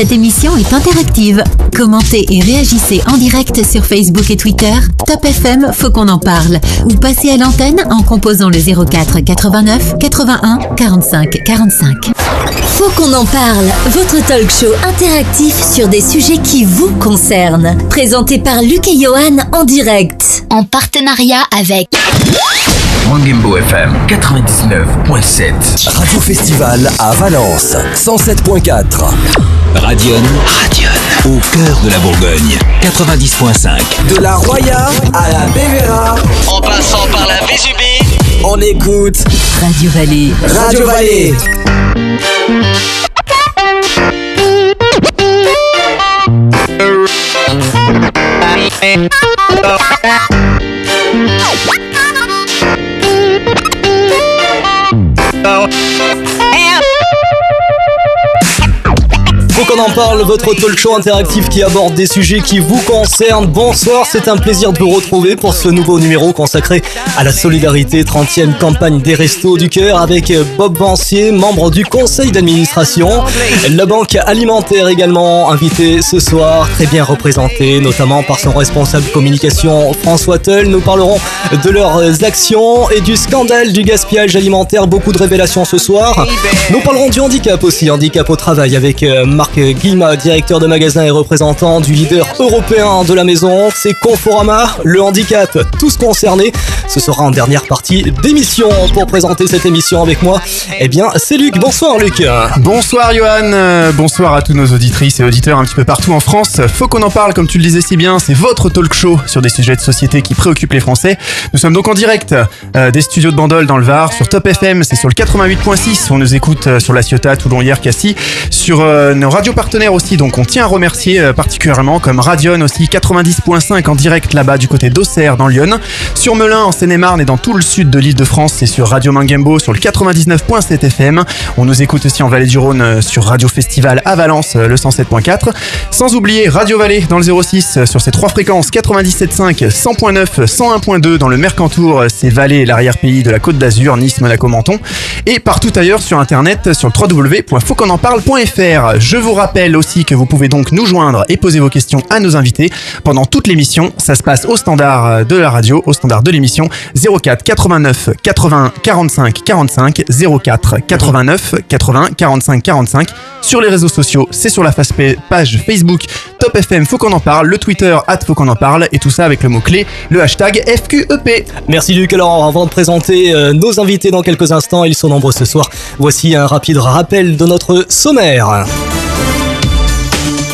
Cette émission est interactive. Commentez et réagissez en direct sur Facebook et Twitter. Top FM, faut qu'on en parle. Ou passez à l'antenne en composant le 04 89 81 45 45. Faut qu'on en parle. Votre talk show interactif sur des sujets qui vous concernent. Présenté par Luc et Johan en direct. En partenariat avec Mangembo FM 99.7. Radio Festival à Valence 107.4. Radion. Radion. Au cœur de la Bourgogne 90.5. De la Roya à la Bévéra. En passant par la Vésubie. On écoute Radio Vallée. Radio Vallée. Oh. Faut qu'on en parle, votre talk show interactif qui aborde des sujets qui vous concernent. Bonsoir, c'est un plaisir de vous retrouver pour ce nouveau numéro consacré à la solidarité, 30e campagne des Restos du Cœur avec Bob Vancier, membre du conseil d'administration. La banque alimentaire également invité ce soir, très bien représenté, notamment par son responsable communication François Tull. Nous parlerons de leurs actions et du scandale du gaspillage alimentaire. Beaucoup de révélations ce soir. Nous parlerons du handicap aussi, handicap au travail avec euh, Marc Guilma, directeur de magasin et représentant du leader européen de la maison. C'est Conforama, le handicap, tous concernés. Ce sera en dernière partie d'émission. Pour présenter cette émission avec moi, eh bien, c'est Luc. Bonsoir Luc. Bonsoir Johan, Euh, bonsoir à tous nos auditrices et auditeurs un petit peu partout en France. Faut qu'on en parle, comme tu le disais si bien, c'est votre talk show sur des sujets de société qui préoccupent les Français. Nous sommes donc en direct euh, des studios de Bandol dans le Var, sur Top FM, c'est sur le 88.6, on nous écoute euh, sur La Ciotat, Toulon, hier, Cassis, sur nos radios partenaires aussi, donc on tient à remercier euh, particulièrement, comme Radion aussi, 90.5 en direct là-bas du côté d'Auxerre dans Lyon, sur Melun en Seine-et-Marne et dans tout le sud de l'île de France, c'est sur Radio Mangembo sur le 99.7 FM. On nous écoute aussi en Vallée du Rhône euh, sur Radio Festival à Valence, euh, le 107.4. Sans oublier Radio Vallée dans le 06 euh, sur ses trois fréquences 97.5, 100.9, 101.2 dans le Mercantour, c'est Vallée, l'arrière-pays de la Côte d'Azur, Nice, Monaco, Menton. Et partout ailleurs sur internet sur vous rappelle aussi que vous pouvez donc nous joindre et poser vos questions à nos invités pendant toute l'émission. Ça se passe au standard euh, de la radio, au standard de l'émission 04 89 80 45 45 04 89 80 45 45 sur les réseaux sociaux, c'est sur la page Facebook Top FM Faut qu'on en parle, le Twitter at Faut qu'on en parle et tout ça avec le mot clé le hashtag FQEP. Merci Luc. Alors avant de présenter euh, nos invités dans quelques instants, ils sont nombreux ce soir. Voici un rapide rappel de notre sommaire.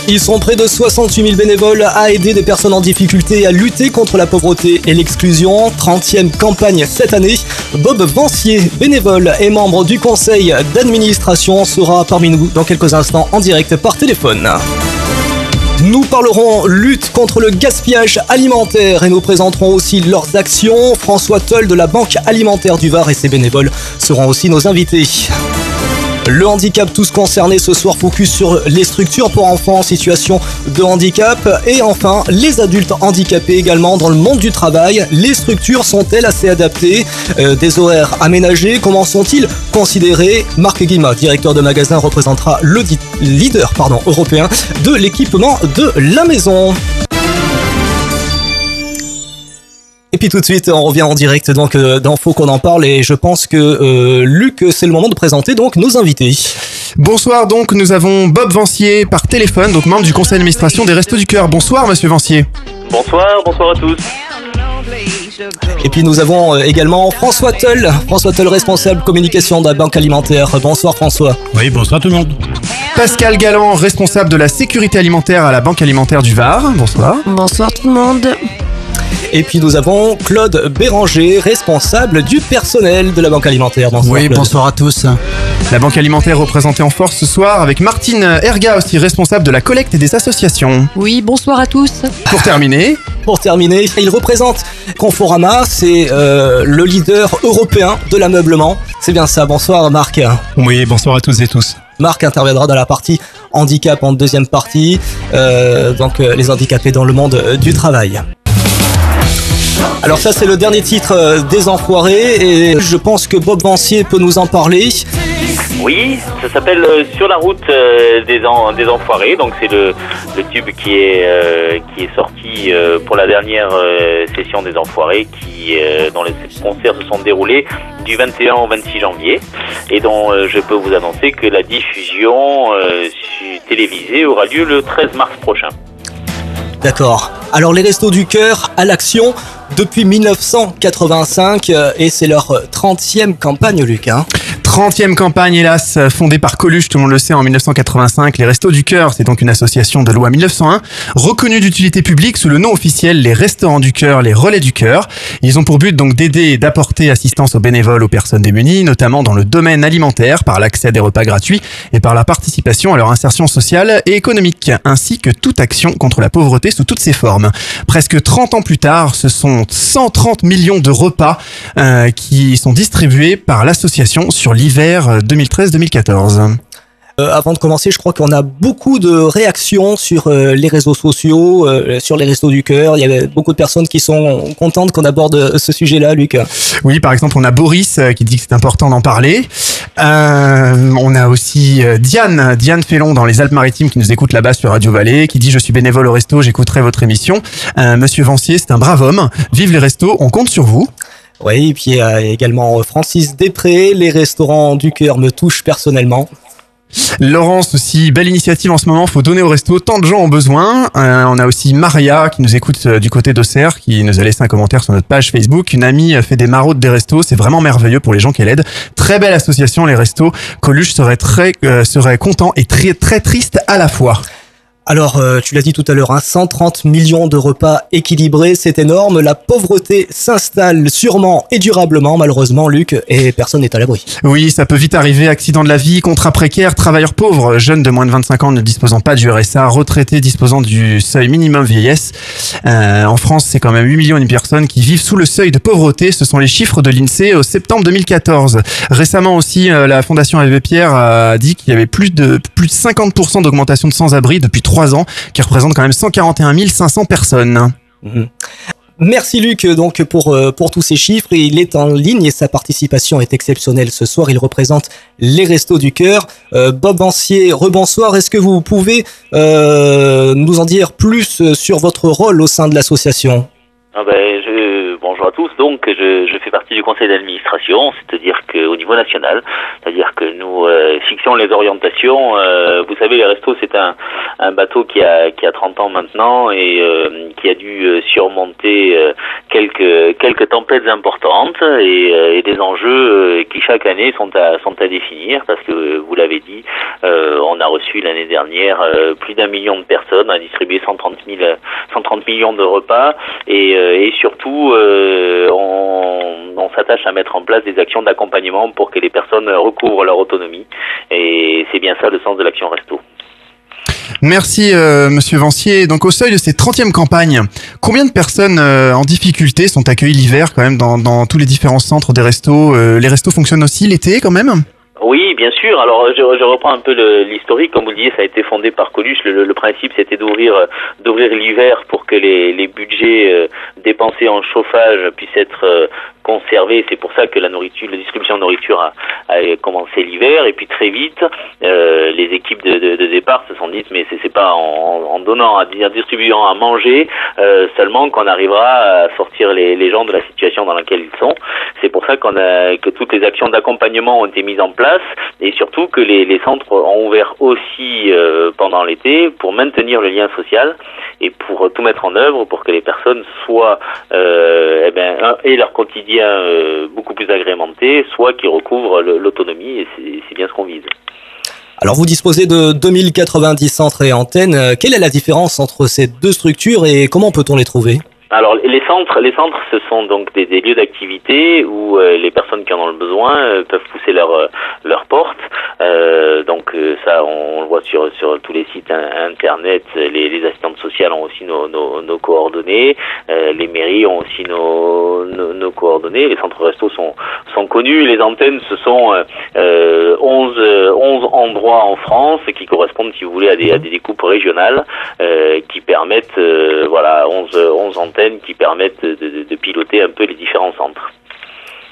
Ils sont près de 68 000 bénévoles à aider des personnes en difficulté à lutter contre la pauvreté et l'exclusion. 30e campagne cette année. Bob Vancier, bénévole et membre du conseil d'administration, sera parmi nous dans quelques instants en direct par téléphone. Nous parlerons lutte contre le gaspillage alimentaire et nous présenterons aussi leurs actions. François Toll de la Banque alimentaire du Var et ses bénévoles seront aussi nos invités. Le handicap, tous concernés ce soir, focus sur les structures pour enfants en situation de handicap. Et enfin, les adultes handicapés également dans le monde du travail. Les structures sont-elles assez adaptées Euh, Des horaires aménagés? Comment sont-ils considérés? Marc Guima, directeur de magasin, représentera le leader européen de l'équipement de la maison. Et puis tout de suite, on revient en direct donc euh, dans Faut qu'on en parle et je pense que euh, Luc, c'est le moment de présenter donc nos invités. Bonsoir donc, nous avons Bob Vancier par téléphone, donc membre du conseil d'administration des Restos du Cœur. Bonsoir monsieur Vancier. Bonsoir, bonsoir à tous. Et puis nous avons euh, également François Tull, François Tull, responsable communication de la Banque Alimentaire. Bonsoir François. Oui, bonsoir tout le monde. Pascal Galland, responsable de la sécurité alimentaire à la Banque alimentaire du Var. Bonsoir. Bonsoir tout le monde. Et puis nous avons Claude Béranger, responsable du personnel de la Banque Alimentaire. Bonsoir. Oui, Claude. bonsoir à tous. La Banque alimentaire représentée en force ce soir avec Martine Erga aussi responsable de la collecte et des associations. Oui, bonsoir à tous. Pour terminer, Pour terminer, il représente Conforama, c'est euh, le leader européen de l'ameublement. C'est bien ça. Bonsoir Marc. Oui, bonsoir à tous et tous. Marc interviendra dans la partie handicap en deuxième partie, euh, donc euh, les handicapés dans le monde euh, du travail. Alors ça c'est le dernier titre euh, des Enfoirés et je pense que Bob Vancier peut nous en parler. Oui, ça s'appelle euh, Sur la route euh, des, en- des enfoirés. Donc c'est le, tube qui est, sorti pour la dernière session des enfoirés qui, dont les concerts se sont déroulés du 21 au 26 janvier et dont je peux vous annoncer que la diffusion télévisée aura lieu le 13 mars prochain. D'accord. Alors les Restos du Cœur à l'action depuis 1985 euh, et c'est leur euh, 30e campagne, Luc. Hein. 30e campagne, hélas, fondée par Coluche, tout le monde le sait, en 1985. Les Restos du Cœur, c'est donc une association de loi 1901, reconnue d'utilité publique sous le nom officiel les Restaurants du Cœur, les Relais du Cœur. Ils ont pour but donc d'aider et d'apporter assistance aux bénévoles aux personnes démunies, notamment dans le domaine alimentaire, par l'accès à des repas gratuits et par la participation à leur insertion sociale et économique, ainsi que toute action contre la pauvreté sous toutes ses formes. Presque 30 ans plus tard, ce sont 130 millions de repas euh, qui sont distribués par l'association sur l'hiver euh, 2013-2014. Euh, avant de commencer, je crois qu'on a beaucoup de réactions sur euh, les réseaux sociaux, euh, sur les Restos du Cœur. Il y avait beaucoup de personnes qui sont contentes qu'on aborde euh, ce sujet-là, Luc. Oui, par exemple, on a Boris euh, qui dit que c'est important d'en parler. Euh, on a aussi euh, Diane, Diane Félon dans les Alpes-Maritimes qui nous écoute là-bas sur Radio Vallée, qui dit je suis bénévole au resto, j'écouterai votre émission. Euh, Monsieur Vancier, c'est un brave homme. Vive les restos, on compte sur vous. Oui, et puis a également euh, Francis Després. Les Restaurants du Cœur me touchent personnellement. Laurence aussi, belle initiative en ce moment, faut donner au resto, tant de gens ont besoin. Euh, on a aussi Maria qui nous écoute euh, du côté d'Auxerre, qui nous a laissé un commentaire sur notre page Facebook. Une amie euh, fait des maraudes des restos, c'est vraiment merveilleux pour les gens qu'elle aide. Très belle association les restos. Coluche serait très euh, serait content et très très triste à la fois. Alors, euh, tu l'as dit tout à l'heure, hein, 130 millions de repas équilibrés, c'est énorme. La pauvreté s'installe sûrement et durablement, malheureusement, Luc, et personne n'est à l'abri. Oui, ça peut vite arriver. Accident de la vie, contrat précaire, travailleurs pauvres, jeunes de moins de 25 ans ne disposant pas du RSA, retraités disposant du seuil minimum vieillesse. Euh, en France, c'est quand même 8 millions de personnes qui vivent sous le seuil de pauvreté. Ce sont les chiffres de l'INSEE au septembre 2014. Récemment aussi, euh, la Fondation Abbé Pierre a dit qu'il y avait plus de plus de 50% d'augmentation de sans-abri depuis trois ans, qui représente quand même 141 500 personnes. Mhm. Merci Luc donc pour euh, pour tous ces chiffres. Il est en ligne et sa participation est exceptionnelle ce soir. Il représente les Restos du Cœur. Euh, Bob Ancier, rebonsoir. Est-ce que vous pouvez euh, nous en dire plus sur votre rôle au sein de l'association? Ah ben, je, à tous. Donc, je, fais partie du conseil d'administration, c'est-à-dire qu'au niveau national, c'est-à-dire que nous euh, fixons les orientations. Euh, vous savez, les restos, c'est un, bateau qui a, qui a 30 ans maintenant et euh, qui a dû surmonter quelques, quelques tempêtes importantes et, des enjeux qui chaque année sont à, sont à définir parce que, vous l'avez dit, on a reçu l'année dernière plus d'un million de personnes, on a distribué 130, 000, 130 millions de repas et, surtout on, on s'attache à mettre en place des actions d'accompagnement pour que les personnes recouvrent leur autonomie et c'est bien ça le sens de l'action resto. Merci euh, Monsieur Vancier. Donc au seuil de cette 30e campagne, combien de personnes euh, en difficulté sont accueillies l'hiver quand même dans, tous les différents centres des restos Euh, Les restos fonctionnent aussi l'été quand même? Oui, bien sûr. Alors, je, je reprends un peu l'historique. Comme vous le disiez, ça a été fondé par Coluche. Le, le principe, c'était d'ouvrir, euh, d'ouvrir l'hiver pour que les, les budgets euh, dépensés en chauffage puissent être euh, conservés. C'est pour ça que la nourriture, la distribution de nourriture a, a commencé l'hiver. Et puis très vite, euh, les équipes de, de, de départ se sont dites, mais c'est pas en, en donnant, à dire distribuant à manger euh, seulement qu'on arrivera à sortir les, les gens de la situation dans laquelle ils sont. C'est pour ça qu'on a que toutes les actions d'accompagnement ont été mises en place et surtout que les, centres ont ouvert aussi euh, pendant l'été pour maintenir le lien social et pour tout mettre en œuvre pour que les personnes soient euh, eh ben, et leur quotidien euh, beaucoup plus agrémenté, soit qui recouvrent l'autonomie et c'est bien ce qu'on vise. Alors vous disposez de 2090 centres et antennes. Quelle est la différence entre ces deux structures et comment peut-on les trouver? Alors les centres, les centres, ce sont donc des, des lieux d'activité où euh, les personnes qui en ont le besoin euh, peuvent pousser leur euh, leur porte. Euh, donc euh, ça, on, le voit sur sur tous les sites in- internet. Les, les assistantes sociales ont aussi nos nos, nos coordonnées. Euh, les mairies ont aussi nos, nos nos coordonnées. Les centres restos sont sont connus. Les antennes, ce sont euh, euh, 11 euh, 11 endroits en France qui correspondent, si vous voulez, à des à des découpes régionales euh, qui permettent euh, voilà 11 11 antennes qui permettent de, de, de piloter un peu les différents centres.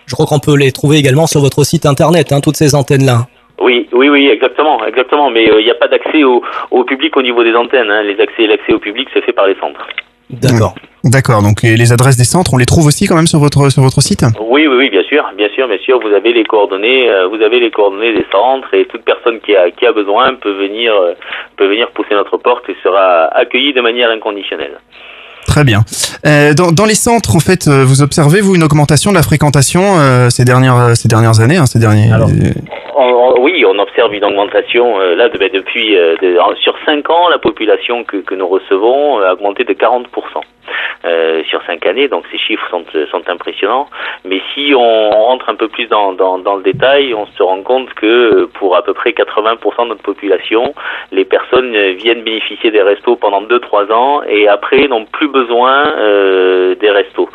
Je crois qu'on peut les trouver également sur votre site internet, hein, toutes ces antennes-là. Oui, oui, oui, exactement, exactement. Mais il n'y a pas d'accès au, au public au niveau des antennes. hein. Les accès, l'accès au public se fait par les centres. D'accord. D'accord, donc les adresses des centres, on les trouve aussi quand même sur votre, sur votre site? Oui, oui, oui, bien sûr, bien sûr, bien sûr. Vous avez les coordonnées, euh, vous avez les coordonnées des centres et toute personne qui a qui a besoin peut venir euh, peut venir pousser notre porte et sera accueillie de manière inconditionnelle. Très bien. Euh, dans, dans les centres, en fait, euh, vous observez, vous, une augmentation de la fréquentation euh, ces, dernières, ces dernières années hein, ces derniers... Alors, oui, on observe une augmentation euh, là ben, depuis euh, sur 5 ans, la population que, nous recevons a augmenté de 40% euh, sur 5 années, donc ces chiffres sont, impressionnants. Mais si on rentre un peu plus dans, le détail, on se rend compte que pour à peu près 80% de notre population, les personnes viennent bénéficier des restos pendant 2-3 ans et après n'ont plus besoin des restos.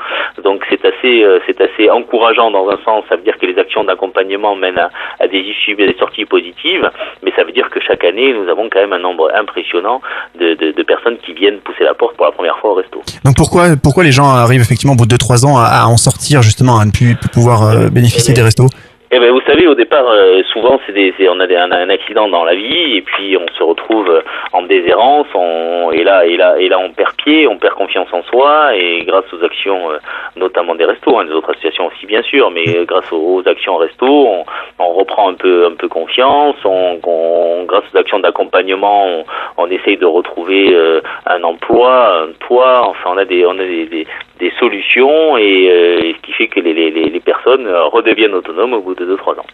Donc c'est assez, c'est assez encourageant dans un sens, ça veut dire que les actions d'accompagnement mènent à, des issues, sorties positives, mais ça veut dire que chaque année, nous avons quand même un nombre impressionnant de, de, de personnes qui viennent pousser la porte pour la première fois au resto. Donc pourquoi, pourquoi les gens arrivent effectivement au bout de 2-3 ans à, à en sortir justement, à ne plus pouvoir euh, bénéficier des restos? Eh ben, vous savez, au départ, euh, souvent, c'est des, on a des- un, un accident dans la vie, et puis on se retrouve euh, en déshérence, on, et là, et là, et là, on perd pied, on perd confiance en soi, et grâce aux actions, euh, notamment des restos, hein, des autres associations aussi, bien sûr, mais euh, grâce aux, actions resto, on, on reprend un peu, un peu confiance, on, on- grâce aux actions d'accompagnement, on, on essaye de retrouver euh, un emploi, un toit, enfin, on a des, on a des, des, solutions, et euh, ce qui fait que les, les, les personnes redeviennent autonomes au bout de 2-3 ans.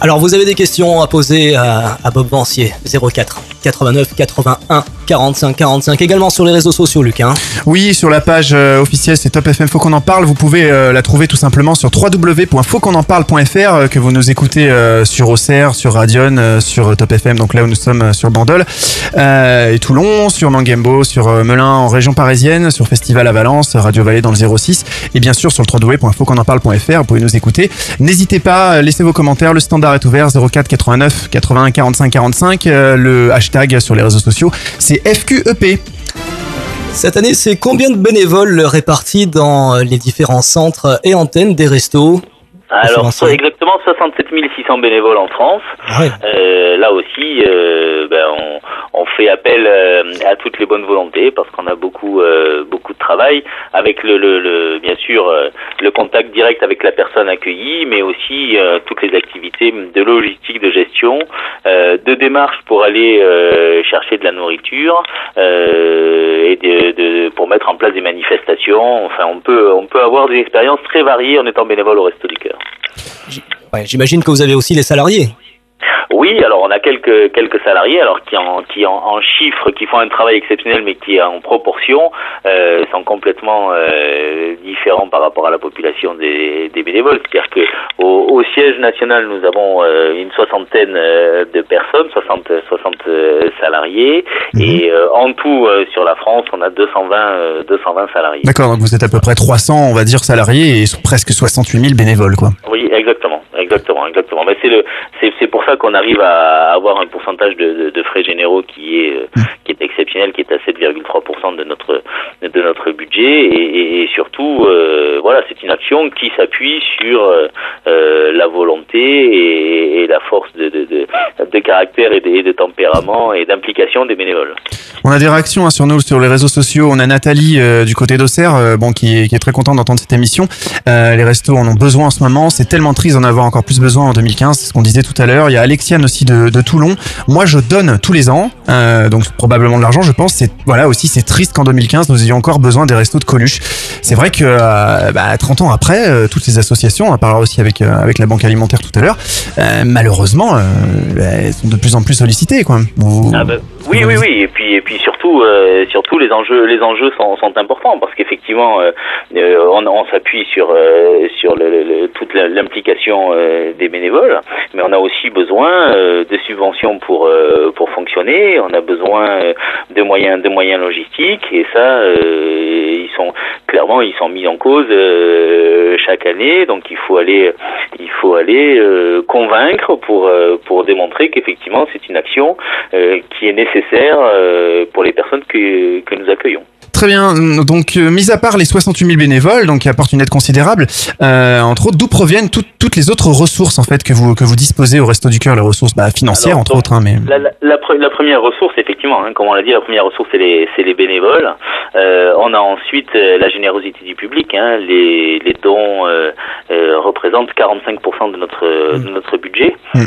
Alors, vous avez des questions à poser à, Bob Vancier, 04 89 81 45 45. Également sur les réseaux sociaux, Luc. Hein. Oui, sur la page euh, officielle, c'est Top FM Faut qu'on en parle. Vous pouvez euh, la trouver tout simplement sur www.fautquonenparle.fr euh, que vous nous écoutez sur Auxerre, sur Radion, sur Top FM, donc là où nous sommes sur Bandol, et Toulon, sur Mangembo, sur Melun en région parisienne, sur Festival à Valence, Radio Vallée dans le 06, et bien sûr sur le www.fautquonenparle.fr. Vous pouvez nous écouter. N'hésitez pas, laissez vos commentaires. Le standard est ouvert 04 89 81 45 45. Euh, le hashtag sur les réseaux sociaux, c'est FQEP. Cette année, c'est combien de bénévoles répartis dans les différents centres et antennes des restos? Alors, soit exactement 67 600 bénévoles en France. Ah ouais. Euh, là aussi, euh, ben, on, on fait appel euh, à toutes les bonnes volontés parce qu'on a beaucoup, euh, beaucoup de travail avec le, le, le- bien sûr euh, le contact direct avec la personne accueillie, mais aussi euh, toutes les activités de logistique, de gestion, euh, de démarche pour aller euh, chercher de la nourriture euh, et de, de- pour mettre en place des manifestations. Enfin, on peut, on peut avoir des expériences très variées en étant bénévole au Resto du Cœur. J'imagine que vous avez aussi les salariés. Oui, alors on a quelques quelques salariés, alors qui en qui en, en chiffres, qui font un travail exceptionnel, mais qui en proportion euh, sont complètement euh, différents par rapport à la population des, des bénévoles. C'est-à-dire que au, au siège national, nous avons euh, une soixantaine de personnes, 60 60 euh, salariés, et euh, en tout sur la France, on a 220 euh, 220 salariés. D'accord, donc vous êtes à peu près 300, on va dire, salariés et presque 68 000 bénévoles, quoi. Oui, exactement, exactement, exactement. Mais c'est le, c'est, c'est pour ça qu'on arrive à avoir un pourcentage de, frais généraux qui est, euh, qui est exceptionnel, qui est à 7,3% de notre, de notre budget, et, surtout, euh, voilà, c'est une action qui s'appuie sur euh, la volonté et, la force de, de, caractère et de, tempérament et d'implication des bénévoles. On a des réactions hein, sur nous, sur les réseaux sociaux. On a Nathalie du côté d'Auxerre, bon, qui, est, qui est très contente d'entendre cette émission. Les restos en ont besoin en ce moment. C'est tellement triste d'en avoir encore plus besoin en 2015, c'est ce qu'on disait tout à l'heure. Alexiane aussi de, Toulon. Moi, je donne tous les ans, euh, donc probablement de l'argent, je pense. C'est voilà aussi, c'est triste qu'en 2015 nous ayons encore besoin des restos de Coluche. C'est vrai que euh, bah, 30 ans après, euh, toutes ces associations, on parlera aussi avec avec la banque alimentaire tout à l'heure, malheureusement, bah, elles sont de plus en plus sollicitées, quoi. Ah ben, oui, oui, oui, et puis et puis surtout, euh, surtout les enjeux, les enjeux sont, sont importants parce qu'effectivement, euh, euh, on, on s'appuie sur euh, sur le, le- toute l'implication euh, des bénévoles, mais on a aussi besoin euh, de subventions pour pour fonctionner. On a besoin de moyens de moyens logistiques et ça, ils sont clairement ils sont mis en cause chaque année. Donc il faut aller il faut aller convaincre pour pour démontrer qu'effectivement c'est une action qui est nécessaire euh, pour les personnes que, que nous accueillons. Très bien. Donc, euh, mis à part les 68 000 bénévoles, donc qui apportent une aide considérable, euh, entre autres, d'où proviennent toutes- toutes les autres ressources en fait que vous que vous disposez au Resto du Cœur, les ressources bah, financières Alors, entre autres, hein, mais. La, la- la pre- la première ressource, effectivement, hein, comme on l'a dit, la première ressource, c'est les, c'est les bénévoles. Euh, on a ensuite euh, la générosité du public. Hein, les, les dons représentent 45% de notre, de notre budget. Mm.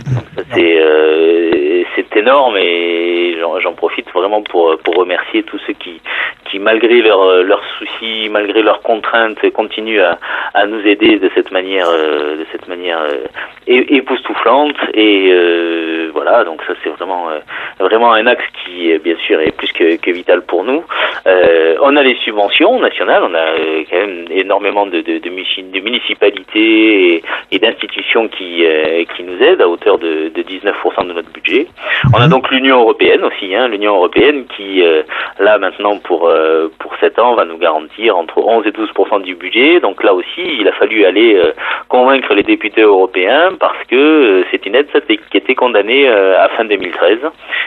C'est, c'est énorme et j'en, j'en profite vraiment pour, pour remercier tous ceux qui, qui malgré leurs leurs soucis, malgré leurs contraintes, continuent à, à nous aider de cette manière, euh, de cette manière euh, époustouflante. Et euh, voilà, donc ça c'est vraiment, euh, vraiment un axe qui, euh, bien sûr, est plus que, que vital pour nous. Euh, on a les subventions nationales, on a euh, quand même énormément de, de, de, de municipalités et, et d'institutions qui, euh, qui nous aident à hauteur de, de 19% de notre budget. On a donc l'Union européenne aussi, hein, l'Union européenne qui, euh, là maintenant pour euh, pour 7 ans, va nous garantir entre 11 et 12% du budget. Donc là aussi, il a fallu aller euh, convaincre les députés européens parce que euh, c'est une aide qui était condamnée euh, à fin 2013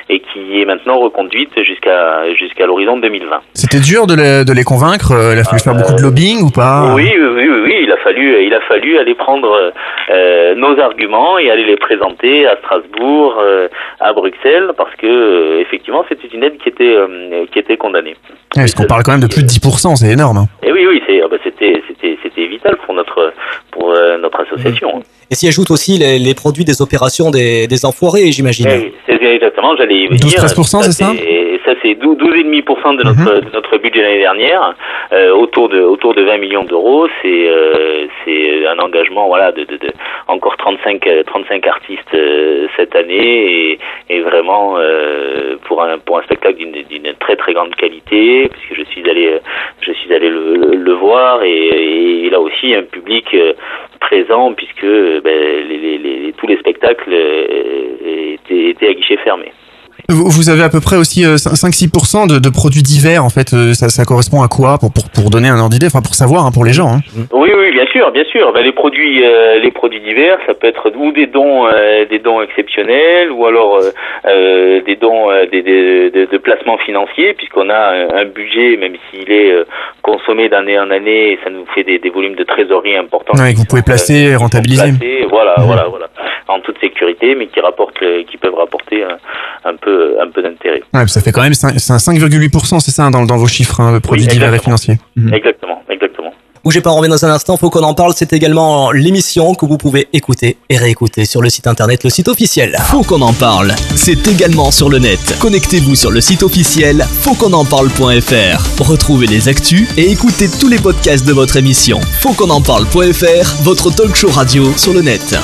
et qui est maintenant reconduite jusqu'à jusqu'à l'horizon 2020. C'était dur de les, de les convaincre. Il a fallu faire beaucoup de lobbying ou pas? Oui, oui, oui, il a fallu, il a fallu aller prendre euh, nos arguments et aller les présenter à Strasbourg, euh, à Bruxelles, parce que effectivement, c'était une aide qui était qui était condamnée. Parce qu'on parle quand même de plus de 10%, c'est énorme. hein. Et oui, oui, ah bah, c'était, vital pour notre pour euh, notre association. Et s'y ajoutent aussi les, les produits des opérations des, des enfoirés, j'imagine. Oui, c'est exactement, j'allais y venir. 12-13%, c'est ça ça, c'est 12 12,5% de notre, Mhm. de notre budget l'année dernière, euh, autour de autour de 20 millions d'euros. C'est euh, c'est un engagement, voilà, de, de, de encore 35 euh, 35 artistes euh, cette année et, et vraiment euh, pour un pour un spectacle d'une d'une très très grande qualité, puisque je suis allé je suis allé le, le, le voir et, et là aussi un public euh, présent puisque ben, les- tous les spectacles euh, étaient, étaient à guichet fermé. Vous avez à peu près aussi euh, 5-6% de, de produits divers en fait. euh, Ça, ça correspond à quoi pour, pour, pour donner un ordre d'idée, enfin pour savoir hein, pour les gens. hein. Oui, oui, bien sûr, bien sûr. Ben, les produits, euh, les produits divers, ça peut être ou des dons, euh, des dons exceptionnels, ou alors euh, euh, des dons, euh, des, des- de, placements financiers, puisqu'on a un, budget, même s'il est euh, consommé d'année en année, et ça nous fait des, des volumes de trésorerie importants. Ouais, que vous pouvez placer et rentabiliser. voilà, voilà, voilà, en toute sécurité, mais qui rapportent, euh, qui peuvent rapporter un, un peu, un peu d'intérêt. Ouais, ça fait quand même 5 c'est un 5,8%, c'est ça, hein, dans, dans vos chiffres, hein, produits divers et exactement. financiers. Mhm. Exactement, exactement. Bougez pas, on revient dans un instant, faut qu'on en parle. C'est également l'émission que vous pouvez écouter et réécouter sur le site internet, le site officiel. Faut qu'on en parle. C'est également sur le net. Connectez-vous sur le site officiel fautquonenparle.fr. Retrouvez les actus et écoutez tous les podcasts de votre émission. Faut qu'on en parle.fr, votre talk show radio sur le net.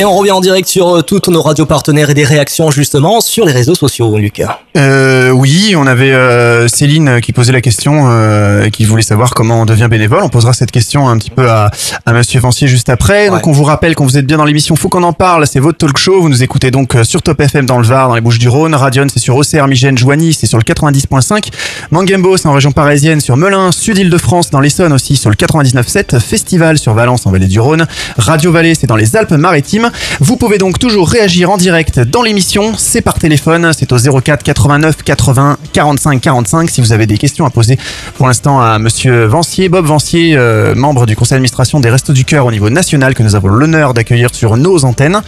Et on revient en direct sur euh, toutes nos radios partenaires et des réactions justement sur les réseaux sociaux, Lucas. Euh, oui, on avait euh, Céline qui posait la question euh, et qui voulait savoir comment on devient bénévole. On posera cette question un petit peu à, à Monsieur Fancier juste après. Donc on vous rappelle quand vous êtes bien dans l'émission, faut qu'on en parle. C'est votre talk show. Vous nous écoutez donc euh, sur Top FM dans le Var, dans les Bouches-du-Rhône. Radion, c'est sur OCR Migène, Joigny, c'est sur le 90.5. Mangembo, c'est en région parisienne, sur Melun, Sud-Île-de-France, dans l'Essonne aussi, sur le 99.7. Festival sur Valence, en Vallée du Rhône. Radio Vallée, c'est dans les Alpes-Maritimes. Vous pouvez donc toujours réagir en direct dans l'émission. C'est par téléphone, c'est au 04 89 80 45 45 si vous avez des questions à poser pour l'instant à monsieur Vancier, Bob Vancier, euh, membre du conseil d'administration des Restos du Cœur au niveau national que nous avons l'honneur d'accueillir sur nos antennes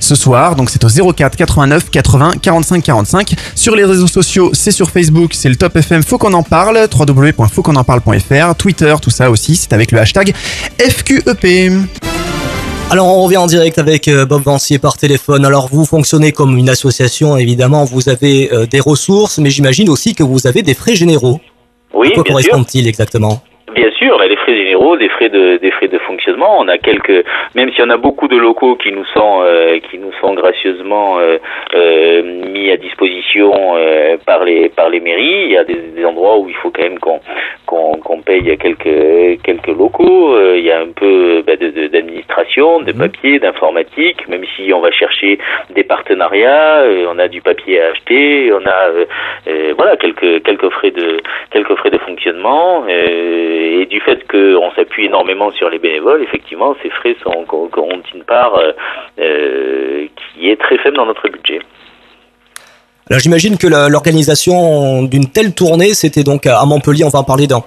ce soir. Donc c'est au 04 89 80 45 45. Sur les réseaux sociaux, c'est sur Facebook, c'est le Top FM, faut qu'on en parle, www.fautquonenparle.fr, Twitter, tout ça aussi, c'est avec le hashtag FQEP. Alors on revient en direct avec euh, Bob Vancier par téléphone. Alors vous fonctionnez comme une association, évidemment, vous avez euh, des ressources, mais j'imagine aussi que vous avez des frais généraux. Oui, à quoi correspondent-ils exactement? Bien sûr, on a des frais généraux, des frais de des frais de fonctionnement. On a quelques, même si on a beaucoup de locaux qui nous sont euh, qui nous sont gracieusement euh, euh, mis à disposition euh, par les par les mairies. Il y a des, des endroits où il faut quand même qu'on qu'on qu'on paye quelques quelques locaux. Il y a un peu bah, de- de- d'administration, de, papier, d'informatique. Même si on va chercher des partenariats, on a du papier à acheter, on a voilà quelques quelques frais de quelques frais de fonctionnement euh, et du fait qu'on s'appuie énormément sur les bénévoles, effectivement, ces frais sont ont une part euh, euh, qui est très faible dans notre budget. Alors j'imagine que l'organisation d'une telle tournée, c'était donc à Montpellier, on va en parler dans,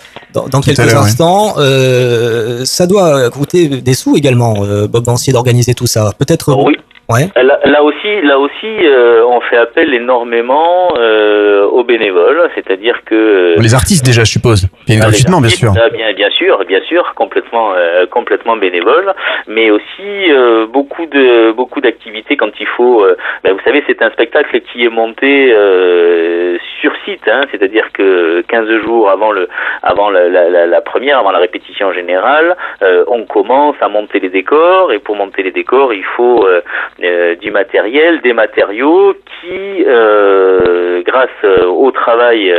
quelques instants. Euh, ça doit coûter des sous également, euh, Bob Vancier, d'organiser tout ça. Peut-être... Oui. Ouais. Là, là aussi, là aussi, euh, on fait appel énormément euh, aux bénévoles, c'est-à-dire que Les artistes déjà, je suppose. Ah, gratuitement, bien artistes, sûr. ah, bien, bien sûr, bien sûr, complètement, euh, complètement bénévole, mais aussi euh, beaucoup de beaucoup d'activités quand il faut. euh, ben, vous savez, c'est un spectacle qui est monté euh, sur site, hein, c'est-à-dire que 15 jours avant le avant la, la, la- la première, avant la répétition générale, euh, on commence à monter les décors et pour monter les décors, il faut euh, euh, du matériel, des matériaux qui, euh, grâce euh, au travail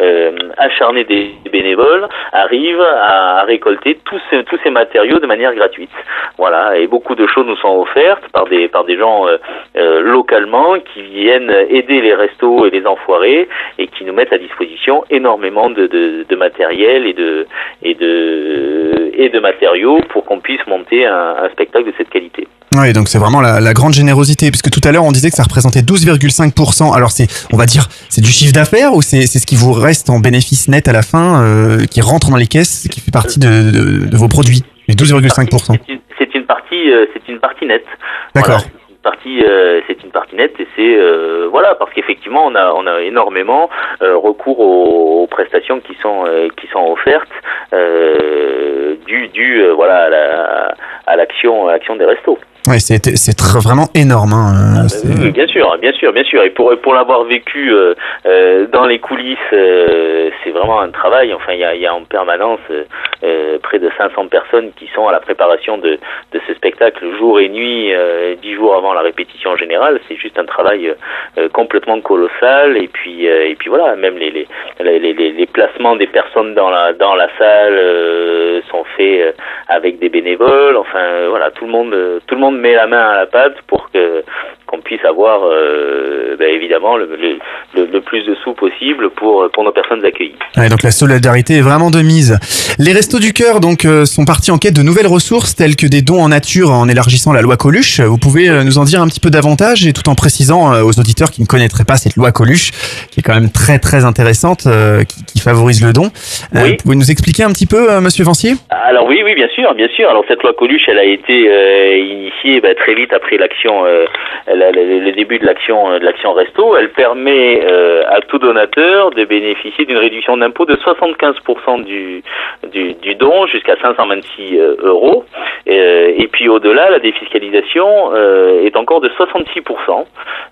euh, acharné des bénévoles, arrivent à, à récolter tous ces, tous ces matériaux de manière gratuite. Voilà, et beaucoup de choses nous sont offertes par des par des gens euh, euh, localement qui viennent aider les restos et les enfoirés et qui nous mettent à disposition énormément de, de, de matériel et de et de et de matériaux pour qu'on puisse monter un, un spectacle de cette qualité. Oui, donc c'est vraiment la, la grande générosité, puisque tout à l'heure on disait que ça représentait 12,5%. Alors c'est, on va dire, c'est du chiffre d'affaires ou c'est, ce qui vous reste en bénéfice net à la fin, euh, qui rentre dans les caisses, qui fait partie de, de, de vos produits, les 12,5%. C'est une, partie, euh, c'est une partie nette. D'accord. Voilà, c'est une partie, euh, c'est une partie nette et c'est euh, voilà parce qu'effectivement on a on a énormément euh, recours aux, aux prestations qui sont qui sont offertes du du voilà à la- à l'action à l'action des restos. Ouais, c'est, vraiment énorme. Hein, euh, c'est- Oui, oui, bien sûr, bien sûr, bien sûr. Et pour pour l'avoir vécu euh, euh, dans les coulisses, euh, c'est vraiment un travail. Enfin, il y a, il y a en permanence euh, euh, près de 500 personnes qui sont à la préparation de de ce spectacle jour et nuit, euh, dix jours avant la répétition générale. C'est juste un travail euh, complètement colossal. Et puis euh, et puis voilà, même les les, les les placements des personnes dans la dans la salle euh, sont faits euh, avec des bénévoles. Enfin, euh, voilà, tout le monde euh, tout le monde met la main à la pâte pour que qu'on puisse avoir euh, ben, évidemment le, le, plus de sous possible pour pour nos personnes accueillies. Ouais, donc la solidarité est vraiment de mise. Les Restos du Cœur donc euh, sont partis en quête de nouvelles ressources telles que des dons en nature en élargissant la loi Coluche. Vous pouvez euh, nous en dire un petit peu davantage et tout en précisant aux auditeurs qui ne connaîtraient pas cette loi Coluche, qui est quand même très très intéressante, qui, qui favorise le don. Oui. Vous pouvez nous expliquer un petit peu, Monsieur Vancier? Alors oui, oui, bien sûr, bien sûr. Alors cette loi Coluche, elle a été euh, ben, très vite après l'action, euh, la- la- le début de l'action euh, de l'action Resto. Elle permet euh, à tout donateur de bénéficier d'une réduction d'impôt de 75% du, du, du don jusqu'à 526 euh, euros. Et puis au-delà, la défiscalisation est encore de 66%.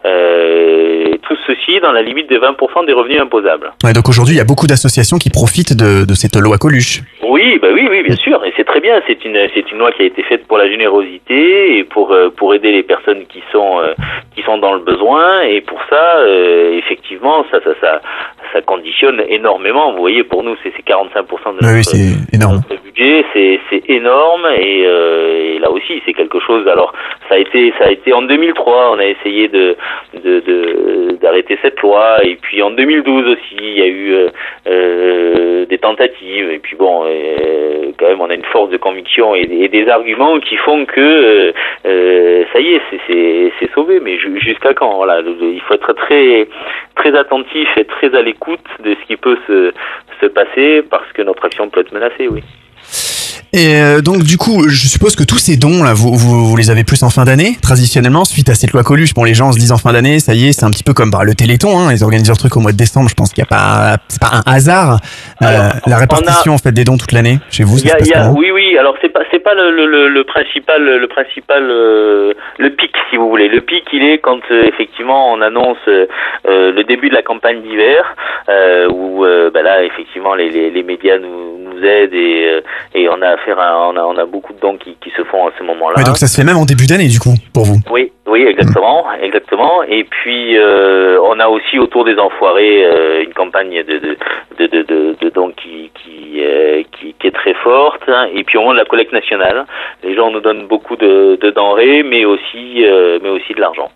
Euh, tout ceci dans la limite de 20% des revenus imposables. Ouais, Donc aujourd'hui, il y a beaucoup d'associations qui profitent de, de cette loi Coluche. Oui, bah oui, oui, bien sûr, et c'est très bien. C'est une, c'est une loi qui a été faite pour la générosité et pour euh, pour aider les personnes qui sont euh, qui sont dans le besoin. Et pour ça, euh, effectivement, ça, ça, ça, ça conditionne énormément. Vous voyez, pour nous, c'est c'est 45% de notre, oui, c'est énorme. notre budget, c'est c'est énorme. Et, euh, et là aussi, c'est quelque chose. Alors, ça a été ça a été en 2003, on a essayé de de de- d'arrêter cette loi. Et puis en 2012 aussi, il y a eu euh, des tentatives. Et puis bon, euh, quand même, on a une force de conviction et, et des arguments qui font que euh, euh, ça y est, c'est- sauvé. Mais ju- jusqu'à quand Voilà, il faut être très très attentif et très à l'écoute de ce qui peut se se passer parce que notre action peut être menacée. Oui. Et euh, donc du coup, je suppose que tous ces dons là, vous, vous, vous les avez plus en fin d'année, traditionnellement, suite à cette loi Coluche. Bon, les gens se disent en fin d'année, ça y est, c'est un petit peu comme bah, le Téléthon. Hein, ils organisent leur truc au mois de décembre. Je pense qu'il n'y a pas, c'est pas un hasard. Euh, la on répartition en fait des dons toute l'année chez vous. Y a, y oui, oui. Alors c'est pas, c'est pas le, le, le, le principal, le principal, euh, le pic, si vous voulez. Le pic, il est quand euh, effectivement on annonce le début de la campagne d'hiver, où bah là effectivement les, les, les médias nous, nous aident et, et on a on a, on a beaucoup de dons qui, qui se font à ce moment-là. Ouais, donc ça se fait même en début d'année du coup pour vous. Oui, oui, exactement, exactement. Et puis euh, on a aussi autour des enfoirés euh, une campagne de de de de, de, de dons qui qui, euh, qui qui est très forte. Et puis au moment de la collecte nationale, les gens nous donnent beaucoup de, de denrées, mais aussi euh, mais aussi de l'argent.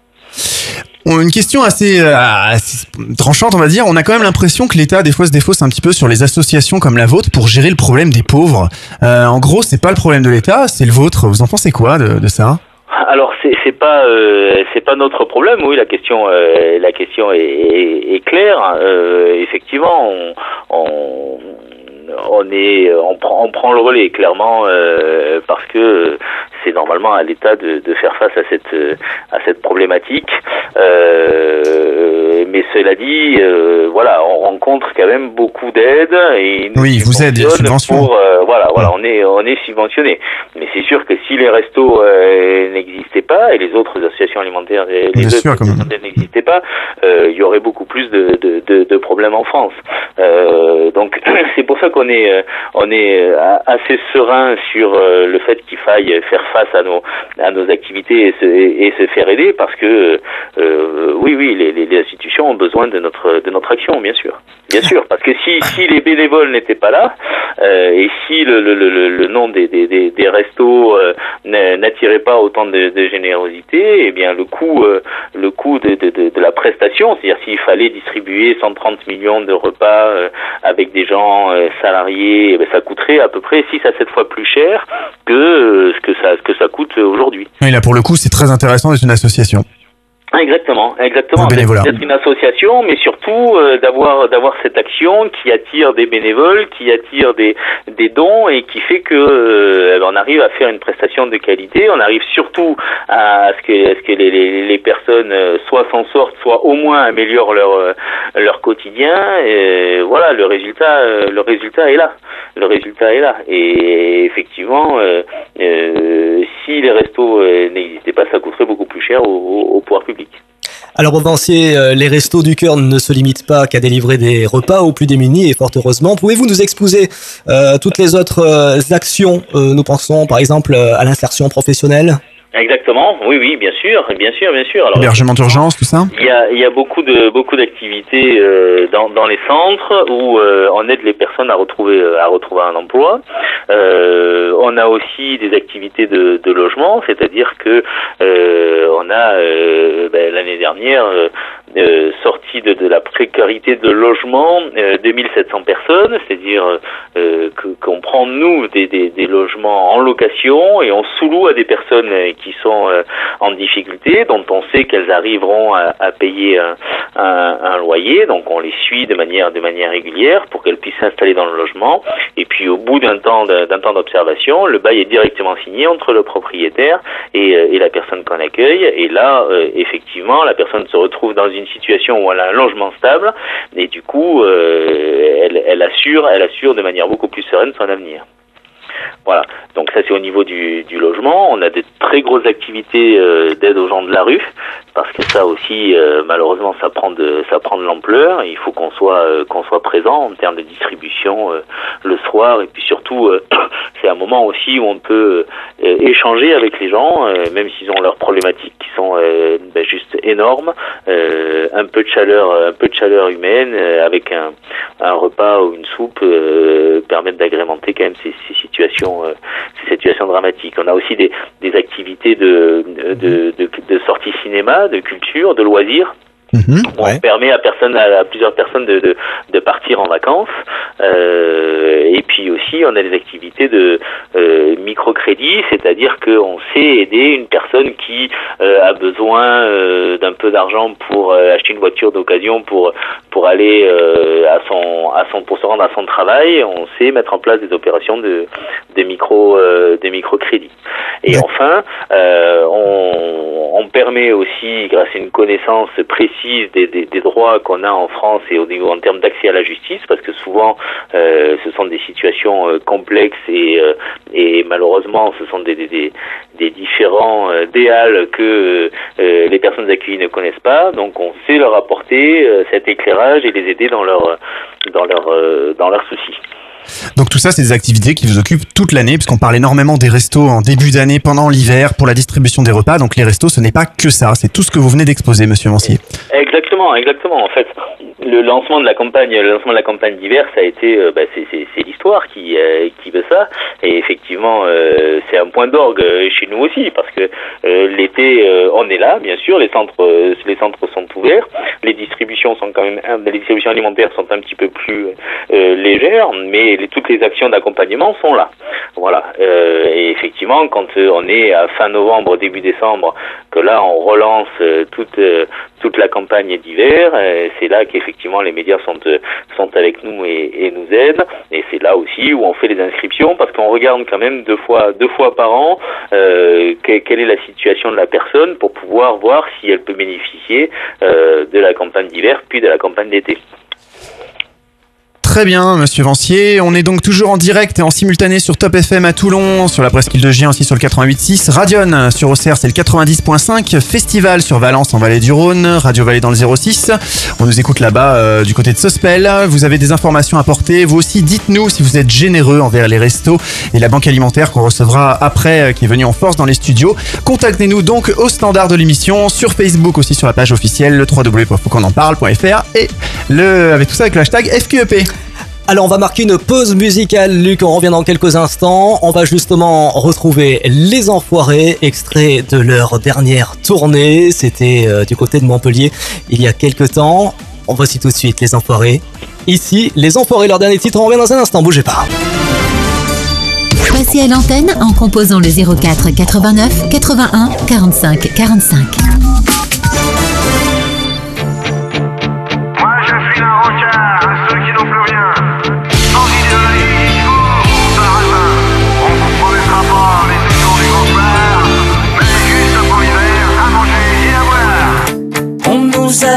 Une question assez, euh, assez tranchante, on va dire. On a quand même l'impression que l'État, des fois, se défausse un petit peu sur les associations comme la vôtre pour gérer le problème des pauvres. Euh, en gros, c'est pas le problème de l'État, c'est le vôtre. Vous en pensez quoi de, ça? Alors c'est pas euh, c'est pas notre problème. Oui, la question la question est, claire. Effectivement, on on est on prend on prend le relais clairement euh, parce que c'est normalement à l'État de, de faire face à cette à cette problématique. Euh, mais cela dit, euh, voilà, on rencontre quand même beaucoup d'aides et Oui, vous aident, il y a subventionnent subvention. pour, voilà, voilà, on est on est subventionné. Mais c'est sûr que si les restos n'existaient pas et les autres associations alimentaires, et les n'existaient pas, il y aurait beaucoup plus de, de, problèmes en France. Donc c'est pour ça qu'on est euh, on est euh, assez serein sur euh, le fait qu'il faille faire face à nos à nos activités et se, faire aider parce que oui oui les, les, institutions ont besoin de notre de notre action bien sûr. Bien sûr parce que si si les bénévoles n'étaient pas là et si le, le, le, le nom des, des, des, restos n'a- n'attirait pas autant de, générosité, eh bien le coût, le coût de, de, de, la prestation, c'est-à-dire s'il fallait distribuer 130 millions de repas avec des gens salariés, eh ben, ça coûterait à peu près 6 à 7 fois plus cher que euh, ce que ça, que ça coûte aujourd'hui. Oui, là pour le coup, c'est très intéressant d'être une association. Exactement, exactement. D'être une association, mais surtout euh, d'avoir d'avoir cette action qui attire des bénévoles, qui attire des des dons et qui fait que euh, on arrive à faire une prestation de qualité. On arrive surtout à ce que à ce que les les, les personnes euh, soit s'en sortent, soit au moins améliorent leur euh, leur quotidien. Et voilà, le résultat euh, le résultat est là. Le résultat est là. Et effectivement, euh, euh, si les restos n'existaient pas, ça coûterait beaucoup plus cher au, au, au pouvoir public. Alors Vancier, euh, les restos du cœur ne se limitent pas qu'à délivrer des repas aux plus démunis et fort heureusement. Pouvez-vous nous exposer euh, toutes les autres euh, actions Nous pensons par exemple à l'insertion professionnelle? Exactement, oui, oui, bien sûr, bien sûr, bien sûr. Alors, Hébergement d'urgence, tout ça il y a, il y a beaucoup de beaucoup d'activités euh, dans, dans les centres où euh, on aide les personnes à retrouver à retrouver un emploi. Euh, on a aussi des activités de, de logement, c'est-à-dire que euh, on a euh, ben, l'année dernière euh, sorti de, de la précarité de logement euh, 2700 personnes, c'est-à-dire euh, qu'on prend nous des, des, des logements en location et on sous-loue à des personnes euh, qui sont euh, en difficulté, dont on sait qu'elles arriveront à, à payer un, un, loyer, donc on les suit de manière de manière régulière pour qu'elles puissent s'installer dans le logement. Et puis au bout d'un temps d'un temps d'observation, le bail est directement signé entre le propriétaire et, euh, et la personne qu'on accueille. Et là, effectivement, la personne se retrouve dans une situation où elle a un logement stable et du coup, euh, elle assure, elle assure de manière beaucoup plus sereine son avenir. Voilà. Donc ça c'est au niveau du, logement. On a de très grosses activités euh, d'aide aux gens de la rue parce que ça aussi euh, malheureusement ça prend de ça prend de l'ampleur. Il faut qu'on soit euh, qu'on soit présent en termes de distribution le soir et puis surtout c'est un moment aussi où on peut échanger avec les gens même s'ils ont leurs problématiques qui sont ben, juste énormes. Un peu de chaleur un peu de chaleur humaine avec un, repas ou une soupe permettent d'agrémenter quand même ces situations euh, ces situations dramatiques. On a aussi des, des activités de, de, de, de sortie cinéma, de culture, de loisirs. Mhm. On permet à personne, à, à plusieurs personnes de, de, de partir en vacances. Euh, et puis aussi, on a des activités de euh, microcrédit, c'est-à-dire qu'on sait aider une personne qui euh, a besoin d'un peu d'argent pour acheter une voiture d'occasion pour pour aller à son à son pour se rendre à son travail. On sait mettre en place des opérations de des micro des microcrédits. Et enfin, on, on permet aussi, grâce à une connaissance précise des, droits qu'on a en France et au niveau en termes d'accès à la justice, parce que souvent euh, ce sont des situations euh, complexes et, euh, et malheureusement ce sont des, différents déals que les personnes accueillies ne connaissent pas. Donc on sait leur apporter cet éclairage et les aider dans leur dans leur dans leurs soucis. Donc tout ça, c'est des activités qui vous occupent toute l'année, puisqu'on parle énormément des restos en début d'année, pendant l'hiver, pour la distribution des repas. Donc les restos, ce n'est pas que ça, c'est tout ce que vous venez d'exposer, monsieur Mancier. Exactement, exactement. En fait, le lancement de la campagne, le lancement de la campagne d'hiver, ça a été, euh, bah, c'est, l'histoire qui euh, qui veut ça. Et effectivement, euh, c'est un point d'orgue chez nous aussi, parce que l'été, on est là, bien sûr. Les centres, les centres sont ouverts. Les distributions sont quand même, les distributions alimentaires sont un petit peu plus légères, mais toutes les actions d'accompagnement sont là. Voilà. Euh, et effectivement, quand euh, on est à fin novembre, début décembre, que là on relance euh, toute euh, toute la campagne d'hiver, c'est là qu'effectivement les médias sont sont avec nous et, et nous aident. Et c'est là aussi où on fait les inscriptions parce qu'on regarde quand même deux fois deux fois par an euh, que- quelle est la situation de la personne pour pouvoir voir si elle peut bénéficier euh, de la campagne d'hiver puis de la campagne d'été. Très bien, monsieur Vancier. On est donc toujours en direct et en simultané sur Top FM à Toulon, sur la presqu'île de Gien aussi sur le 88.6, Radion sur Auxerre c'est le 90.5, Festival sur Valence en Vallée du Rhône, Radio Vallée dans le 06. On nous écoute là-bas euh, du côté de Sospel. Vous avez des informations à porter. Vous aussi, dites-nous si vous êtes généreux envers les restos et la banque alimentaire qu'on recevra après, euh, qui est venue en force dans les studios. Contactez-nous donc au standard de l'émission, sur Facebook aussi sur la page officielle, le www.fauconenparle.fr et le, avec tout ça avec le hashtag FQEP. Alors on va marquer une pause musicale, Luc, on revient dans quelques instants. On va justement retrouver Les Enfoirés, extrait de leur dernière tournée. C'était euh, du côté de Montpellier il y a quelques temps. On voici tout de suite Les Enfoirés. Ici, Les Enfoirés, leur dernier titre, on revient dans un instant, bougez pas. Passez à l'antenne en composant le 04 89 81 45 45.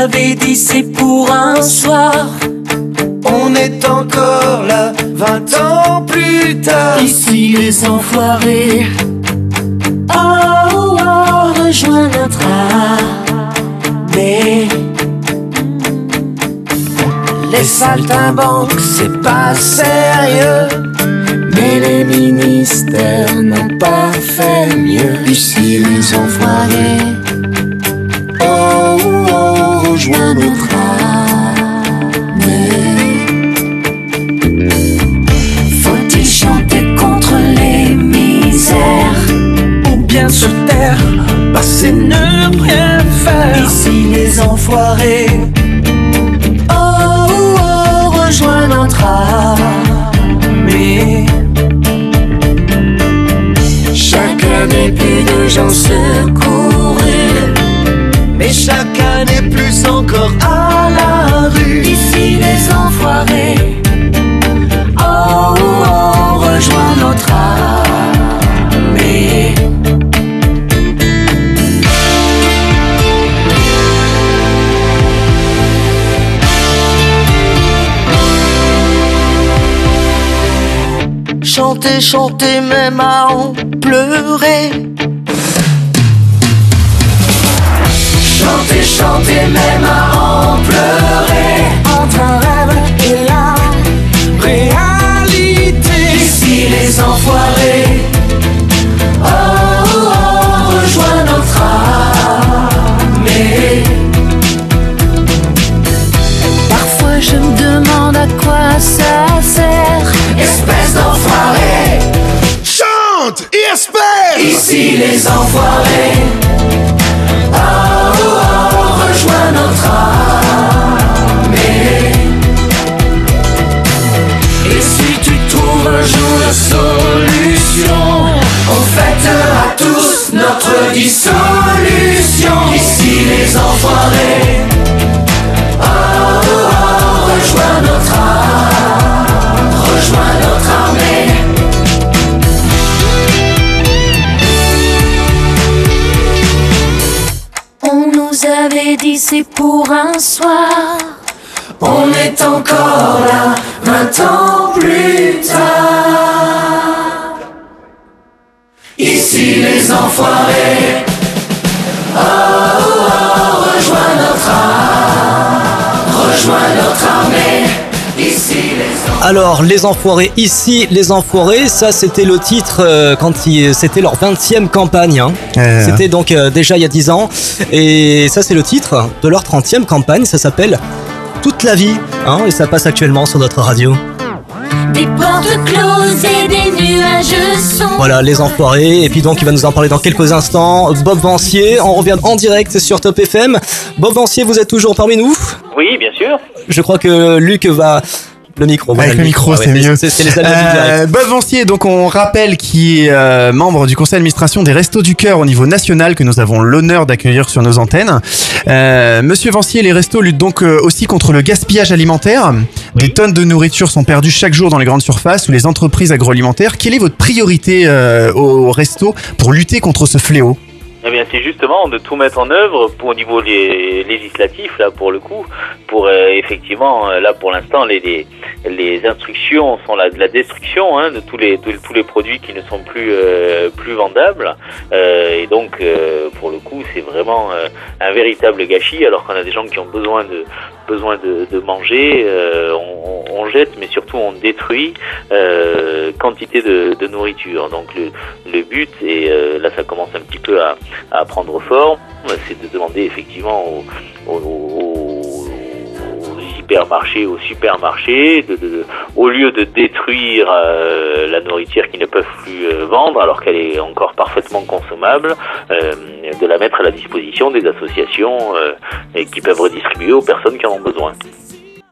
Nous avait dit c'est pour un soir. On est encore là, 20 ans plus tard. Ici les enfoirés. Oh, oh, oh, rejoins notre armée. Les saltimbanques, c'est pas sérieux. Mais les ministères n'ont pas fait mieux. Ici les enfoirés. Oh, Se taire, passer ne rien faire Ici les enfoirés. Oh, oh, rejoins notre armée. Chaque année, plus de gens secourus. Mais chaque année, plus encore à la rue. Ici, Chanter, chanter, même à en pleurer. Chanter, chanter, même à en pleurer. Espère. Ici les enfoirés. Rejoins notre armée. Et si tu trouves un jour la solution, on fêtera tous notre dissolution. Ici les enfoirés. Pour un soir. Alors, Les Enfoirés, ici, Les Enfoirés, ça c'était le titre euh, quand c'était leur 20e campagne. hein. Euh. C'était donc euh, déjà il y a 10 ans. Et ça c'est le titre de leur 30e campagne, ça s'appelle Toute la vie. hein, et ça passe actuellement sur notre radio. Des portes closes et des nuages sombres. Voilà, Les Enfoirés. Et puis donc il va nous en parler dans quelques instants. Bob Vancier, on revient en direct sur Top FM. Bob Vancier, vous êtes toujours parmi nous? Oui, bien sûr. Je crois que Luc va Le micro. voilà, Avec le micro, Ah c'est ouais, mieux. C'est c'est les. Euh, Bob Vancier, donc on rappelle qui est euh, membre du conseil d'administration des Restos du Cœur au niveau national que nous avons l'honneur d'accueillir sur nos antennes. Euh, Monsieur Vancier, les restos luttent donc euh, aussi contre le gaspillage alimentaire. Des tonnes de nourriture sont perdues chaque jour dans les grandes surfaces ou les entreprises agroalimentaires. Quelle est votre priorité euh, au resto pour lutter contre ce fléau? Eh bien, c'est justement de tout mettre en œuvre pour, au niveau lé- législatif, là, pour le coup, pour euh, effectivement, euh, là, pour l'instant, les, les, les instructions sont la, la destruction hein, de tous les, tous les produits qui ne sont plus, euh, plus vendables. Euh, et donc, euh, pour le coup, c'est vraiment euh, un véritable gâchis, alors qu'on a des gens qui ont besoin de, besoin de, de manger, euh, on, on- jette, mais surtout on détruit euh, quantité de, de nourriture. Donc le, le but, et euh, là ça commence un petit peu à, à prendre forme, c'est de demander effectivement aux- aux- aux supermarchés, de, de- au lieu de détruire euh, la nourriture qu'ils ne peuvent plus euh, vendre alors qu'elle est encore parfaitement consommable, euh, de la mettre à la disposition des associations qui peuvent redistribuer aux personnes qui en ont besoin.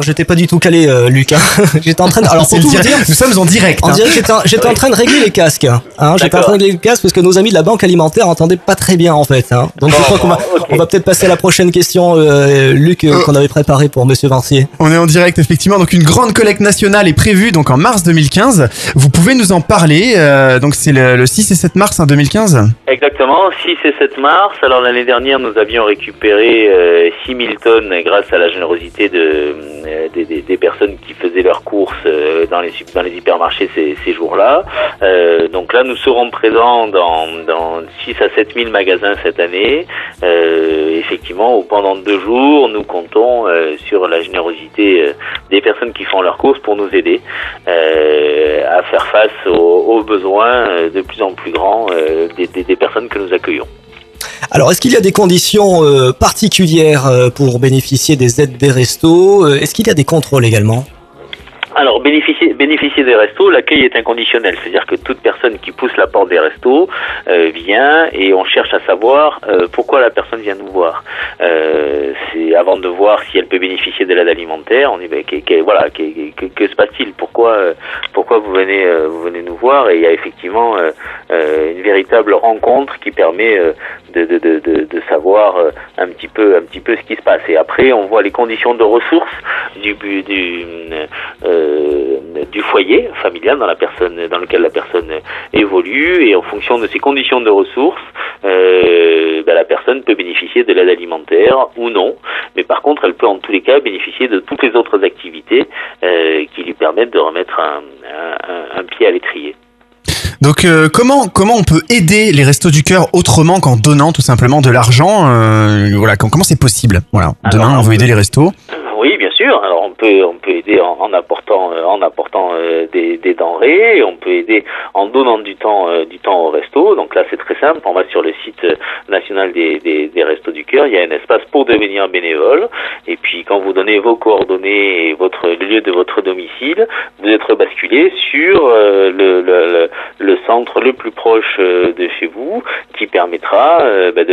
J'étais pas du tout calé, euh, Luc. hein. j'étais en train de. Alors C'est pour le tout vous dire, Nous sommes en direct. hein. j'étais en- j'étais en train de régler les casques. Hein. J'étais en train de régler les casques parce que nos amis de la banque alimentaire entendaient pas très bien en fait. Hein. Donc je crois qu'on va, on va peut-être passer à la prochaine question, euh, Luc, euh, qu'on avait préparée pour Monsieur Vancier. On est en direct effectivement, donc une grande collecte nationale est prévue donc en mars 2015. Vous pouvez nous en parler, euh, donc c'est le, le 6 et 7 mars hein, 2015. Exactement, 6 et 7 mars. Alors l'année dernière, nous avions récupéré euh, 6000 tonnes grâce à la générosité de, euh, des, personnes qui faisaient leurs courses euh, dans, les, dans les hypermarchés ces, jours-là. Euh, donc là, nous serons présents dans, dans 6 à 7000 magasins cette année. Effectivement, pendant deux jours, nous comptons sur la générosité des personnes qui font leurs courses pour nous aider à faire face aux, besoins de plus en plus grands des personnes que nous accueillons. Alors, est-ce qu'il y a des conditions euh, particulières euh, pour bénéficier des aides des restos? Euh, Est-ce qu'il y a des contrôles également? Alors, bénéficier, bénéficier des restos, l'accueil est inconditionnel. C'est-à-dire que toute personne qui pousse la porte des restos euh, vient et on cherche à savoir euh, pourquoi la personne vient nous voir. Euh, c'est avant de voir si elle peut bénéficier de l'aide alimentaire. On est ben, voilà, qu'est- que, que se passe-t-il? Pourquoi euh, pourquoi vous venez euh, vous venez nous voir? Et il y a effectivement euh, une véritable rencontre qui permet de, de, de, de, savoir un petit peu un petit peu ce qui se passe. Et après, on voit les conditions de ressources du du euh, du foyer familial dans la personne dans lequel la personne évolue et en fonction de ces conditions de ressources, euh, ben, la personne peut bénéficier de l'aide alimentaire ou non. Mais par contre, elle peut en tous les cas bénéficier de toutes les autres activités euh, qui lui permettent de remettre un, un, un- un pied à l'étrier. Donc euh, comment comment on peut aider les restos du cœur autrement qu'en donnant tout simplement de l'argent euh, Voilà, com- comment c'est possible? Voilà, demain on veut aider les restos. Oui, bien sûr. Alors on peut on peut aider en, apportant euh, en apportant euh, des, des denrées, on peut aider en donnant du temps euh, du temps au resto. Donc là c'est très simple. On va sur le site euh, national des, des, restos du cœur. Il y a un espace pour devenir bénévole. Et puis quand vous donnez vos coordonnées et votre le lieu de votre domicile, vous êtes basculé sur euh, le, le, centre le plus proche euh, de chez vous, qui permettra euh, bah,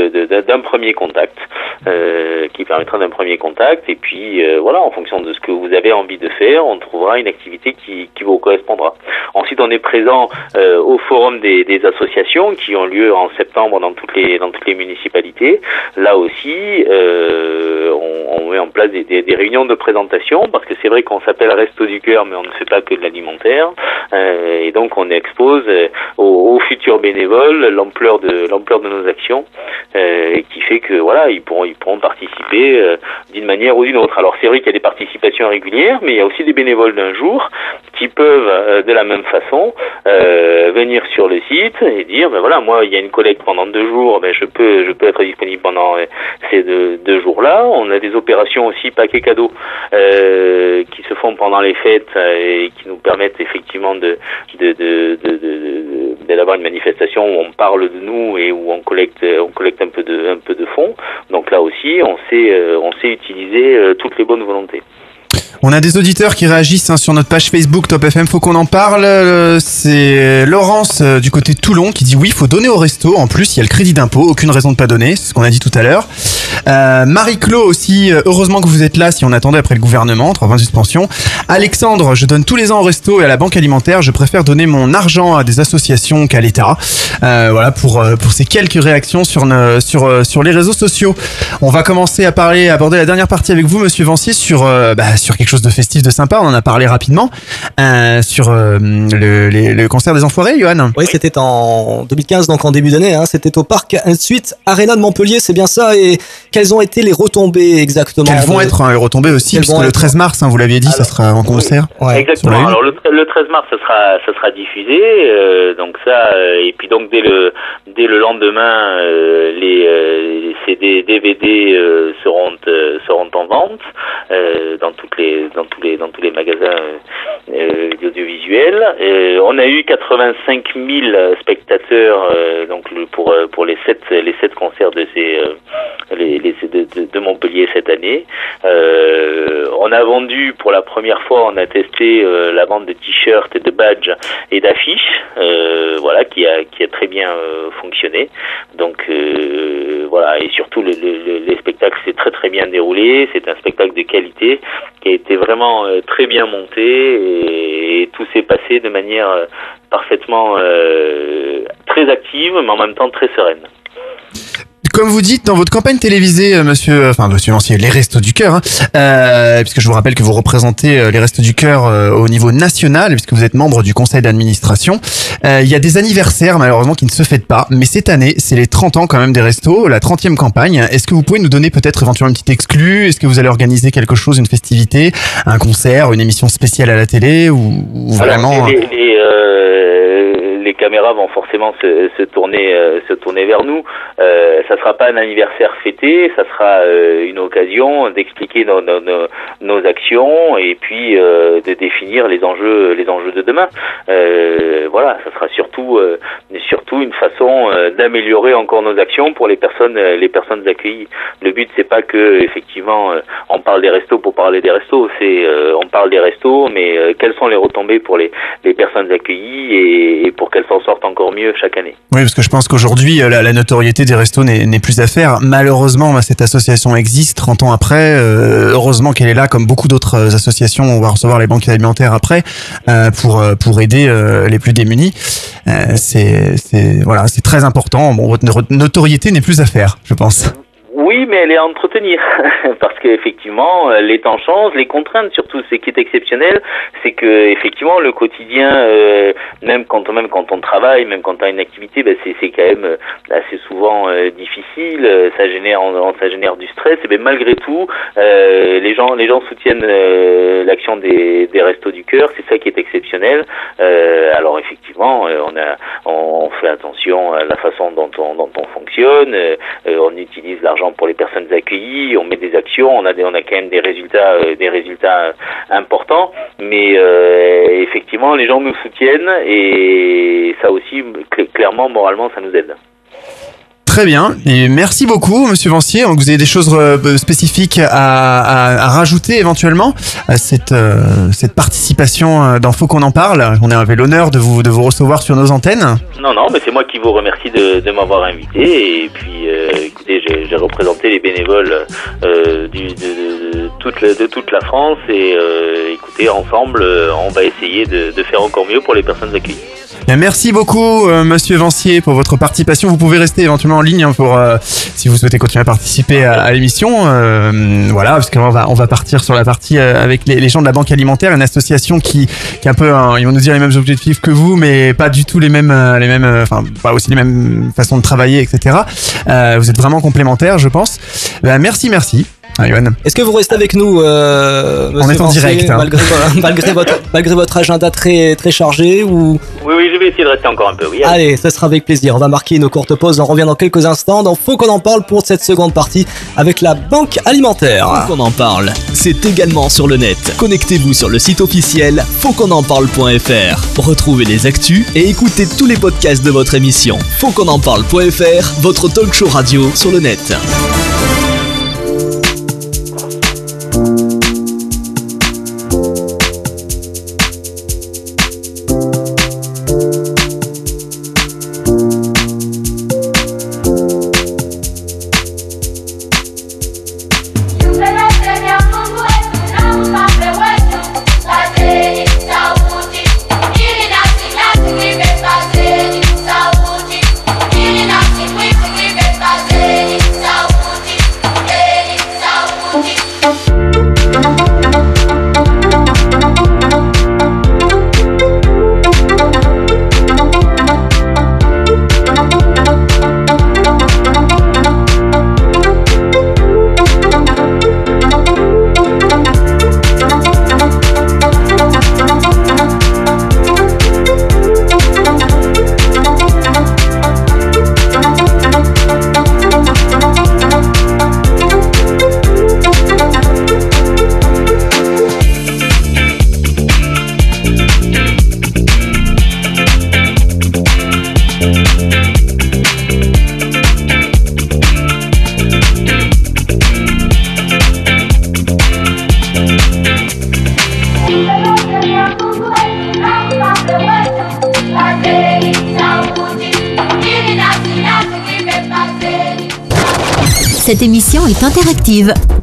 d'un premier contact, euh, qui permettra d'un premier contact. Et puis voilà, en fonction de ce que vous avez envie de faire, on trouvera une activité qui, qui vous correspondra. Ensuite, on est présent euh, au forum des, associations qui ont lieu en septembre dans toutes les dans toutes les municipalités. Là aussi, euh, on, met en place des, des- réunions de présentation parce que c'est vrai qu'on s'appelle Resto du cœur, mais on ne fait pas que de l'alimentaire. Euh, et donc, on expose aux, aux futurs bénévoles l'ampleur de l'ampleur de nos actions, qui fait que voilà, ils pourront ils pourront participer d'une manière ou d'une autre. Alors, c'est vrai qu'il y a des participations régulières, mais il y a aussi des bénévoles d'un jour qui peuvent euh, de la même façon euh, venir sur le site et dire ben voilà moi il y a une collecte pendant deux jours ben je peux je peux être disponible pendant euh, ces deux, deux jours là on a des opérations aussi paquets cadeaux euh, qui se font pendant les fêtes euh, et qui nous permettent effectivement de de de de, d'avoir une manifestation où on parle de nous et où on collecte on collecte un peu de un peu de fonds. Donc là aussi on sait euh, on sait utiliser toutes les bonnes volontés On a des auditeurs qui réagissent hein, sur notre page Facebook Top FM, faut qu'on en parle. Euh, C'est Laurence euh, du côté Toulon qui dit oui, faut donner au resto. En plus, il y a le crédit d'impôt, aucune raison de pas donner, c'est ce qu'on a dit tout à l'heure. Euh, Marie-Claude aussi, euh, heureusement que vous êtes là si on attendait après le gouvernement, trois points de suspension. Alexandre, je donne tous les ans au resto et à la banque alimentaire, je préfère donner mon argent à des associations qu'à l'État. Voilà pour pour ces quelques réactions sur sur sur les réseaux sociaux. On va commencer à parler, à aborder la dernière partie avec vous, Monsieur Vancier, sur bah, sur quelque chose de festif, de sympa. On en a parlé rapidement euh, sur euh, le, les- le concert des Enfoirés, Johan. Oui, c'était en 2015, donc en début d'année. Hein, c'était au parc Ensuite Arena de Montpellier, c'est bien ça. Et quelles ont été les retombées exactement Quelles vont de- être hein, les retombées aussi, Quelles puisque le être- 13 mars, hein, vous l'aviez dit, ça sera en concert. Exactement. Alors le, tre- le 13 mars, ça sera, ça sera diffusé. euh, donc ça, euh, et puis donc dès le, dès le lendemain, euh, les, euh, CD, DVD euh, seront, euh, seront en vente euh, dans toutes les, dans tous les, dans tous les magasins euh, euh, audiovisuels. Euh, on a eu 85 000 spectateurs euh, donc pour euh, pour les sept les sept concerts de euh, de, Montpellier cette année. Euh, on a vendu pour la première fois, on a testé euh, la vente de t-shirts de badges et d'affiches, euh, voilà, qui a qui a très bien euh, fonctionné. Donc euh, voilà, et surtout le, le- le- les spectacles s'est très très bien déroulé. C'est un spectacle de qualité qui a été vraiment euh, très bien monté et, et tout s'est passé de manière euh, parfaitement euh, très active, mais en même temps très sereine. Comme vous dites dans votre campagne télévisée, euh, monsieur, enfin monsieur Lancier, les Restos du Cœur, hein, euh, puisque je vous rappelle que vous représentez euh, les Restos du Cœur euh, au niveau national, puisque vous êtes membre du conseil d'administration. Euh, Il y a des anniversaires malheureusement qui ne se fêtent pas, mais cette année, c'est les 30 ans quand même des Restos, la 30e campagne. Est-ce que vous pouvez nous donner peut-être éventuellement une petite exclue? Est-ce que vous allez organiser quelque chose, une festivité, un concert, une émission spéciale à la télé ou, ou Alors, vraiment les, les, euh, les caméras vont forcément se, tourner euh, se tourner vers nous. Euh, ça sera pas un anniversaire fêté, ça sera euh, une occasion d'expliquer nos, nos, nos, actions et puis euh, de définir les enjeux les enjeux de demain. Voilà, ça sera surtout surtout une façon d'améliorer encore nos actions pour les personnes les personnes accueillies. Le but c'est pas que effectivement on parle des restos pour parler des restos, c'est on parle des restos, mais quelles sont les retombées pour les, les personnes accueillies et pour s'en sortent encore mieux chaque année. Oui, parce que je pense qu'aujourd'hui, euh, la, la notoriété des restos n'est plus à faire. Malheureusement, bah, cette association existe 30 ans après. Euh, heureusement qu'elle est là, comme beaucoup d'autres euh, associations. On va recevoir les banques alimentaires après euh, pour euh, pour aider euh, les plus démunis. C'est voilà, très important. Bon, votre no- notoriété n'est plus à faire, je pense. Oui, mais elle est à entretenir parce qu'effectivement, euh, les temps changent, les contraintes surtout. Ce qui est exceptionnel, c'est que effectivement le quotidien, euh, même quand même quand on travaille, même quand on a une activité, ben, c'est quand même euh, assez souvent difficile. Ça génère ça génère du stress. Et ben malgré tout, les gens les gens soutiennent l'action des, des restos du cœur. C'est ça qui est exceptionnel. Alors effectivement, on a on, on fait attention à la façon dont on dont on fonctionne. on utilise l'argent pour les personnes accueillies, on met des actions, on a des, on a quand même des résultats, euh, des résultats importants. Mais euh, effectivement, les gens nous soutiennent et ça aussi, cl- clairement, moralement, ça nous aide. Très bien. Et merci beaucoup, Monsieur Vancier. Donc, Vous avez des choses euh, spécifiques à, rajouter éventuellement à cette euh, participation euh, dans Faut qu'on en parle? On avait l'honneur de vous de vous recevoir sur nos antennes. Non, non, mais c'est moi qui vous remercie de, m'avoir invité. Et puis, euh, écoutez, j'ai représenté les bénévoles euh, de, toute la, de toute la France. Et euh, écoutez, ensemble, euh, on va essayer de, de faire encore mieux pour les personnes accueillies. Bien, merci beaucoup, euh, Monsieur Vancier, pour votre participation. Vous pouvez rester éventuellement en ligne hein, pour euh, si vous souhaitez continuer à participer à, à l'émission. Euh, voilà, parce qu'on va on va partir sur la partie euh, avec les, les gens de la Banque Alimentaire, une association qui qui un peu, hein, ils vont nous dire les mêmes objectifs que vous, mais pas du tout les mêmes euh, les mêmes, euh, enfin pas aussi les mêmes façons de travailler, etc. Euh, vous êtes vraiment complémentaires, je pense. Ben, merci, merci. Ah. Est-ce que vous restez avec nous euh, On est en direct, hein. malgré, malgré, votre, malgré votre agenda très, très chargé ou... Oui, oui, je vais essayer de rester encore un peu. Oui, Allez, ce sera avec plaisir. On va marquer une courte pause. On revient dans quelques instants. Donc, faut qu'on en parle pour cette seconde partie avec la banque alimentaire. Faut qu'on en parle. C'est également sur le net. Connectez-vous sur le site officiel fautquonenparle.fr. Retrouvez les actus et écoutez tous les podcasts de votre émission. Faut qu'on en parle.fr, votre talk show radio sur le net.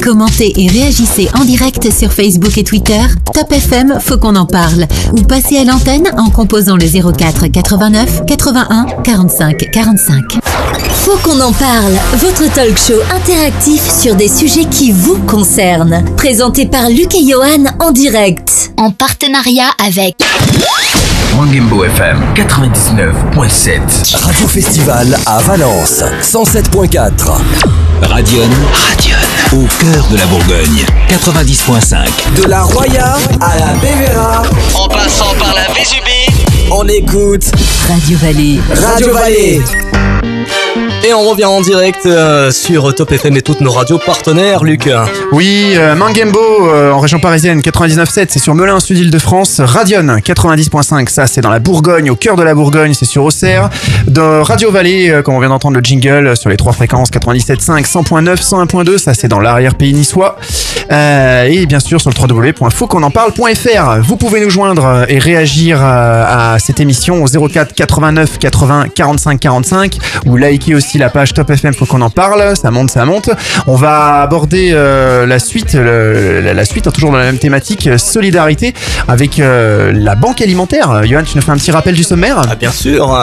Commentez et réagissez en direct sur Facebook et Twitter. Top FM, faut qu'on en parle. Ou passez à l'antenne en composant le 04 89 81 45 45. Faut qu'on en parle, votre talk show interactif sur des sujets qui vous concernent. Présenté par Luc et Johan en direct. En partenariat avec Mangembo FM 99.7. Radio Festival à Valence 107.4. Radion. Radion. Au cœur de la Bourgogne. 90.5. De la Roya à la Bévéra. En passant par la Vésubie. On écoute Radio Vallée. Radio Vallée. Et on revient en direct euh, sur Top FM et toutes nos radios partenaires, Luc. Oui, euh, Mangembo euh, en région parisienne 99.7, c'est sur Melun, Sud Île-de-France. Radion 90.5, ça c'est dans la Bourgogne, au cœur de la Bourgogne, c'est sur Auxerre. De Radio Vallée, euh, comme on vient d'entendre le jingle euh, sur les trois fréquences 97.5, 100.9, 101.2, ça c'est dans l'arrière-pays niçois. Euh, et bien sûr sur le www.fautquonenparle.fr. Vous pouvez nous joindre euh, et réagir euh, à cette émission au 04 89 80 45 45 ou liker aussi la page Top FM faut qu'on en parle, ça monte, ça monte. On va aborder la suite, le- la, suite, toujours dans la même thématique, solidarité avec la banque alimentaire. Johan, tu nous fais un petit rappel du sommaire? Ah, bien sûr.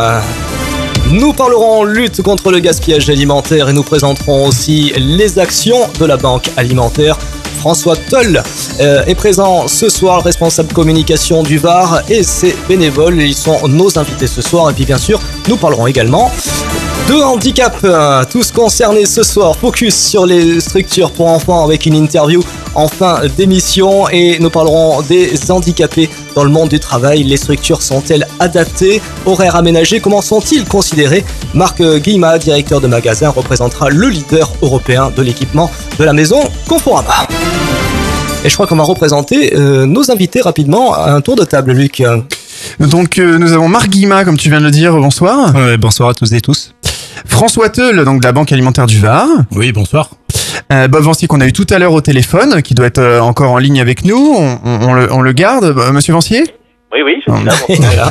Nous parlerons lutte contre le gaspillage alimentaire et nous présenterons aussi les actions de la Banque alimentaire. François Toll euh, est présent ce soir, le responsable communication du Var et ses bénévoles. Ils sont nos invités ce soir. Et puis bien sûr, nous parlerons également de handicap. euh, Tous concernés ce soir. Focus sur les structures pour enfants avec une interview en fin d'émission. Et nous parlerons des handicapés dans le monde du travail. Les structures sont-elles adaptées? Horaires aménagés Comment sont-ils considérés? Marc Guillemat, directeur de magasin, représentera le leader européen de l'équipement de la maison Conforama. Et je crois qu'on va représenter euh, nos invités rapidement à un tour de table, Luc. Donc euh, nous avons Marc Guillemat, comme tu viens de le dire, bonsoir. Ouais, bonsoir à tous et tous. François Teul, donc de la Banque alimentaire du Var. Oui, bonsoir. Euh, Bob Vancier qu'on a eu tout à l'heure au téléphone, qui doit être euh, encore en ligne avec nous. On, on- on le, on le garde, Euh, Monsieur Vancier? Oui, oui, je suis là.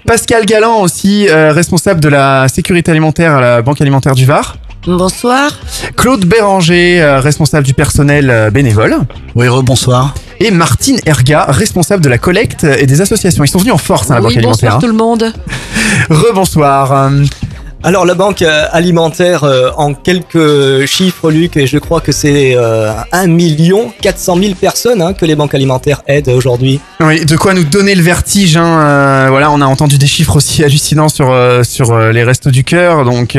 Pascal Galland aussi, euh, responsable de la sécurité alimentaire à la Banque alimentaire du Var. Bonsoir. Claude Béranger, euh, responsable du personnel euh, bénévole. Oui, rebonsoir. Et Martine Erga, responsable de la collecte et des associations. Ils sont venus en force à la oui, Banque alimentaire. bonsoir tout le monde. hein. Rebonsoir. Alors la banque euh, alimentaire, euh, en quelques chiffres, Luc, je crois que c'est euh, 1 million 400 000 personnes hein, que les banques alimentaires aident aujourd'hui. Oui, de quoi nous donner le vertige. Hein. euh, voilà, on a entendu des chiffres aussi hallucinants sur sur les restos du cœur. Donc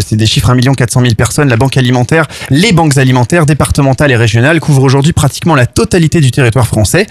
c'est des chiffres 1 400 000 personnes. La banque alimentaire, les banques alimentaires départementales et régionales couvrent aujourd'hui pratiquement la totalité du territoire français.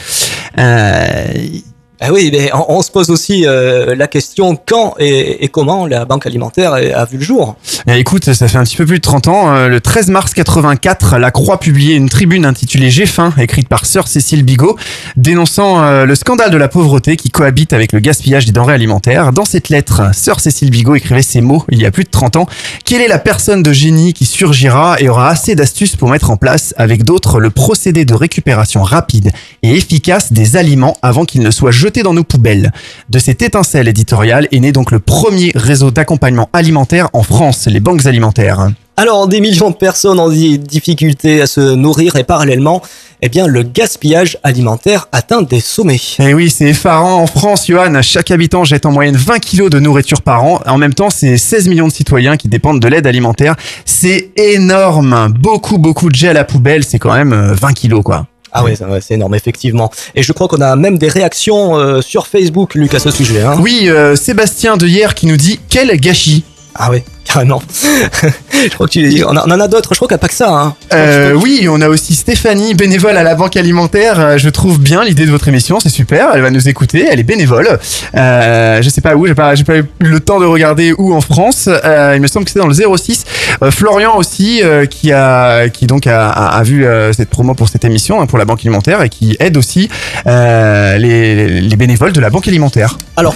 Ah oui, mais on, on se pose aussi euh, la question quand et, et comment la banque alimentaire a vu le jour. Eh, écoute, ça fait un petit peu plus de 30 ans. euh, le 13 mars 84, la Croix publiait une tribune intitulée J'ai faim, écrite par sœur Cécile Bigot, dénonçant euh, le scandale de la pauvreté qui cohabite avec le gaspillage des denrées alimentaires. Dans cette lettre, sœur Cécile Bigot écrivait ces mots il y a plus de 30 ans. Quelle est la personne de génie qui surgira et aura assez d'astuces pour mettre en place, avec d'autres, le procédé de récupération rapide et efficace des aliments avant qu'ils ne soient jetés dans nos poubelles De cette étincelle éditoriale est né donc le premier réseau d'accompagnement alimentaire en France, les banques alimentaires. Alors, des millions de personnes ont des difficultés à se nourrir et parallèlement, eh bien, le gaspillage alimentaire atteint des sommets. Et oui, c'est effarant. En France, Johan, chaque habitant jette en moyenne 20 kilos de nourriture par an. En même temps, c'est 16 millions de citoyens qui dépendent de l'aide alimentaire. C'est énorme. Beaucoup, beaucoup de jet à la poubelle. C'est quand même euh, 20 kilos, quoi. Ah oui, ouais, c'est énorme, effectivement. Et je crois qu'on a même des réactions euh, sur Facebook, Luc, à ce sujet. Hein. Oui, euh, Sébastien de hier qui nous dit quel gâchis. Ah oui, carrément. je crois que tu, on, en- on en a d'autres, je crois qu'il n'y a pas que ça. Hein. Euh, oui, on a aussi Stéphanie, bénévole à la Banque Alimentaire. Euh, Je trouve bien l'idée de votre émission, c'est super. Elle va nous écouter, elle est bénévole. Euh, je sais pas où, j'ai pas, pas eu le temps de regarder où en France. Euh, il me semble que c'est dans le 06. Euh, Florian aussi, qui a, qui donc a, a- a vu cette promo pour cette émission, hein, pour la Banque Alimentaire, et qui aide aussi les, les bénévoles de la Banque Alimentaire. Alors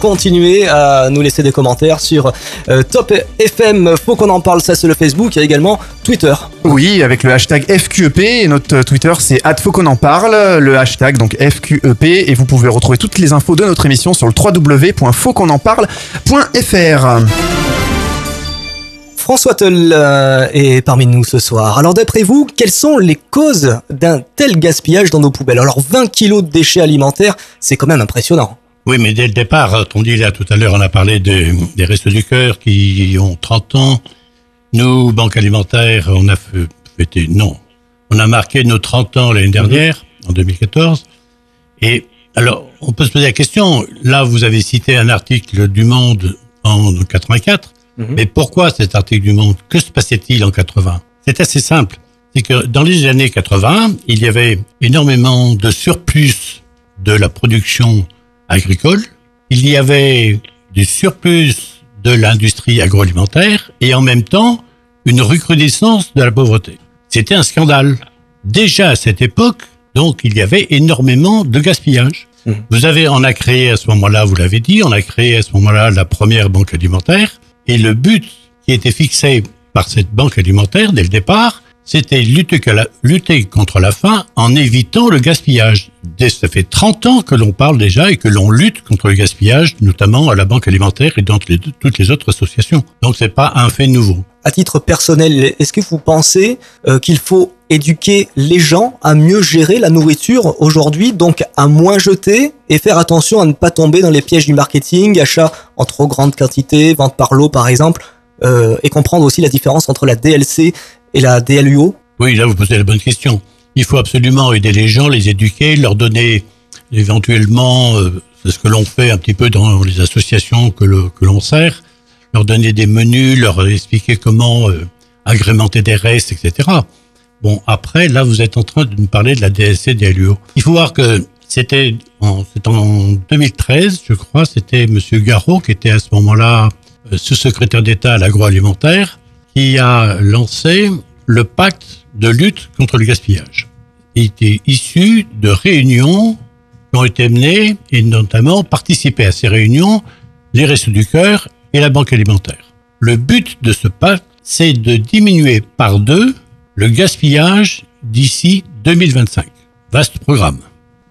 continuez, à nous laisser des commentaires sur FM, faut qu'on en parle, ça c'est le Facebook, il y a également Twitter. Oui, avec le hashtag FQEP et notre euh, Twitter c'est faut qu'on en parle, le hashtag donc FQEP et vous pouvez retrouver toutes les infos de notre émission sur le www.fautquonenparle.fr. François Teul euh, est parmi nous ce soir. Alors d'après vous, quelles sont les causes d'un tel gaspillage dans nos poubelles? Alors 20 kilos de déchets alimentaires, c'est quand même impressionnant. Oui, mais dès le départ, on dit là tout à l'heure, on a parlé de- des Restos du Cœur qui ont 30 ans. Nous, Banque Alimentaire, on a fêté, non, on a marqué nos 30 ans l'année dernière, en 2014. Et alors, on peut se poser la question, là, vous avez cité un article du Monde en 84, mais pourquoi cet article du Monde? Que se passait-il en 80 C'est assez simple. C'est que dans les années 80, il y avait énormément de surplus de la production agricole, il y avait du surplus de l'industrie agroalimentaire et en même temps une recrudescence de la pauvreté. C'était un scandale. Déjà à cette époque, donc il y avait énormément de gaspillage. Vous avez, on a créé à ce moment-là, vous l'avez dit, on a créé à ce moment-là la première banque alimentaire et le but qui était fixé par cette banque alimentaire dès le départ, c'était lutter, contre la faim en évitant le gaspillage. Dès, ça fait 30 ans que l'on parle déjà et que l'on lutte contre le gaspillage, notamment à la Banque alimentaire et dans toutes les, toutes les autres associations. Donc c'est pas un fait nouveau. À titre personnel, est-ce que vous pensez euh, qu'il faut éduquer les gens à mieux gérer la nourriture aujourd'hui, donc à moins jeter et faire attention à ne pas tomber dans les pièges du marketing, achat en trop grande quantité, vente par lot par exemple, euh, et comprendre aussi la différence entre la DLC et la DLUO Oui, là vous posez la bonne question. Il faut absolument aider les gens, les éduquer, leur donner éventuellement, euh, c'est ce que l'on fait un petit peu dans les associations que l'on sert, leur donner des menus, leur expliquer comment euh, agrémenter des restes, etc. Bon, après, là, vous êtes en train de nous parler de la DSC DLUO. Il faut voir que c'était en 2013, je crois, c'était Monsieur Garot qui était à ce moment-là euh, sous-secrétaire d'État à l'agroalimentaire, qui a lancé le pacte de lutte contre le gaspillage. Il était issu de réunions qui ont été menées et notamment participer à ces réunions les Restos du Cœur et la Banque alimentaire. Le but de ce pacte, c'est de diminuer par deux le gaspillage d'ici 2025. Vaste programme.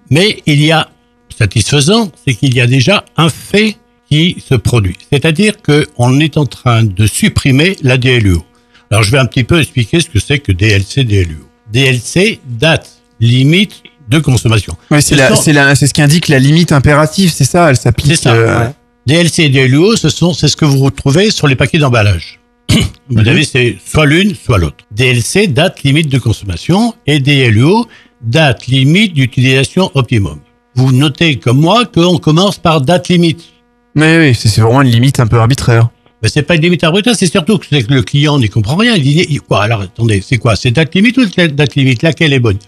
Mais il y a, satisfaisant, c'est qu'il y a déjà un fait qui se produit. C'est-à-dire qu'on est en train de supprimer la DLUO. Alors je vais un petit peu expliquer ce que c'est que DLC, DLUO. DLC, date limite de consommation. Ouais, c'est Ce ce qui indique la limite impérative, c'est ça, elle s'applique. euh, DLC et DLUO, ce c'est ce que vous retrouvez sur les paquets d'emballage. vous avez c'est soit l'une, soit l'autre. DLC, date limite de consommation, et DLUO, date limite d'utilisation optimum. Vous notez comme moi qu'on commence par date limite. Mais oui, c'est vraiment une limite un peu arbitraire. Mais c'est pas une limite arbitraire, c'est surtout que le client n'y comprend rien. Il dit, quoi, alors attendez, c'est quoi? C'est date limite ou date limite? Laquelle est bonne?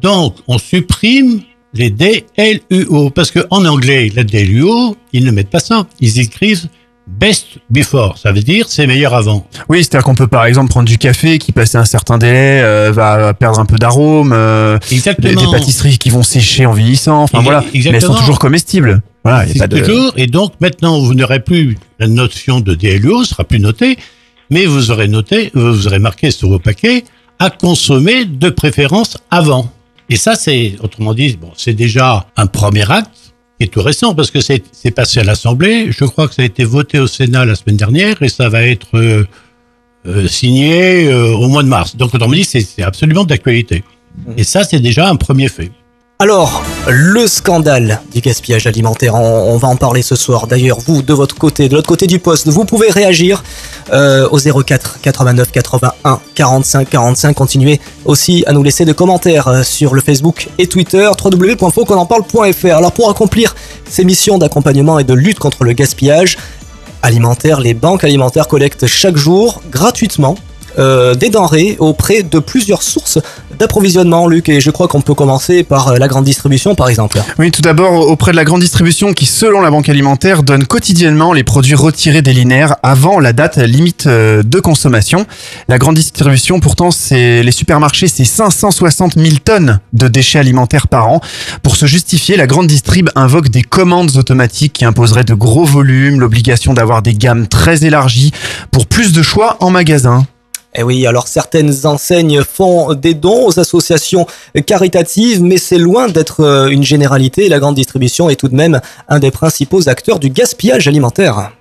Donc, on supprime les DLUO. Parce que en anglais, la DLUO, ils ne mettent pas ça. Ils écrivent best before. Ça veut dire c'est meilleur avant. Oui, c'est-à-dire qu'on peut par exemple prendre du café qui, passé un certain délai, euh, va perdre un peu d'arôme. euh, Exactement. Des, des pâtisseries qui vont sécher en vieillissant. Enfin voilà, mais elles sont toujours comestibles. Voilà, il y a C'est pas de... toujours. Et donc, maintenant, vous n'aurez plus la notion de DLUO, sera plus notée, mais vous aurez noté, vous aurez marqué sur vos paquets à consommer de préférence avant. Et ça, c'est, autrement dit, bon, c'est déjà un premier acte qui est tout récent parce que c'est c'est passé à l'Assemblée. Je crois que ça a été voté au Sénat la semaine dernière et ça va être euh, euh, signé euh, au mois de mars. Donc, autrement dit, c'est c'est absolument d'actualité. Et ça, c'est déjà un premier fait. Alors, le scandale du gaspillage alimentaire, on, va en parler ce soir. D'ailleurs, vous, de votre côté, de l'autre côté du poste, vous pouvez réagir euh, au 04 89 81 45 45. Continuez aussi à nous laisser des commentaires euh, sur le Facebook et Twitter, www.foconenparle.fr. Alors, pour accomplir ces missions d'accompagnement et de lutte contre le gaspillage alimentaire, les banques alimentaires collectent chaque jour gratuitement euh, des denrées auprès de plusieurs sources d'approvisionnement, Luc. Et je crois qu'on peut commencer par euh, la grande distribution, par exemple. Oui, tout d'abord auprès de la grande distribution qui, selon la Banque alimentaire, donne quotidiennement les produits retirés des linéaires avant la date limite euh, de consommation. La grande distribution, pourtant, c'est les supermarchés, c'est 560 000 tonnes de déchets alimentaires par an. Pour se justifier, la grande distrib invoque des commandes automatiques qui imposeraient de gros volumes, l'obligation d'avoir des gammes très élargies pour plus de choix en magasin. Eh oui, alors certaines enseignes font des dons aux associations caritatives, mais c'est loin d'être euh, une généralité. La grande distribution est tout de même un des principaux acteurs du gaspillage alimentaire.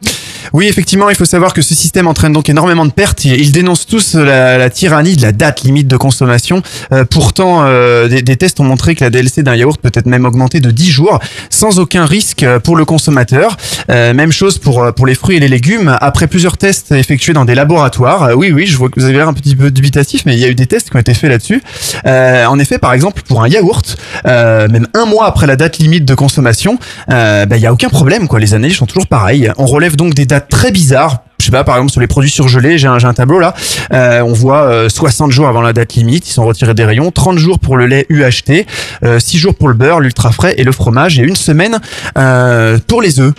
Oui, effectivement, il faut savoir que ce système entraîne donc énormément de pertes. Ils dénoncent tous la, tyrannie de la date limite de consommation. Euh, pourtant, euh, des, tests ont montré que la DLC d'un yaourt peut être même augmentée de 10 jours sans aucun risque pour le consommateur. Euh, même chose pour pour les fruits et les légumes. Après plusieurs tests effectués dans des laboratoires, oui, oui, je vois que vous avez l'air un petit peu dubitatif, mais il y a eu des tests qui ont été faits là-dessus. en effet, par exemple, pour un yaourt, même un mois après la date limite de consommation, bah, il y a aucun problème. Quoi, les analyses sont toujours pareilles. On relève donc des très bizarres je sais pas, par exemple sur les produits surgelés, j'ai un, tableau là, euh, on voit 60 jours avant la date limite, ils sont retirés des rayons, 30 jours pour le lait UHT, euh, 6 jours pour le beurre, l'ultra frais et le fromage, et une semaine euh, pour les œufs.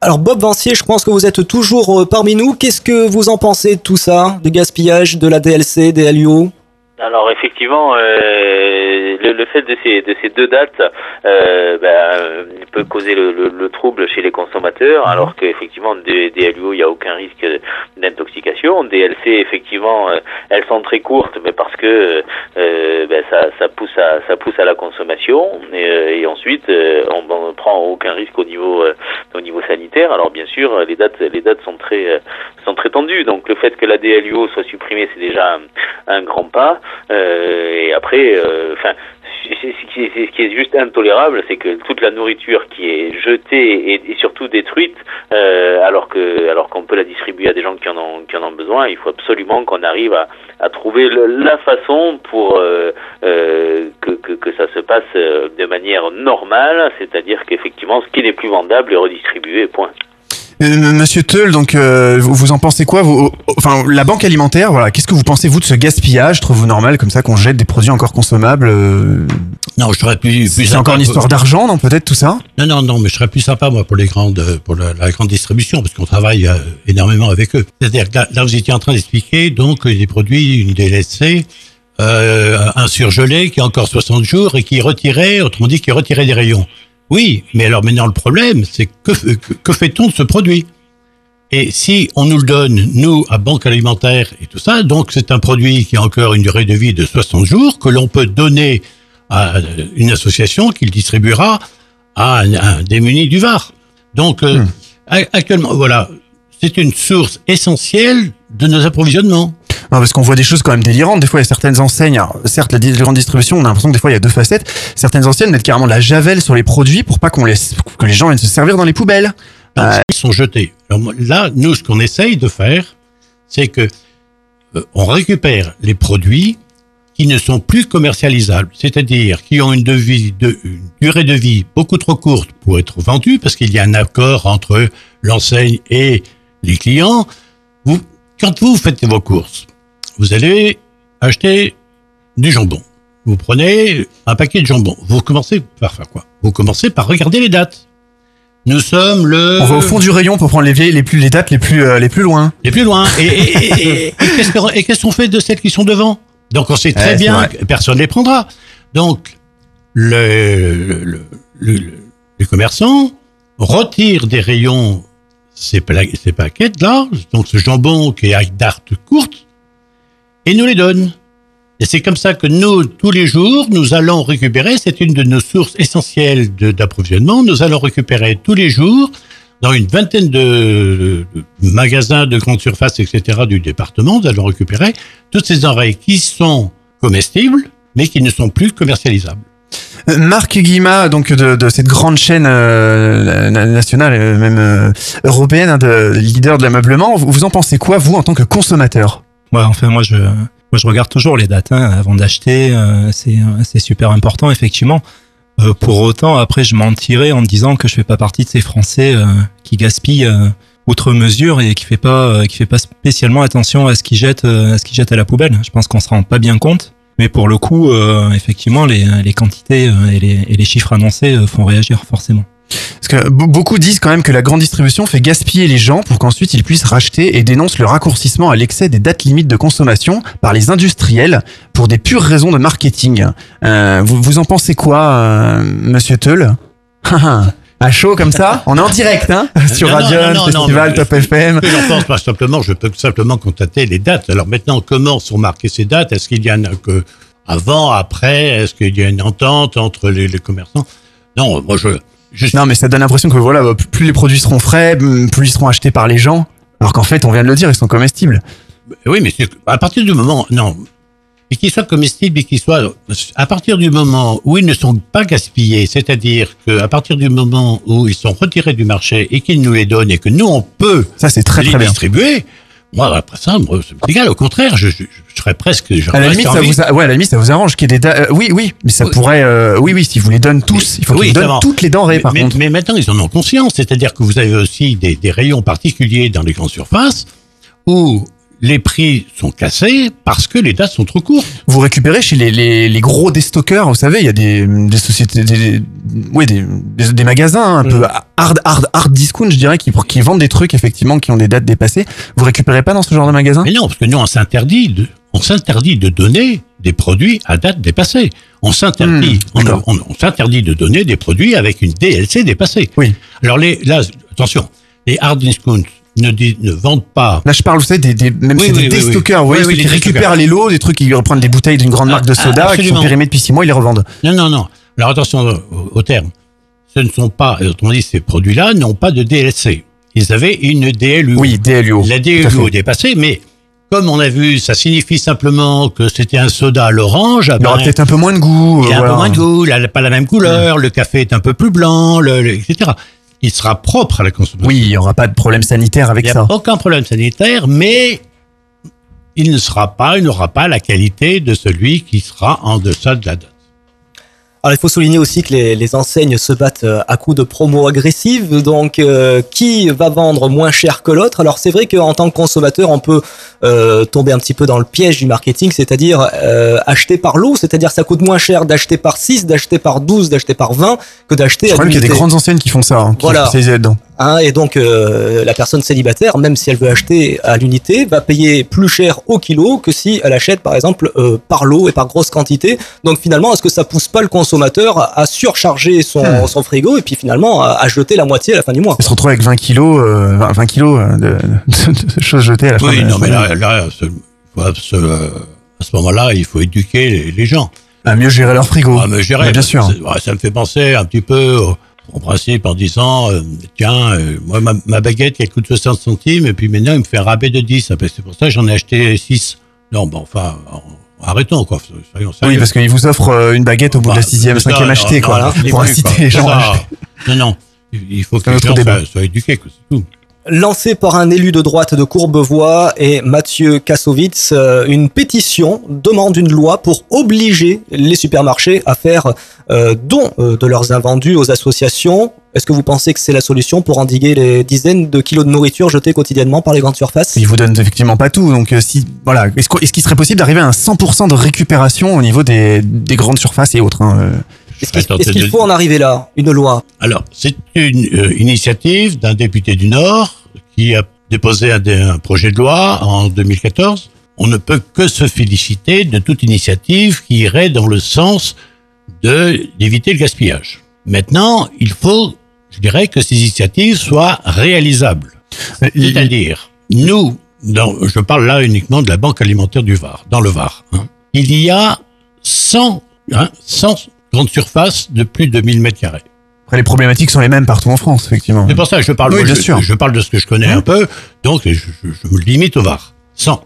Alors Bob Vancier, je pense que vous êtes toujours euh, parmi nous. Qu'est-ce que vous en pensez de tout ça, de gaspillage, de la DLC, des alors effectivement, euh, le, le, fait de ces, de ces deux dates euh, ben, peut causer le, le, le, trouble chez les consommateurs, alors qu'effectivement des, des LUO, il n'y a aucun risque d'intoxication. Des LC, effectivement, euh, elles sont très courtes, mais parce que euh, ben, ça, ça, pousse à, ça pousse à la consommation. Et, euh, et ensuite, on ne prend aucun risque au niveau, au niveau sanitaire. Alors bien sûr, les dates, les dates sont très, sont très tendues. Donc le fait que la DLUO soit supprimée, c'est déjà un, un grand pas. Euh, et après, enfin, ce qui est juste intolérable, c'est que toute la nourriture qui est jetée et, surtout détruite, euh, alors que alors qu'on peut la distribuer à des gens qui en ont qui en ont besoin, il faut absolument qu'on arrive à, trouver la façon pour euh, euh, que, que, que ça se passe de manière normale, c'est-à-dire qu'effectivement ce qui n'est plus vendable est redistribué. Point. Monsieur Teul, donc euh, vous en pensez quoi vous, Enfin, la banque alimentaire, voilà. Qu'est-ce que vous pensez vous de ce gaspillage? Trouvez-vous normal comme ça qu'on jette des produits encore consommables euh... Non, je serais plus. plus C'est encore une histoire d'argent, non Peut-être tout ça? Non, non, non, mais je serais plus sympa moi pour les grandes, pour la, la grande distribution parce qu'on travaille euh, énormément avec eux. C'est-à-dire là, là, vous étiez en train d'expliquer donc des produits, une. Euh, un surgelé qui a encore 60 jours et qui est retiré, autrement dit qui est retiré des rayons. Oui, mais alors maintenant le problème, c'est que, que, que fait-on de ce produit? Et si on nous le donne, nous, à Banque Alimentaire et tout ça, donc c'est un produit qui a encore une durée de vie de 60 jours, que l'on peut donner à une association qui le distribuera à un, un démuni du Var. Donc euh, hmm. actuellement, voilà, c'est une source essentielle de nos approvisionnements. Non, parce qu'on voit des choses quand même délirantes. Des fois, il y a certaines enseignes, alors, certes, la grande distribution, on a l'impression que des fois, il y a deux facettes. Certaines enseignes mettent carrément de la javel sur les produits pour pas qu'on laisse, que les gens viennent se servir dans les poubelles. Euh... Ils sont jetés. Alors, là, nous, ce qu'on essaye de faire, c'est que euh, on récupère les produits qui ne sont plus commercialisables, c'est-à-dire qui ont une, devise de, une durée de vie beaucoup trop courte pour être vendus, parce qu'il y a un accord entre l'enseigne et les clients. Vous, quand vous faites vos courses, vous allez acheter du jambon. Vous prenez un paquet de jambon. Vous commencez par faire quoi Vous commencez par regarder les dates. Nous sommes le. On va au fond du rayon pour prendre les vieilles, les plus les dates les plus euh, les plus loin. Les plus loin. Et, et, et, et qu'est-ce qu'on fait de celles qui sont devant? Donc on sait très ouais, bien que personne les prendra. Donc le, le, le, les commerçants retirent des rayons ces, ces paquets là, donc ce jambon qui est à date courte, et nous les donne. Et c'est comme ça que nous, tous les jours, nous allons récupérer, c'est une de nos sources essentielles d'approvisionnement, nous allons récupérer tous les jours dans une vingtaine de, magasins de grande surface, etc. du département, nous allons récupérer toutes ces oreilles qui sont comestibles, mais qui ne sont plus commercialisables. Marc Guima, donc de, cette grande chaîne euh, nationale, même euh, européenne, hein, de leader de l'ameublement, vous en pensez quoi, vous, en tant que consommateur? Enfin, moi, je, moi, je regarde toujours les dates hein, avant d'acheter. Euh, c'est, c'est super important, effectivement. Euh, pour autant, après, je mentirais en disant que je fais pas partie de ces Français euh, qui gaspillent outre mesure et qui fait pas, fait pas spécialement attention à ce qu'ils jettent, à à la poubelle. Je pense qu'on se rend pas bien compte. Mais pour le coup, effectivement, les, quantités et les chiffres annoncés font réagir forcément. Parce que beaucoup disent quand même que la grande distribution fait gaspiller les gens pour qu'ensuite ils puissent racheter et dénoncent le raccourcissement à l'excès des dates limites de consommation par les industriels pour des pures raisons de marketing. Euh, vous, vous en pensez quoi, euh, Monsieur Teul à chaud comme ça? On est en direct, hein Sur Radion, Festival, Top FM. J'en pense pas simplement, je peux simplement constater les dates. Alors maintenant, comment sont marquées ces dates? Est-ce qu'il y en a que avant, après? Est-ce qu'il y a une entente entre les, les commerçants? Non, moi je Non, mais ça donne l'impression que voilà, plus les produits seront frais, plus ils seront achetés par les gens. Alors qu'en fait, on vient de le dire, ils sont comestibles. Oui, mais à partir du moment, non, et qu'ils soient comestibles et qu'ils soient, à partir du moment où ils ne sont pas gaspillés, c'est-à-dire qu'à partir du moment où ils sont retirés du marché et qu'ils nous les donnent et que nous on peut ça c'est très les très bien. Moi après ça, moi, c'est égal. Au contraire, je, je, je serais presque. À la limite, ça vous, a- ouais, à la limite, ça vous arrange qu'il y ait des, da- euh, oui, oui, mais ça pourrait, euh, oui, oui, s'ils vous les donnent tous, il faut qu'ils Oui, donnent toutes les denrées, mais, par mais- contre. mais maintenant, ils en ont conscience. C'est-à-dire que vous avez aussi des, des rayons particuliers dans les grandes surfaces où les prix sont cassés parce que les dates sont trop courtes. Vous récupérez chez les, les, les gros déstockeurs, vous savez, il y a des, des sociétés, des, ouais, des, des, des magasins un Mm. peu hard, hard, hard discount, je dirais, qui, qui vendent des trucs, effectivement, qui ont des dates dépassées. Vous récupérez pas dans ce genre de magasin? Mais non, parce que nous, on s'interdit de, on s'interdit de donner des produits à date dépassée. On s'interdit, on, on- on s'interdit de donner des produits avec une DLC dépassée. Oui. Alors les, là, attention, les hard discounts ne, vendent pas. Là, je parle, vous savez, des, des, même Oui, c'est oui, des oui, vous voyez, ceux qui récupèrent les lots, des trucs qui reprennent des bouteilles d'une grande marque de Ah, soda, qui sont absolument. périmés depuis six mois, ils les revendent. Non, non, non. Alors attention au, au terme. Ce ne sont pas, autrement dit, ces produits-là n'ont pas de DLC. Ils avaient une DLU. Oui, DLUO. La. DLU est dépassée, mais comme on a vu, ça signifie simplement que c'était un soda à l'orange. ah Il y aura ben, peut-être un peu moins de goût. il a euh, un peu moins de goût, il n'a pas la même couleur, le café est un peu plus blanc, le, le- etc. Il sera propre à la consommation. Oui, il n'y aura pas de problème sanitaire avec Il ça. a aucun problème sanitaire, mais il ne sera pas, il n'aura pas la qualité de celui qui sera en deçà de la date. Alors il faut souligner aussi que les, les enseignes se battent euh, à coups de promos agressives, donc euh, qui va vendre moins cher que l'autre? Alors c'est vrai qu'en tant que consommateur, on peut euh, tomber un petit peu dans le piège du marketing, c'est-à-dire euh, acheter par lot, c'est-à-dire ça coûte moins cher d'acheter par 6, d'acheter par 12, d'acheter par 20 que d'acheter Je crois qu'il y a des grandes enseignes qui font ça, hein, qui Voilà. sont. Hein, et donc euh, la personne célibataire, même si elle veut acheter à l'unité, va payer plus cher au kilo que si elle achète par exemple euh, par lot et par grosse quantité. Donc finalement, est-ce que ça pousse pas le consommateur à surcharger son, Hmm. son frigo et puis finalement à, à jeter la moitié à la fin du mois? Elle se retrouve avec 20 kilos, euh, 20, 20 kilos euh, de, de- de choses jetées à la fin. Oui, de la non, mais là, ce- euh, à ce moment-là, il faut éduquer les, les gens. À mieux gérer leur frigo. Je dirais, Ouais, bien sûr. ouais, Ça me fait penser un petit peu au principe en disant, euh, tiens, euh, moi, ma, ma baguette, elle coûte 60 centimes, et puis maintenant, il me fait un rabais de 10. Ah, ben, C'est pour ça que j'en ai acheté 6. Non, bon, enfin, arrêtons, quoi. Soyons sérieux. Oui, parce qu'ils vous offrent euh, une baguette au bout de la sixième, C'est ça, cinquième achetée, quoi, non, pour inciter les gens à. Non, non. Il faut que les gens soient, soient éduqués, c'est tout. Lancé par un élu de droite de Courbevoie et Mathieu Kassovitz, euh, une pétition demande une loi pour obliger les supermarchés à faire euh, don euh, de leurs invendus aux associations. Est-ce que vous pensez que c'est la solution pour endiguer les dizaines de kilos de nourriture jetés quotidiennement par les grandes surfaces? Ils vous donnent effectivement pas tout, donc euh, si voilà, est-ce qu'- est-ce qu'il serait possible d'arriver à un 100% de récupération au niveau des, des grandes surfaces et autres hein. Est-ce qu'il faut en arriver là Une loi? Alors, c'est une euh, initiative d'un député du Nord qui a déposé un, projet de loi en 2014. On ne peut que se féliciter de toute initiative qui irait dans le sens de d'éviter le gaspillage. Maintenant, il faut, je dirais, que ces initiatives soient réalisables. C'est-à-dire, nous, dans, je parle là uniquement de la Banque alimentaire du Var, dans le Var. hein. il y a 100, hein, 100 grandes surfaces de plus de 1000 mètres carrés. Après, les problématiques sont les mêmes partout en France, effectivement. C'est pour ça que je parle, Oui, bien je, sûr. je parle de ce que je connais un peu, donc je, je- je me limite au VAR. 100.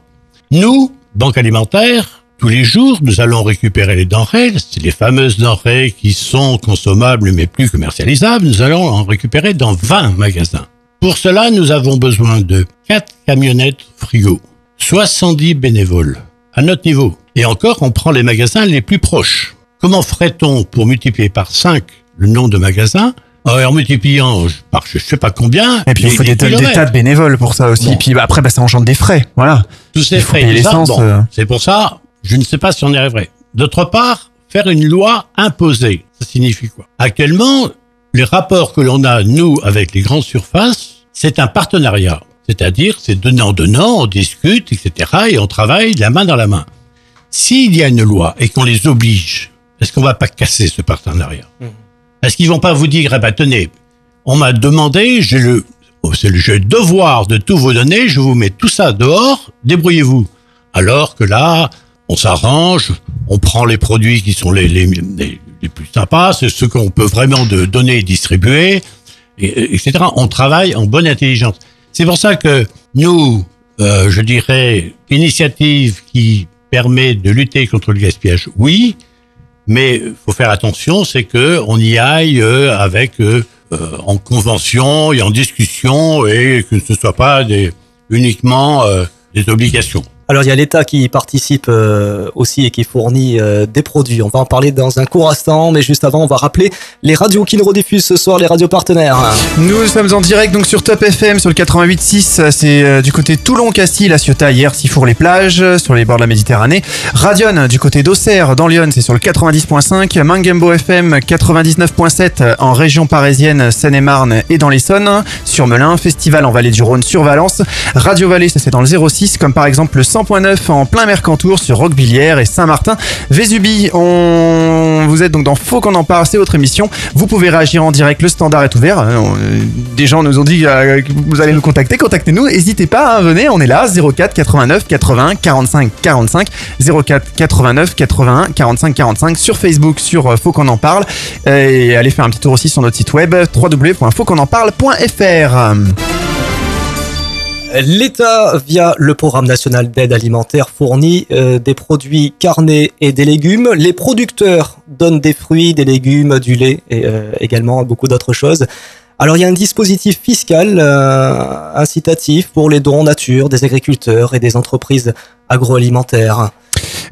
Nous, Banque alimentaire, tous les jours, nous allons récupérer les denrées, c'est les fameuses denrées qui sont consommables mais plus commercialisables, nous allons en récupérer dans 20 magasins. Pour cela, nous avons besoin de 4 camionnettes frigo, 70 bénévoles, à notre niveau. Et encore, on prend les magasins les plus proches. Comment ferait-on pour multiplier par 5 le nombre de magasins Euh, en multipliant par je sais pas combien. Et puis il faut des, tas- des kilomètres. tas de bénévoles pour ça aussi. Bon. Et puis bah, après, bah, ça engendre des frais. Voilà. Tous ces frais, bon, euh. c'est pour ça, je ne sais pas si on y arriverait. D'autre part, faire une loi imposée, ça signifie quoi? Actuellement, les rapports que l'on a, nous, avec les grandes surfaces, c'est un partenariat. C'est-à-dire, c'est donnant-donnant, on discute, etc., et on travaille la main dans la main. S'il y a une loi et qu'on les oblige, est-ce qu'on va pas casser ce partenariat? Est-ce qu'ils vont pas vous dire, eh ben, tenez, on m'a demandé, j'ai le, oh, c'est le devoir de tout vous donner, je vous mets tout ça dehors, débrouillez-vous. Alors que là, on s'arrange, on prend les produits qui sont les, les, les, les plus sympas, c'est ceux qu'on peut vraiment de donner et distribuer, et, etc. On travaille en bonne intelligence. C'est pour ça que nous, euh, je dirais, initiative qui permet de lutter contre le gaspillage, oui, mais faut faire attention, c'est que on y aille euh, avec euh, euh, en convention et en discussion et que ce soit pas des, uniquement des obligations. Alors il y a l'État qui participe euh, aussi et qui fournit euh, des produits. On va en parler dans un court instant, mais juste avant, on va rappeler les radios qui nous rediffusent ce soir, les radios partenaires. Nous sommes en direct donc sur Top FM sur le 88.6, c'est euh, du côté Toulon, Castille, La Ciotat, hier, Sifour les plages, euh, sur les bords de la Méditerranée. Radion du côté d'Auxerre, dans Lyon, c'est sur le 90.5. Mangembo FM 99.7 en région parisienne, Seine-et-Marne et dans l'Essonne. Sur Melun, Festival en Vallée du Rhône sur Valence. Radio Vallée, ça c'est dans le 06, comme par exemple le 100.9 en plein Mercantour sur Roquebillière et Saint-Martin. Vésubie, on... vous êtes donc dans Faut qu'on en parle, c'est votre émission. Vous pouvez réagir en direct, le standard est ouvert. Euh, euh, Des gens nous ont dit euh, que vous allez nous contacter, contactez-nous, n'hésitez pas, hein, venez, on est là, 04 89 81 45 45, 04 89 81 45 45 sur Facebook, sur Faut qu'on en parle, et allez faire un petit tour aussi sur notre site web www.fautquonenparle.fr. L'État, via le programme national d'aide alimentaire, fournit euh, des produits carnés et des légumes. Les producteurs donnent des fruits, des légumes, du lait et euh, également beaucoup d'autres choses. Alors il y a un dispositif fiscal euh, incitatif pour les dons nature des agriculteurs et des entreprises agroalimentaires.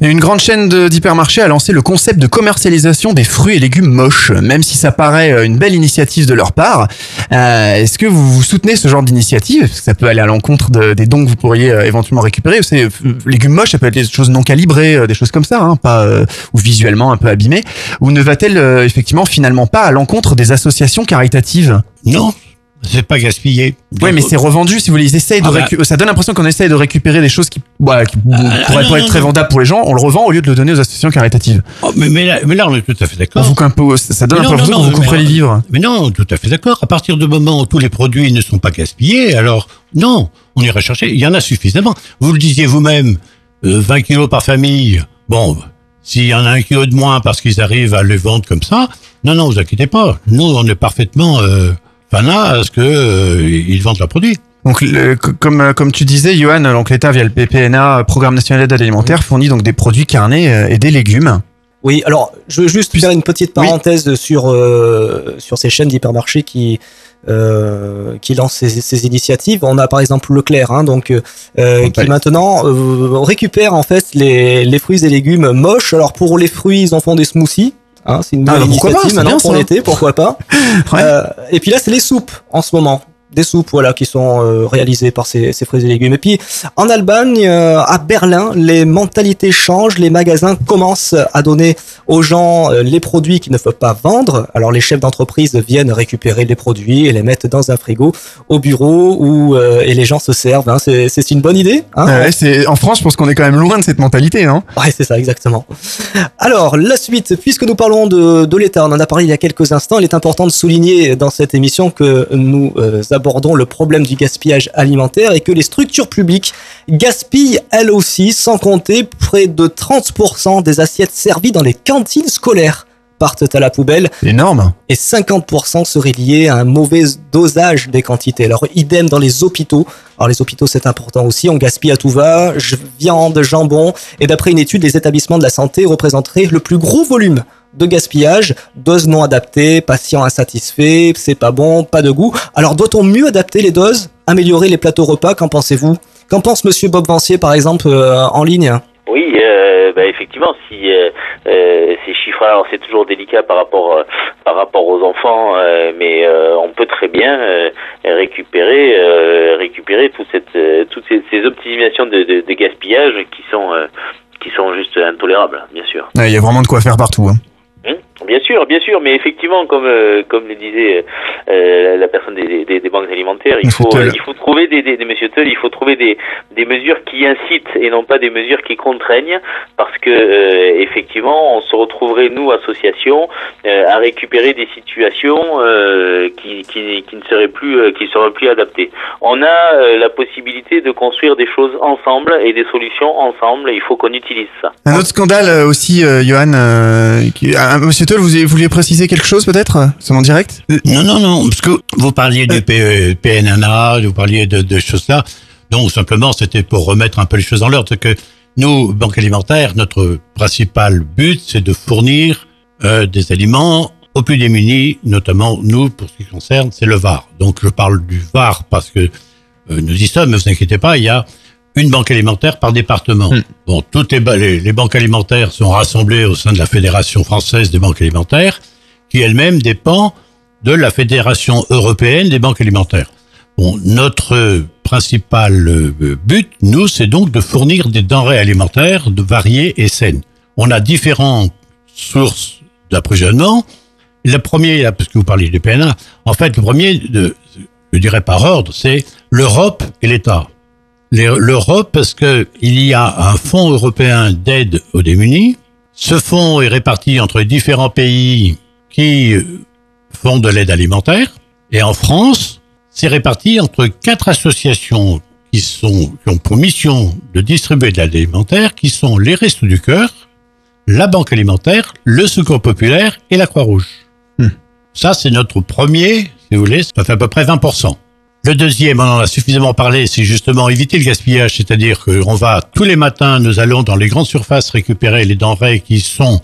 Une grande chaîne d'hypermarchés a lancé le concept de commercialisation des fruits et légumes moches, même si ça paraît euh, une belle initiative de leur part. Euh, Est-ce que vous, soutenez ce genre d'initiative? Parce que ça peut aller à l'encontre de- des dons que vous pourriez euh, éventuellement récupérer. C'est euh, légumes moches, ça peut être des choses non calibrées, des choses comme ça, hein, pas euh, ou visuellement un peu abîmées. Ou ne va-t-elle euh, effectivement finalement pas à l'encontre des associations caritatives? Non, c'est pas gaspillé. Oui, mais c'est revendu. Si vous voulez, ils essayent de Ah bah. ça donne l'impression qu'on essaye de récupérer des choses qui, bah, qui pourraient ah, pas non, être très vendables pour les gens. On le revend au lieu de le donner aux associations caritatives. Oh, mais, mais, là, mais là, on est tout à fait d'accord. ça donne l'impression que vous mais- les vivres. Mais non, tout à fait d'accord. À partir du moment où tous les produits ne sont pas gaspillés, alors non, on ira chercher. Il y en a suffisamment. Vous le disiez vous-même, euh, 20 kilos par famille. Bon, s'il y en a un kilo de moins parce qu'ils arrivent à les vendre comme ça, non, non, vous inquiétez pas. Nous, on est parfaitement euh, fanat à ce que euh, ils vendent leurs produits. Donc, le- comme, euh, comme tu disais, Johan, donc l'État via le PPNA, Programme National d'Aide Alimentaire, fournit donc des produits carnés euh, et des légumes. Oui, alors je veux juste faire une petite parenthèse sur euh, sur ces chaînes d'hypermarchés qui euh, qui lancent ces, ces initiatives. On a par exemple Leclerc, hein, donc euh, euh, qui maintenant euh, récupère en fait les, les fruits et légumes moches. Alors pour les fruits, ils en font des smoothies. Hein, c'est une Ah, nouvelle pourquoi pas, maintenant pour l'été, pourquoi pas. Euh, et puis là, c'est les soupes en ce moment. Des soupes, voilà, qui sont euh, réalisées par ces, ces fruits et légumes. Et puis, en Allemagne, euh, à Berlin, les mentalités changent. Les magasins commencent à donner aux gens euh, les produits qu'ils ne peuvent pas vendre. Alors, les chefs d'entreprise viennent récupérer les produits et les mettent dans un frigo au bureau où euh, et les gens se servent. Hein. C'est c'est une bonne idée. Hein Ouais, c'est, en France, je pense qu'on est quand même loin de cette mentalité. Hein. Ouais, c'est ça, exactement. Alors, la suite, puisque nous parlons de, de l'État, on en a parlé il y a quelques instants, il est important de souligner dans cette émission que nous euh, abordons le problème du gaspillage alimentaire et que les structures publiques gaspillent elles aussi, sans compter près de 30% des assiettes servies dans les cantines scolaires partent à la poubelle. Énorme. Et 50% seraient liés à un mauvais dosage des quantités. Alors, idem dans les hôpitaux. Alors, les hôpitaux, c'est important aussi. On gaspille à tout va. Viande, jambon. Et d'après une étude, les établissements de la santé représenteraient le plus gros volume de gaspillage, doses non adaptées, patients insatisfaits, c'est pas bon, pas de goût. Alors doit-on mieux adapter les doses, améliorer les plateaux repas Qu'en pensez-vous? Qu'en pense Monsieur Bob Vancier par exemple euh, en ligne? Oui, euh, bah, effectivement, si euh, euh, ces chiffres, alors c'est toujours délicat par rapport euh, par rapport aux enfants, euh, mais euh, on peut très bien euh, récupérer euh, récupérer toute cette euh, toutes ces, ces optimisations de, de, de gaspillage qui sont euh, qui sont juste intolérables, bien sûr. Ouais, Il y a vraiment de quoi faire partout. hein. Hmm? Bien sûr, bien sûr, mais effectivement, comme euh, comme le disait euh, la personne des, des, des banques alimentaires, il Monsieur faut il faut trouver des, des, des Monsieur Tull, il faut trouver des, des mesures qui incitent et non pas des mesures qui contraignent, parce que euh, effectivement, on se retrouverait nous associations euh, à récupérer des situations euh, qui, qui qui ne seraient plus euh, qui seraient plus adaptées. On a euh, la possibilité de construire des choses ensemble et des solutions ensemble. Il faut qu'on utilise ça. Un autre scandale aussi, euh, Johan, euh, qui, un- Monsieur Vous vouliez préciser quelque chose peut-être C'est mon direct? Non, non, non, parce que vous parliez du P- PNNA, vous parliez de, de choses là. Donc simplement, c'était pour remettre un peu les choses en l'ordre. C'est que nous, Banque Alimentaire, notre principal but, c'est de fournir euh, des aliments aux plus démunis, notamment nous, pour ce qui concerne, c'est le Var. Donc je parle du Var parce que euh, nous y sommes, mais vous inquiétez pas, il y a une banque alimentaire par département. Bon, toutes les, les, les banques alimentaires sont rassemblées au sein de la Fédération française des banques alimentaires, qui elle-même dépend de la Fédération européenne des banques alimentaires. Bon, notre principal euh, but, nous, c'est donc de fournir des denrées alimentaires de variées et saines. On a différentes sources d'approvisionnement. Le premier, là, parce que vous parlez du PNA, en fait, le premier, de, je dirais par ordre, c'est l'Europe et l'État. L'Europe, parce que il y a un fonds européen d'aide aux démunis. Ce fonds est réparti entre différents pays qui euh, font de l'aide alimentaire. Et en France, c'est réparti entre quatre associations qui sont qui ont pour mission de distribuer de l'aide alimentaire, qui sont les Restos du Cœur, la Banque alimentaire, le Secours populaire et la Croix-Rouge. Ça, c'est notre premier, si vous voulez, ça fait à peu près 20%. Le deuxième, on en a suffisamment parlé, c'est justement éviter le gaspillage, c'est-à-dire qu'on va tous les matins, nous allons dans les grandes surfaces récupérer les denrées qui sont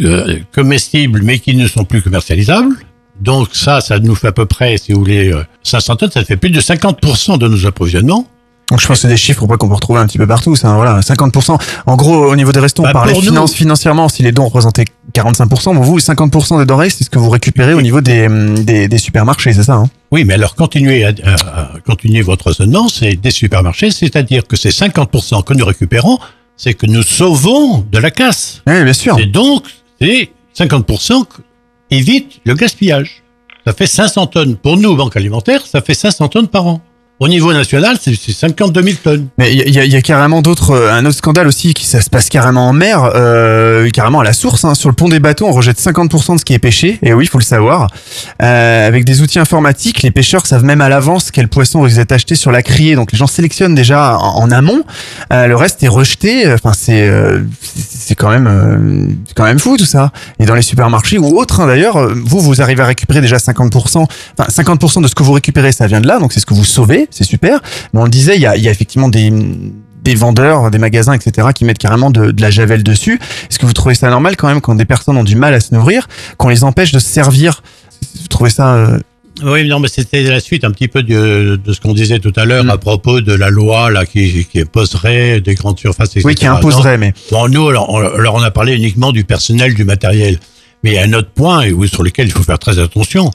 euh, comestibles mais qui ne sont plus commercialisables. Donc ça, ça nous fait à peu près, si vous voulez, euh, 500 tonnes, ça fait plus de 50% de nos approvisionnements. Donc je pense que c'est des chiffres qu'on peut retrouver un petit peu partout. Ça, voilà, 50%. En gros, au niveau des restos, on Bah, parlait finance, financièrement, si les dons représentaient 45%, bon, vous, 50% des denrées, c'est ce que vous récupérez au niveau des, hum, des, des supermarchés, c'est ça hein? Oui, mais alors continuez à, à- à continuer votre raisonnement, c'est des supermarchés, c'est-à-dire que ces 50% que nous récupérons, c'est que nous sauvons de la casse. Oui, bien sûr. Et donc, c'est 50% qui évite le gaspillage. Ça fait 500 tonnes. Pour nous, Banque Alimentaire, ça fait 500 tonnes par an. Au niveau national, c'est c'est 52 000 tonnes. Mais il y, il y a carrément d'autres, euh, un autre scandale aussi, qui ça se passe carrément en mer, euh, carrément à la source. Hein. Sur le pont des bateaux, on rejette 50% de ce qui est pêché. Et oui, il faut le savoir. Euh, avec des outils informatiques, les pêcheurs savent même à l'avance quel poisson risque d'être acheté sur la criée. Donc les gens sélectionnent déjà en, amont. Euh, le reste est rejeté. Enfin, c'est euh, c'est quand même euh, quand même fou tout ça. Et dans les supermarchés ou autres, hein, d'ailleurs, vous vous arrivez à récupérer déjà 50%. Enfin, 50% de ce que vous récupérez, ça vient de là. Donc c'est ce que vous sauvez, c'est super. Mais on le disait, il y a, il y a effectivement des des vendeurs, des magasins, etc., qui mettent carrément de, de la javel dessus. Est-ce que vous trouvez ça normal quand même quand des personnes ont du mal à se nourrir, qu'on les empêche de se servir? Vous trouvez ça euh, Oui, non, mais c'était la suite un petit peu de, de ce qu'on disait tout à l'heure Mm. à propos de la loi là qui, qui imposerait des grandes surfaces, etc. Oui, qui imposerait, Non. mais Bon, nous, alors on, alors, on a parlé uniquement du personnel, du matériel. Mais il y a un autre point et oui, sur lequel il faut faire très attention.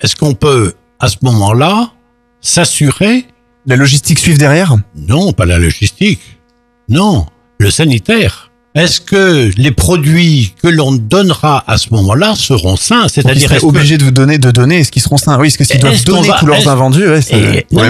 Est-ce qu'on peut, à ce moment-là, s'assurer la logistique suive derrière? Non, pas la logistique. Non, le sanitaire. Est-ce que les produits que l'on donnera à ce moment-là seront sains? C'est-à-dire est-ce obligés de vous donner, de donner, est-ce qu'ils seront sains? Oui, est-ce que s'ils doivent donner va- tous leurs est-ce- invendus ouais, non,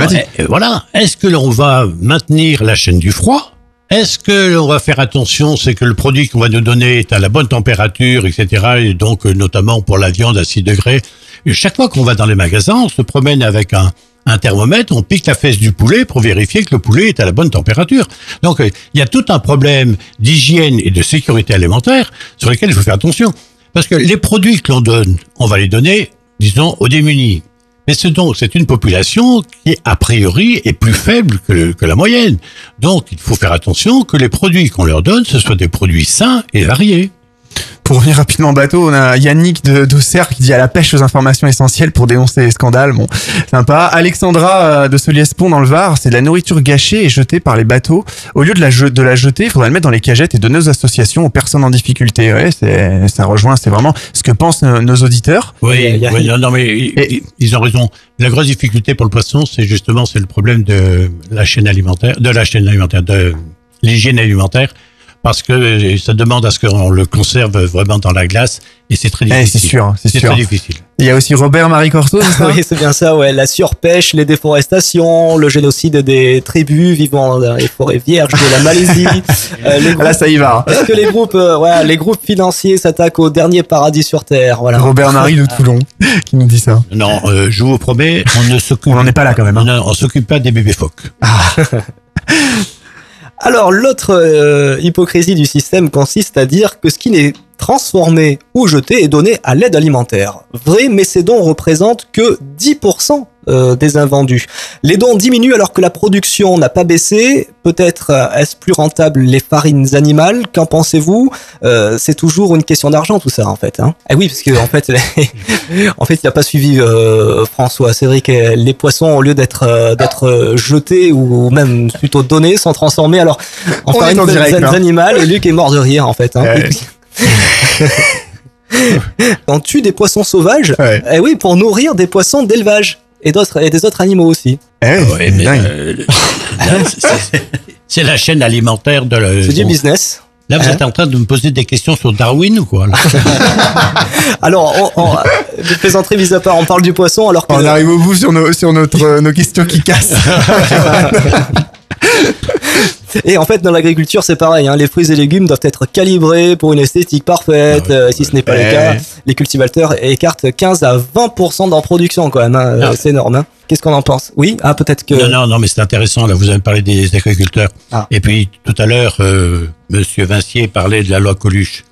voilà. Est-ce que l'on va maintenir la chaîne du froid? Est-ce que l'on va faire attention, c'est que le produit qu'on va nous donner est à la bonne température, etc. Et donc, euh, notamment pour la viande à 6 degrés? Et chaque fois qu'on va dans les magasins, on se promène avec un, un thermomètre, on pique la fesse du poulet pour vérifier que le poulet est à la bonne température. Donc, euh, il y a tout un problème d'hygiène et de sécurité alimentaire sur lesquels il faut faire attention. Parce que les produits que l'on donne, on va les donner, disons, aux démunis. Mais c'est donc, c'est une population qui, a priori, est plus faible que, que la moyenne. Donc, il faut faire attention que les produits qu'on leur donne, ce soient des produits sains et variés. Pour revenir rapidement en bateau, on a Yannick de d'Auxerre qui dit à la pêche aux informations essentielles pour dénoncer les scandales. Bon, sympa. Alexandra euh, de Soliespont dans le Var, c'est de la nourriture gâchée et jetée par les bateaux. Au lieu de la, je- de la jeter, il faudrait la mettre dans les cagettes et donner aux associations, aux personnes en difficulté. Ouais, c'est, ça rejoint, c'est vraiment ce que pensent nos, nos auditeurs. Oui, oui, non, non, mais ils, ils ont raison. La grosse difficulté pour le poisson, c'est justement c'est le problème de la chaîne alimentaire, de la chaîne alimentaire, de l'hygiène alimentaire, parce que euh, ça demande à ce qu'on le conserve vraiment dans la glace, et c'est très Eh, difficile. c'est sûr, c'est sûr. très difficile. Il y a aussi Robert Marie Corso, Oui, c'est bien ça, ouais. La surpêche, les déforestations, le génocide des tribus vivant dans les forêts vierges de la Malaisie. Euh, les Là, ça y va. Est-ce que les groupes, euh, ouais, les groupes financiers s'attaquent au dernier paradis sur Terre Voilà. Robert Marie de Toulon qui nous dit ça. Non, euh, je vous promets, on ne s'occupe. On n'en est pas là quand même. hein. Non, on s'occupe pas des bébés phoques. Alors l'autre euh, hypocrisie du système consiste à dire que ce qui n'est transformé ou jeté est donné à l'aide alimentaire. Vrai, mais ces dons représentent que 10% euh, des invendus. Les dons diminuent alors que la production n'a pas baissé. Peut-être euh, est-ce plus rentable les farines animales? Qu'en pensez-vous? Euh, C'est toujours une question d'argent tout ça en fait. Hein ah oui, parce que en fait, en fait, il n'a pas suivi euh, François. C'est vrai que les poissons, au lieu d'être d'être jetés ou même plutôt donnés, sont transformés alors en On farines en là. animales. Et Luc est mort de rire en fait. Hein. Ouais. On tue des poissons sauvages, eh oui, pour nourrir des poissons d'élevage et d'autres et des autres animaux aussi. Ouais, mais, euh, là, c'est- c'est la chaîne alimentaire de la. C'est du bon. business. Là, vous Hein êtes en train de me poser des questions sur Darwin ou quoi là Alors, on, on, de plaisanterie mise à part, on parle du poisson alors que On arrive au bout sur nos, sur notre, euh, nos questions qui cassent. Et en fait, dans l'agriculture, c'est pareil. Hein, les fruits et légumes doivent être calibrés pour une esthétique parfaite. euh, si ce n'est pas le Ouais. cas, les cultivateurs écartent 15 à 20% dans production quand même. hein, euh, Ah. C'est énorme. hein. Qu'est-ce qu'on en pense? Oui Ah, peut-être que... Non, non, non, mais c'est intéressant. Là, vous avez parlé des agriculteurs. Ah. Et puis, tout à l'heure, euh, Monsieur Vincier parlait de la loi Coluche.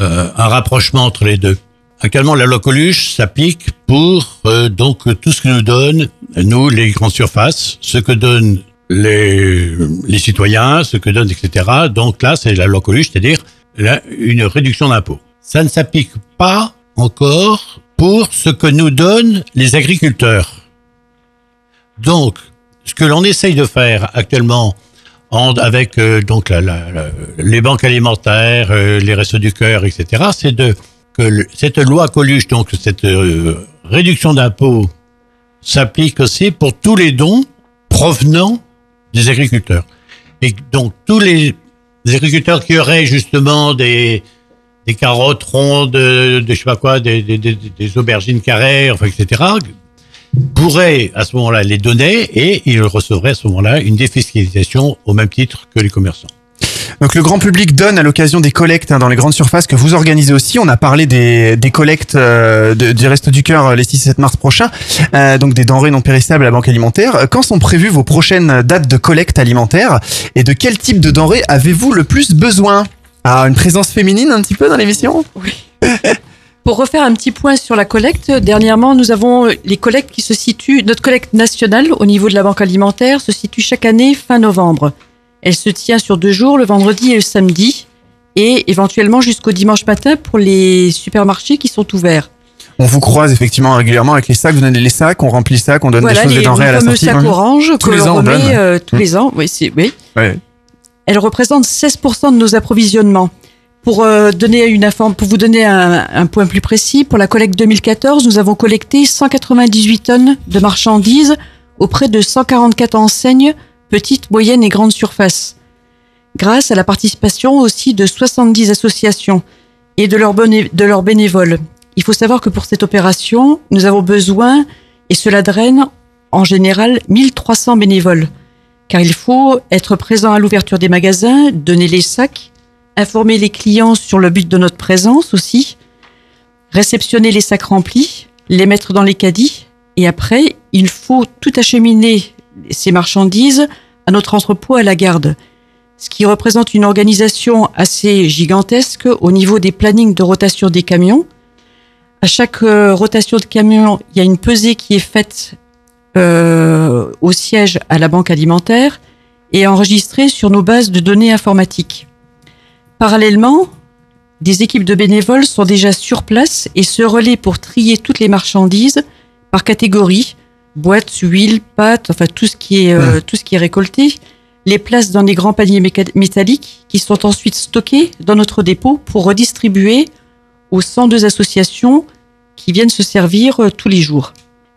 Euh, un rapprochement entre les deux. Actuellement, la loi Coluche s'applique pour euh, donc tout ce que nous donnent, nous, les grandes surfaces, ce que donnent les, les citoyens, ce que donnent, etc. Donc là, c'est la loi Coluche, c'est-à-dire une réduction d'impôts. Ça ne s'applique pas encore pour ce que nous donnent les agriculteurs. Donc, ce que l'on essaye de faire actuellement en- avec euh, donc la- la- les banques alimentaires, euh, les restos du cœur, etc., c'est de que cette loi Coluche, donc cette euh, réduction d'impôts, s'applique aussi pour tous les dons provenant des agriculteurs. Et donc tous les, agriculteurs qui auraient justement des des carottes rondes, de, de je sais pas quoi, des, des, des, des aubergines carrées, etc., pourraient à ce moment-là les donner et ils recevraient à ce moment-là une défiscalisation au même titre que les commerçants. Donc le grand public donne à l'occasion des collectes hein, dans les grandes surfaces que vous organisez aussi. On a parlé des, des collectes euh, du Resto du Cœur euh, les 6 et 7 mars prochains, euh, donc des denrées non périssables à la Banque Alimentaire. Quand sont prévues vos prochaines dates de collecte alimentaire et de quel type de denrées avez-vous le plus besoin? Ah, une présence féminine un petit peu dans l'émission? Pour refaire un petit point sur la collecte, dernièrement, nous avons euh, les collectes qui se situent, notre collecte nationale au niveau de la banque alimentaire se situe chaque année fin novembre. Elle se tient sur deux jours, le vendredi et le samedi, et éventuellement jusqu'au dimanche matin pour les supermarchés qui sont ouverts. On vous croise effectivement régulièrement avec les sacs, vous donnez les sacs, on remplit les sacs, on donne voilà, des choses, les des denrées à la fameux sortie. sacs Ouais. orange Tous que les l'on ans, on remet donne. euh, tous les ans. Oui, c'est oui. Ouais. Elle représente 16% de nos approvisionnements. Pour, euh, donner une pour vous donner un, un point plus précis, pour la collecte 2014, nous avons collecté 198 tonnes de marchandises auprès de 144 enseignes, petites, moyennes et grandes surfaces. Grâce à la participation aussi de 70 associations et de leurs, bénévoles. Il faut savoir que pour cette opération, nous avons besoin, et cela draine en général 1300 bénévoles car il faut être présent à l'ouverture des magasins, donner les sacs, informer les clients sur le but de notre présence aussi, réceptionner les sacs remplis, les mettre dans les caddies, et après, il faut tout acheminer ces marchandises à notre entrepôt à la garde, ce qui représente une organisation assez gigantesque au niveau des plannings de rotation des camions. À chaque euh, rotation de camion, il y a une pesée qui est faite euh, au siège à la banque alimentaire et enregistrée sur nos bases de données informatiques. Parallèlement, des équipes de bénévoles sont déjà sur place et se relaient pour trier toutes les marchandises par catégorie, boîtes, huile, pâtes, enfin tout ce qui est, euh, tout ce qui est récolté, les placent dans des grands paniers métalliques qui sont ensuite stockés dans notre dépôt pour redistribuer aux 102 associations qui viennent se servir euh, tous les jours.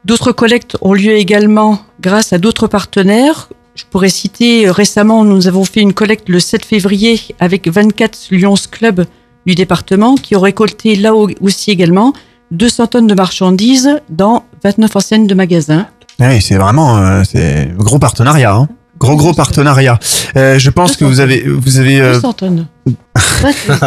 D'autres collectes ont lieu également grâce à d'autres partenaires. Je pourrais citer euh, récemment, nous avons fait une collecte le 7 février avec 24 Lions Club du département qui ont récolté là au- aussi également 200 tonnes de marchandises dans 29 enseignes de magasins. Oui, c'est vraiment euh, c'est gros partenariat. Hein. Gros gros partenariat. Euh, je pense que vous avez vous avez euh, 200 tonnes.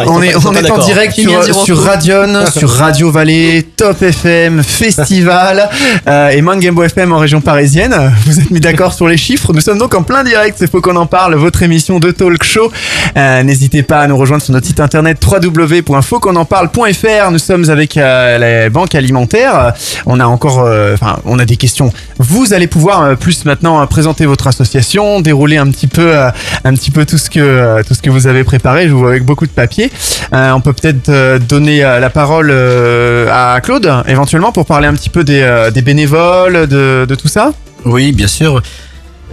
On est, on en direct sur. Radion, sur Radio Vallée, Top FM, Festival euh, et Mangembo FM en région parisienne. Vous êtes mis d'accord sur les chiffres. Nous sommes donc en plein direct. C'est faut qu'on en parle. Votre émission de talk show. Euh, N'hésitez pas à nous rejoindre sur notre site internet www.fautquonenparle.fr. Nous sommes avec euh, les banques alimentaires. On a encore, euh, enfin, on a des questions. Vous allez pouvoir plus maintenant présenter votre association, dérouler un petit peu, un petit peu tout ce que tout ce que vous avez préparé. Avec beaucoup de papier. Euh, on peut peut-être euh, donner euh, la parole à Claude, éventuellement, pour parler un petit peu des, bénévoles, de, tout ça. Oui, bien sûr.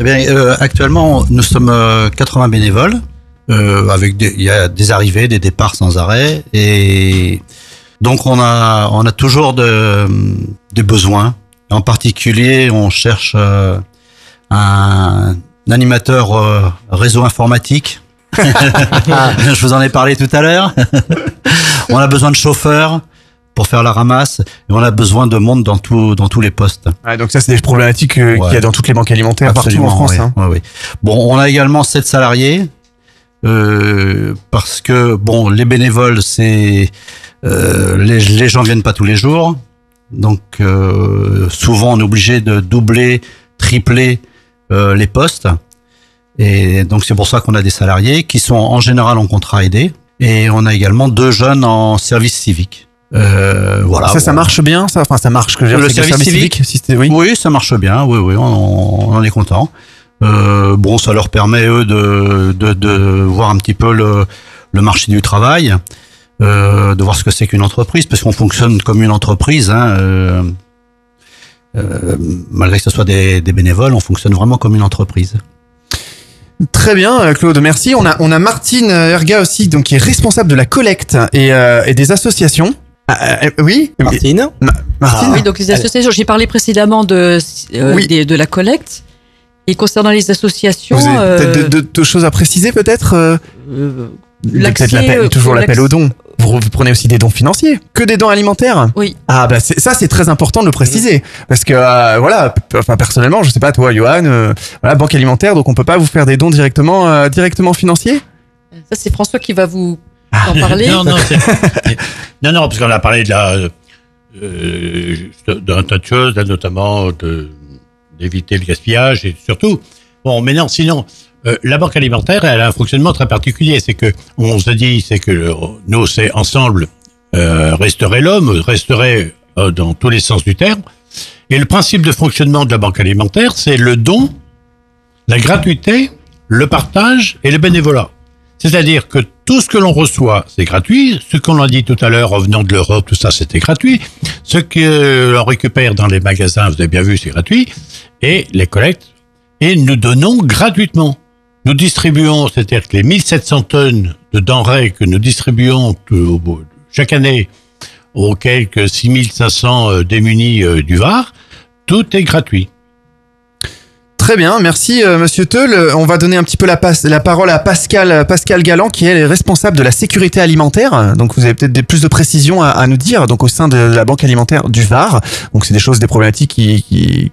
Eh actuellement, nous sommes euh, 80 bénévoles. Avec il y a des arrivées, des départs sans arrêt, et donc on a on a toujours de, des besoins. En particulier, on cherche un, animateur réseau informatique. Je vous en ai parlé tout à l'heure. on a besoin de chauffeurs pour faire la ramasse et on a besoin de monde dans tout, dans tous les postes. Donc ça, c'est des problématiques euh, qu'il y a dans toutes les banques alimentaires partout en France. hein. Bon, on a également sept salariés euh, parce que bon, les bénévoles, c'est euh, les, les gens viennent pas tous les jours, donc souvent on est obligé de doubler, tripler les postes, et donc c'est pour ça qu'on a des salariés qui sont en général en contrat aidé, et on a également deux jeunes en service civique. Euh, voilà. ça, ça marche bien, ça? Enfin, ça marche. Que Le service civique, si c'était- oui. oui, ça marche bien. Oui, oui, on, on en est content. Euh, bon, ça leur permet eux de, de, de voir un petit peu le, le marché du travail, euh, de voir ce que c'est qu'une entreprise, parce qu'on fonctionne comme une entreprise. Hein, euh, malgré que ce soit des, des bénévoles, on fonctionne vraiment comme une entreprise. Très bien, euh, Claude, merci. On a, on a Martine Erga aussi, donc qui est responsable de la collecte et, euh, et des associations. Ah, euh, oui, Martine. Ma- Martine. Oui, donc les associations, j'ai parlé précédemment de, euh, Oui. des- de la collecte. Et concernant les associations, Vous avez euh, peut-être de, de- de choses à préciser, peut-être. euh, euh, l'accès, euh, toujours l'appel aux dons. Vous, vous prenez aussi des dons financiers, que des dons alimentaires. Oui. Ah bah ça c'est très important de le préciser parce que euh, voilà, enfin personnellement, je sais pas toi, Johan, euh, voilà banque alimentaire, donc on peut pas vous faire des dons directement euh, directement financiers? Ça, c'est François qui va vous en parler. Non, non, non, non, parce qu'on a parlé de la, euh, d'un tas de choses, là, notamment de, d'éviter le gaspillage et surtout, bon, mais non, sinon, euh, la banque alimentaire, elle a un fonctionnement très particulier. C'est que, on se dit, c'est que le- nous, c'est ensemble, euh, resterait l'homme, resterait euh, dans tous les sens du terme. Et le principe de fonctionnement de la banque alimentaire, c'est le don, la gratuité, le partage et le bénévolat. C'est-à-dire que tout ce que l'on reçoit, c'est gratuit. Ce qu'on a dit tout à l'heure, revenant de l'Europe, tout ça, c'était gratuit. Ce que l'on récupère dans les magasins, vous avez bien vu, c'est gratuit. Et les collectes. Et nous donnons gratuitement. Nous distribuons, c'est-à-dire que les 1700 tonnes de denrées que nous distribuons au- chaque année aux quelques 6500 euh, démunis euh, du Var, tout est gratuit. Très bien, merci euh, Monsieur Teul. Euh, On va donner un petit peu la, parole à Pascal Pascal Galland qui est responsable de la sécurité alimentaire. Donc vous avez peut-être plus de précisions à, nous dire. Donc au sein de la banque alimentaire du Var. Donc c'est des choses, des problématiques qui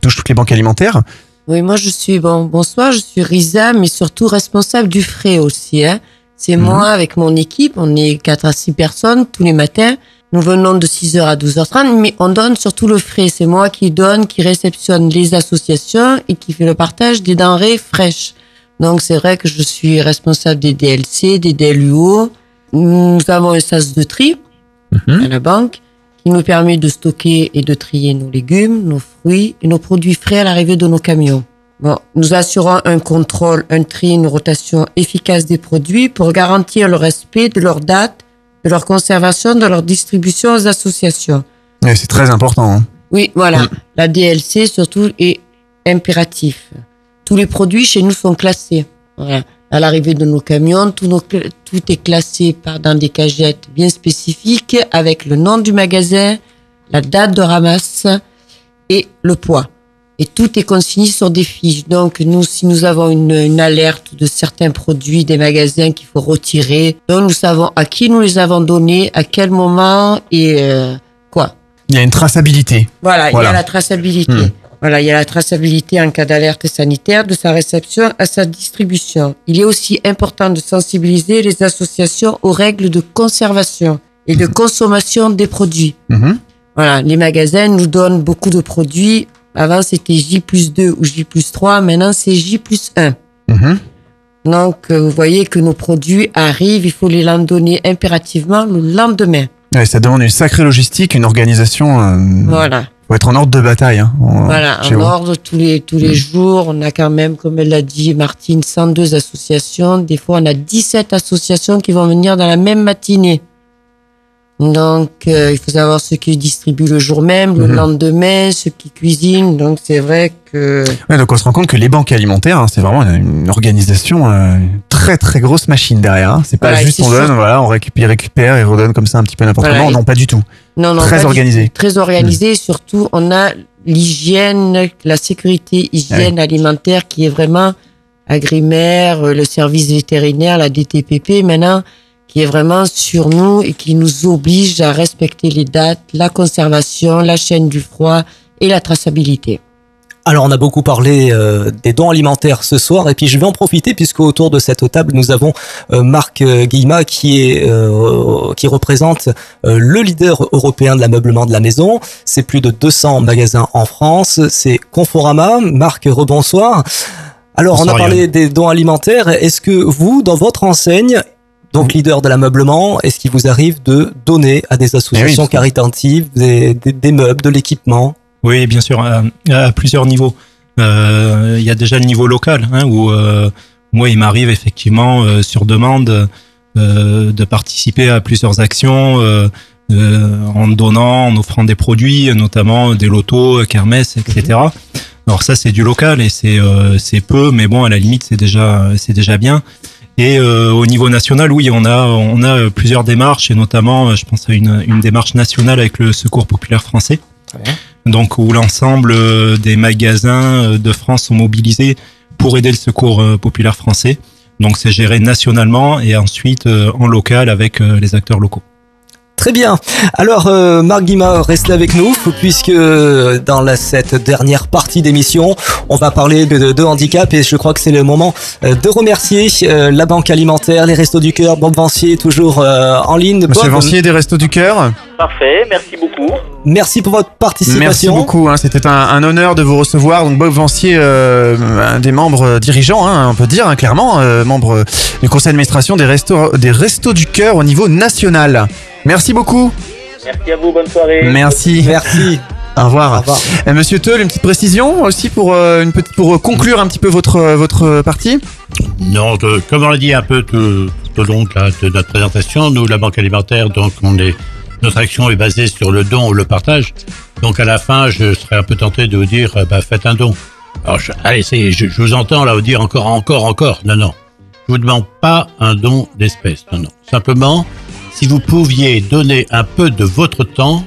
touchent toutes les banques alimentaires. Oui, moi je suis bon. Bonsoir, je suis Risa, mais surtout responsable du frais aussi. Hein. C'est Mhm. moi avec mon équipe. On est quatre à six personnes tous les matins. Nous venons de 6h à 12h30, mais on donne surtout le frais. C'est moi qui donne, qui réceptionne les associations et qui fait le partage des denrées fraîches. Donc c'est vrai que je suis responsable des DLC, des DLUO. Nous avons un sas de tri à la banque qui nous permet de stocker et de trier nos légumes, nos fruits et nos produits frais à l'arrivée de nos camions. Bon, nous assurons un contrôle, un tri, une rotation efficace des produits pour garantir le respect de leurs dates, de leur conservation, de leur distribution aux associations. Ouais, c'est très important. hein. Oui, voilà. La DLC, surtout, est impératif. Tous les produits chez nous sont classés. Voilà. À l'arrivée de nos camions, tout, nos cl- tout est classé par, dans des cagettes bien spécifiques avec le nom du magasin, la date de ramasse et le poids. Et tout est consigné sur des fiches. Donc, nous, si nous avons une, une alerte de certains produits des magasins qu'il faut retirer, donc nous savons à qui nous les avons donnés, à quel moment et euh, quoi. Il y a une traçabilité. Voilà, il y a la traçabilité. Hmm. Voilà, il y a la traçabilité en cas d'alerte sanitaire de sa réception à sa distribution. Il est aussi important de sensibiliser les associations aux règles de conservation et de consommation des produits. Mhm. Voilà, les magasins nous donnent beaucoup de produits. Avant, c'était J plus 2 ou J plus 3. Maintenant, c'est J plus 1. Mhm. Donc, euh, vous voyez que nos produits arrivent. Il faut les donner impérativement le lendemain. Ouais, ça demande une sacrée logistique, une organisation. euh, Voilà. Faut être en ordre de bataille. Hein, en- Voilà, en vous. ordre tous les tous les jours. On a quand même, comme elle l'a dit, Martine, 102 associations. Des fois, on a 17 associations qui vont venir dans la même matinée. Donc, euh, il faut savoir ceux qui distribuent le jour même, le Mhm. lendemain, ceux qui cuisinent. Donc, c'est vrai que Ouais, donc on se rend compte que les banques alimentaires, hein, c'est vraiment une, organisation, euh, une très très grosse machine derrière. hein. C'est pas Voilà, juste on donne, sûr. voilà, on récupère, récupère et redonne comme ça un petit peu n'importe comment. Non, pas du tout. non, non, très organisé. très organisé. Surtout, on a l'hygiène, la sécurité hygiène alimentaire qui est vraiment agrimaire, euh, le service vétérinaire, la DTPP maintenant, qui est vraiment sur nous et qui nous oblige à respecter les dates, la conservation, la chaîne du froid et la traçabilité. Alors on a beaucoup parlé euh, des dons alimentaires ce soir et puis je vais en profiter puisque autour de cette table nous avons euh, Marc euh, Guillemat qui est euh, qui représente euh, le leader européen de l'ameublement de la maison. C'est plus de 200 magasins en France. C'est Conforama. Marc, rebonsoir. Alors on a parlé Yann. des dons alimentaires. Est-ce que vous, dans votre enseigne, donc leader de l'ameublement, est-ce qu'il vous arrive de donner à des associations Eh oui. caritatives des, des- des meubles, de l'équipement? Oui, bien sûr, à, à plusieurs niveaux. Euh, Il y a déjà le niveau local, hein, où euh, moi, il m'arrive effectivement euh, sur demande de participer à plusieurs actions en donnant, en offrant des produits, notamment des lotos, kermesses, etc. Alors ça, c'est du local et c'est c'est peu, mais bon, à la limite, c'est déjà c'est déjà bien. Et euh, au niveau national, oui, on a on a plusieurs démarches et notamment, euh, je pense à une une démarche nationale avec le Secours populaire français donc où l'ensemble euh, des magasins euh, de France sont mobilisés pour aider le secours euh, populaire français. Donc c'est géré nationalement et ensuite euh, en local avec euh, les acteurs locaux. Très bien. Alors, euh, Marc Guimard, restez avec nous, puisque euh, dans la, cette dernière partie d'émission, on va parler de, de- de handicap et je crois que c'est le moment euh, de remercier euh, la Banque Alimentaire, les Restos du Cœur, Bob Vancier, toujours euh, en ligne. Monsieur Bob, Vancier des Restos du Cœur. Parfait, merci beaucoup. Merci pour votre participation. Merci beaucoup, hein, c'était un, un honneur de vous recevoir. Donc Bob Vancier, euh, un des membres dirigeants, hein, on peut dire hein, clairement, euh, membre du conseil d'administration des restos, des restos du cœur au niveau national. Merci beaucoup. Merci à vous, bonne soirée. Merci. Merci. Au revoir. Euh, Monsieur Teul, une petite précision aussi pour euh, une petite pour euh, conclure un petit peu votre votre partie. Non, de- comme on l'a dit un peu tout, tout au long de, la- de notre présentation, nous, la Banque alimentaire, donc on est, notre action est basée sur le don ou le partage. Donc à la fin, je serais un peu tenté de vous dire, bah, faites un don. Alors, je- allez, ça y est, je, je vous entends là vous dire encore, encore, encore. Non, non. Je vous demande pas un don d'espèces. Non, non. Simplement, si vous pouviez donner un peu de votre temps,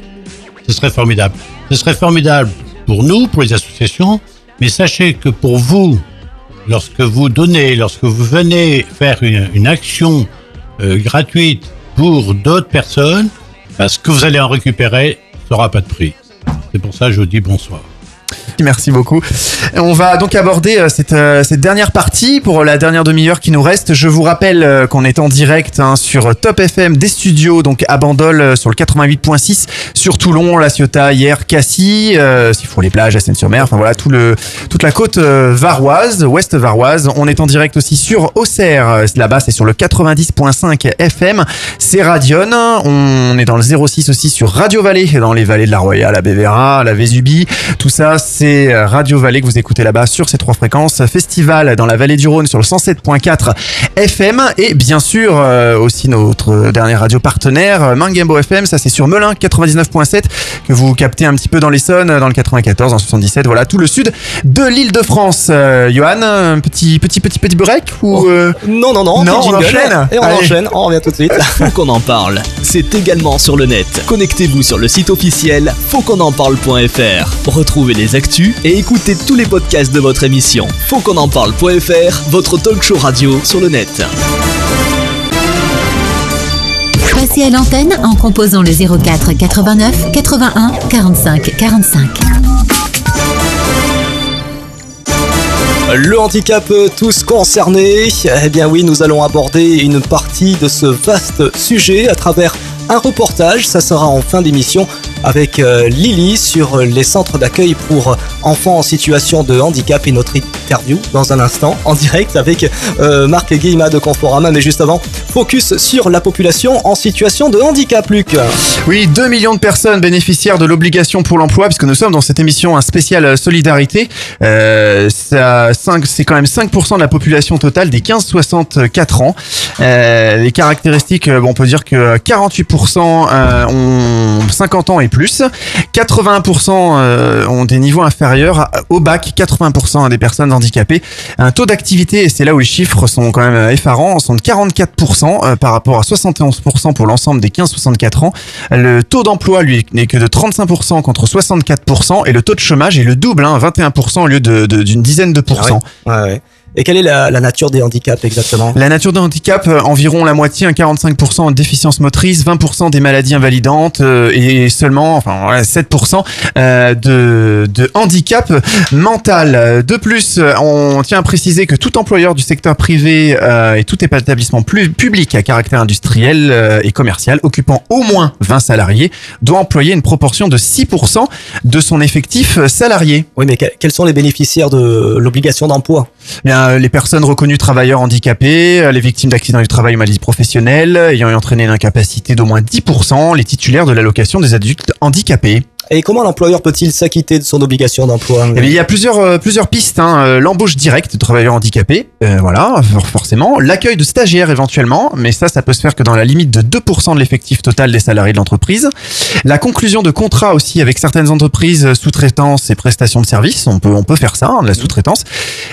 ce serait formidable. Ce serait formidable pour nous, pour les associations, mais sachez que pour vous, lorsque vous donnez, lorsque vous venez faire une, action euh, gratuite pour d'autres personnes, bah, ce que vous allez en récupérer n'aura pas de prix. C'est pour ça que je vous dis bonsoir. Merci beaucoup. On va donc aborder euh, cette, euh, cette dernière partie pour la dernière demi-heure qui nous reste. Je vous rappelle euh, qu'on est en direct hein, sur Top FM des studios, donc à Bandol sur le 88.6, sur Toulon, La Ciotat, hier, Cassis, euh, s'il faut les plages, à Seine-sur-Mer, enfin voilà, tout le, toute la côte varoise, ouest varoise. On est en direct aussi sur Auxerre, là-bas c'est sur le 90.5 FM, c'est Radion. On est dans le 06 aussi sur Radio Vallée, dans les vallées de la Royale, la Bévéra, la Vésubie. Tout ça, c'est Radio Vallée que vous écoutez là-bas sur ces trois fréquences. Festival dans la vallée du Rhône sur le 107.4 FM. Et bien sûr, euh, aussi notre dernière radio partenaire, euh, Mangembo FM. Ça, c'est sur Melun 99.7 que vous captez un petit peu dans l'Essonne, dans le 94, dans le 77. Voilà, tout le sud de l'île de France. Euh, Johan, un petit, petit, petit, petit break ou euh, Non, non, non, Non, petit on enchaîne. Et on Allez. enchaîne, on revient tout de suite. Faut qu'on en parle. C'est également sur le net. Connectez-vous sur le site officiel fautquonenparle.fr. Retrouvez les actus et écoutez tous les podcasts de votre émission. Faut qu'on en parle.fr, votre talk show radio sur le net. Passez à l'antenne en composant le 04 89 81 45 45. Le handicap tous concernés, eh bien oui, nous allons aborder une partie de ce vaste sujet à travers un reportage. Ça sera en fin d'émission avec euh, Lily sur les centres d'accueil pour enfants en situation de handicap et notre interview dans un instant en direct avec euh, Marc Guillemat de Conforama. Mais juste avant, focus sur la population en situation de handicap, Luc. Oui, 2 millions de personnes bénéficiaires de l'obligation pour l'emploi, puisque nous sommes dans cette émission un spécial euh, solidarité. C'est quand même 5% de la population totale des 15-64 ans. Les caractéristiques, on peut dire que 48% euh, ont 50 ans et plus, 81% euh, ont des niveaux inférieurs au bac, 80% des personnes handicapées. Un taux d'activité, et c'est là où les chiffres sont quand même effarants, sont de 44% euh, par rapport à 71% pour l'ensemble des 15-64 ans. Le taux d'emploi, lui, n'est que de 35% contre 64%, et le taux de chômage est le double, hein, 21% au lieu de- de- d'une dizaine de pourcents. Ah. Ouais, ouais. Et quelle est la, la nature des handicaps exactement? La nature de handicap, euh, environ la moitié, un 45% de déficience motrice, 20% des maladies invalidantes euh, et seulement, enfin voilà, 7% euh, de, de handicap mental. De plus, on tient à préciser que tout employeur du secteur privé euh, et tout établissement plus public à caractère industriel euh, et commercial occupant au moins 20 salariés doit employer une proportion de 6% de son effectif salarié. Oui, mais que- quels sont les bénéficiaires de l'obligation d'emploi? Bien, euh, les personnes reconnues travailleurs handicapés, euh, les victimes d'accidents du travail ou maladies professionnelles, ayant entraîné une incapacité d'au moins 10%, les titulaires de l'allocation des adultes handicapés. Et comment l'employeur peut-il s'acquitter de son obligation d'emploi Eh il y a plusieurs euh, plusieurs pistes. Hein. Euh, L'embauche directe de travailleurs handicapés, euh, voilà, for- forcément. L'accueil de stagiaires éventuellement, mais ça, ça peut se faire que dans la limite de 2% de l'effectif total des salariés de l'entreprise. La conclusion de contrats aussi avec certaines entreprises, sous-traitance et prestations de services. On peut on peut faire ça, hein, de la sous-traitance.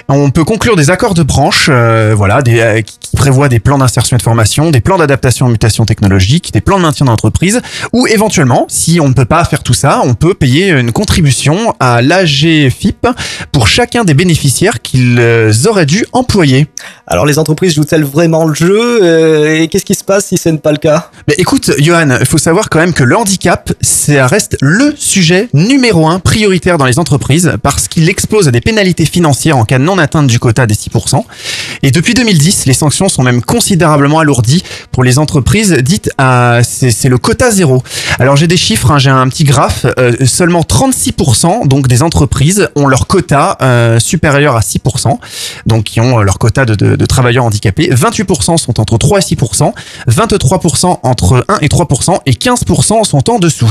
On peut conclure des accords de branche, voilà, qui prévoient des plans d'insertion et de formation, des plans d'adaptation aux mutations technologiques, des plans de maintien d'entreprise, ou éventuellement, si on ne peut pas faire tout ça, on peut payer une contribution à l'AGFIP pour chacun des bénéficiaires qu'ils euh, auraient dû employer. Alors les entreprises jouent-elles vraiment le jeu euh, Et qu'est-ce qui se passe si ce n'est pas le cas? Mais écoute, Johan, il faut savoir quand même que le handicap, ça reste le sujet numéro un prioritaire dans les entreprises parce qu'il expose à des pénalités financières en cas de non-atteinte du quota des 6%. Et depuis 2010, les sanctions sont même considérablement alourdies pour les entreprises dites à, c'est c'est le quota zéro. Alors j'ai des chiffres, hein, j'ai un petit graphe, euh, seulement 36% donc des entreprises ont leur quota euh, supérieur à 6%, donc qui ont euh, leur quota de, de- de travailleurs handicapés. 28% sont entre 3 et 6%, 23% entre 1 et 3% et 15% sont en dessous.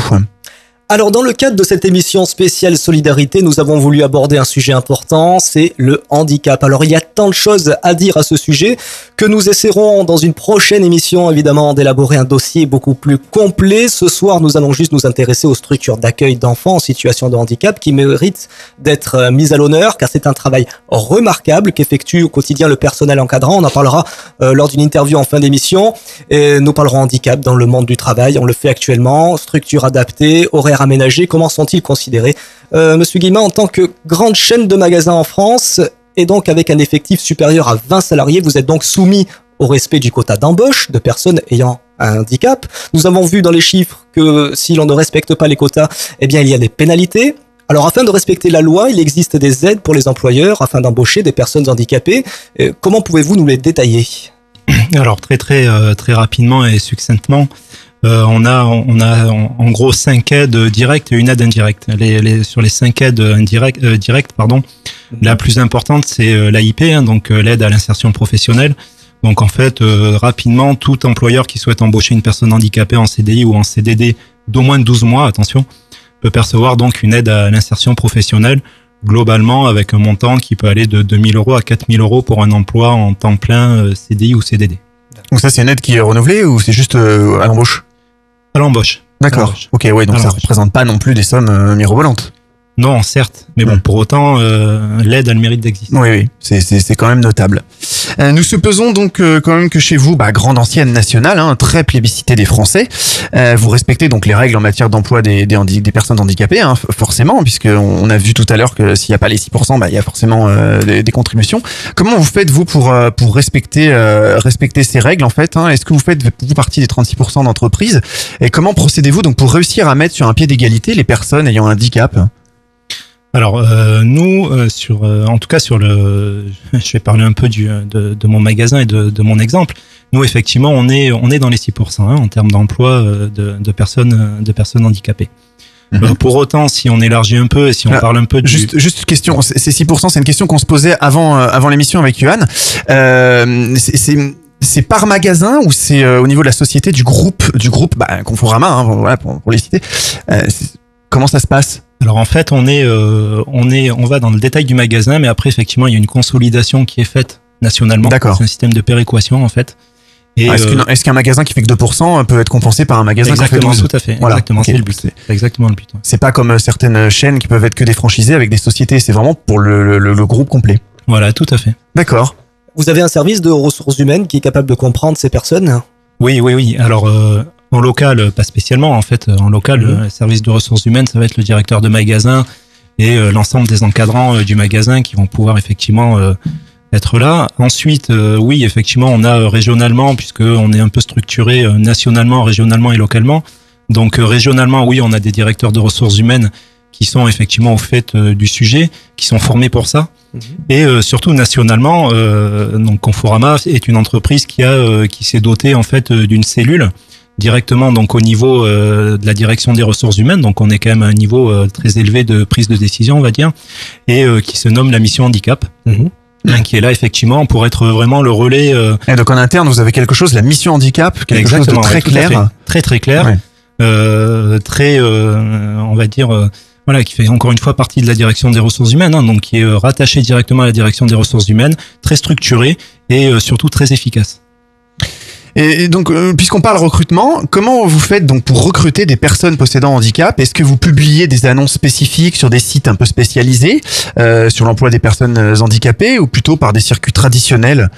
Alors dans le cadre de cette émission spéciale Solidarité, nous avons voulu aborder un sujet important, c'est le handicap. Alors il y a tant de choses à dire à ce sujet que nous essaierons dans une prochaine émission évidemment d'élaborer un dossier beaucoup plus complet. Ce soir, nous allons juste nous intéresser aux structures d'accueil d'enfants en situation de handicap qui méritent d'être euh, mises à l'honneur car c'est un travail remarquable qu'effectue au quotidien le personnel encadrant. On en parlera euh, lors d'une interview en fin d'émission. Et nous parlerons handicap dans le monde du travail. On le fait actuellement. Structure adaptée, horaires aménagés. Comment sont-ils considérés? Euh, Monsieur Guillemin, en tant que grande chaîne de magasins en France et donc avec un effectif supérieur à 20 salariés, vous êtes donc soumis au respect du quota d'embauche de personnes ayant un handicap. Nous avons vu dans les chiffres que si l'on ne respecte pas les quotas, eh bien il y a des pénalités. Alors afin de respecter la loi, il existe des aides pour les employeurs afin d'embaucher des personnes handicapées. Euh, comment pouvez-vous nous les détailler? Alors très très euh, très rapidement et succinctement, euh, on a on en, gros cinq aides directes et une aide indirecte. Sur les cinq aides euh, directes pardon, la plus importante c'est euh, l'AIP, hein, donc l'aide à l'insertion professionnelle. Donc en fait rapidement tout employeur qui souhaite embaucher une personne handicapée en CDI ou en CDD d'au moins 12 mois, attention, peut percevoir donc une aide à l'insertion professionnelle globalement avec un montant qui peut aller de 2000 euros à 4000 euros pour un emploi en temps plein CDI ou CDD. Donc ça c'est une aide qui est renouvelée ou c'est juste à l'embauche? À l'embauche. D'accord. Ok, ouais, donc ça représente pas non plus des sommes euh, mirobolantes. Non, certes, mais bon, pour autant, euh, l'aide a le mérite d'exister. Oui, oui, c'est c'est c'est quand même notable. Euh, nous supposons donc euh, quand même que chez vous, bah, grande ancienne nationale, hein, très plébiscitée des Français, euh, vous respectez donc les règles en matière d'emploi des, des, des personnes handicapées, hein, forcément, puisque on, a vu tout à l'heure que s'il n'y a pas les 6%, bah, il y a forcément euh, des, des contributions. Comment vous faites vous pour euh, pour respecter euh, respecter ces règles en fait hein? Est-ce que vous faites vous partie des 36% d'entreprises? Et comment procédez-vous donc pour réussir à mettre sur un pied d'égalité les personnes ayant un handicap? Alors euh, nous, euh, sur, euh, en tout cas sur le, je vais parler un peu du, de, de mon magasin et de, de mon exemple. Nous effectivement, on est on est dans les 6% hein, en termes d'emploi euh, de, de personnes euh, de personnes handicapées. Euh, pour autant, si on élargit un peu et si on Ah, parle un peu du, Juste, juste question, c'est 6%, c'est une question qu'on se posait avant, euh, avant l'émission avec Johan. Euh, c'est- c'est par magasin ou c'est euh, au niveau de la société, du groupe, du groupe, bah, Conforama, hein, voilà, pour, pour les citer. Euh, comment ça se passe? Alors en fait, on est, euh, on est, on va dans le détail du magasin, mais après effectivement, il y a une consolidation qui est faite nationalement. D'accord. C'est un système de péréquation en fait. Ah, Est-ce euh, est-ce qu'un magasin qui fait que 2% peut être compensé par un magasin qui fait exactement, 12 tout à fait. Voilà. Exactement, c'est le but. C'est exactement le but. ouais. C'est pas comme euh, certaines chaînes qui peuvent être que des franchisés avec des sociétés, c'est vraiment pour le, le, le groupe complet. Voilà, tout à fait. D'accord. Vous avez un service de ressources humaines qui est capable de comprendre ces personnes? Oui, oui, oui. Alors euh, en local, euh, pas spécialement. En fait, euh, en local, Mhm. le service de ressources humaines, ça va être le directeur de magasin et euh, l'ensemble des encadrants euh, du magasin qui vont pouvoir effectivement euh, être là. Ensuite, euh, oui, effectivement, on a euh, régionalement, puisque on est un peu structuré euh, nationalement, régionalement et localement. Donc euh, régionalement, oui, on a des directeurs de ressources humaines qui sont effectivement au fait euh, du sujet, qui sont formés pour ça. Et euh, surtout nationalement, euh, donc Conforama est une entreprise qui a euh, qui s'est dotée en fait euh, d'une cellule directement donc au niveau euh, de la direction des ressources humaines. Donc on est quand même à un niveau euh, très élevé de prise de décision, on va dire, et euh, qui se nomme la mission handicap. hein, qui est là effectivement pour être vraiment le relais Et donc en interne, vous avez quelque chose, la mission handicap, quelque chose de Exactement, très ouais, clair. Très très clair. Ouais. Très, on va dire, voilà, qui fait encore une fois partie de la direction des ressources humaines, hein, donc qui est rattaché directement à la direction des ressources humaines, très structuré et surtout très efficace. Et donc, euh, puisqu'on parle recrutement, comment vous faites donc pour recruter des personnes possédant handicap? Est-ce que vous publiez des annonces spécifiques sur des sites un peu spécialisés euh, sur l'emploi des personnes euh, handicapées ou plutôt par des circuits traditionnels?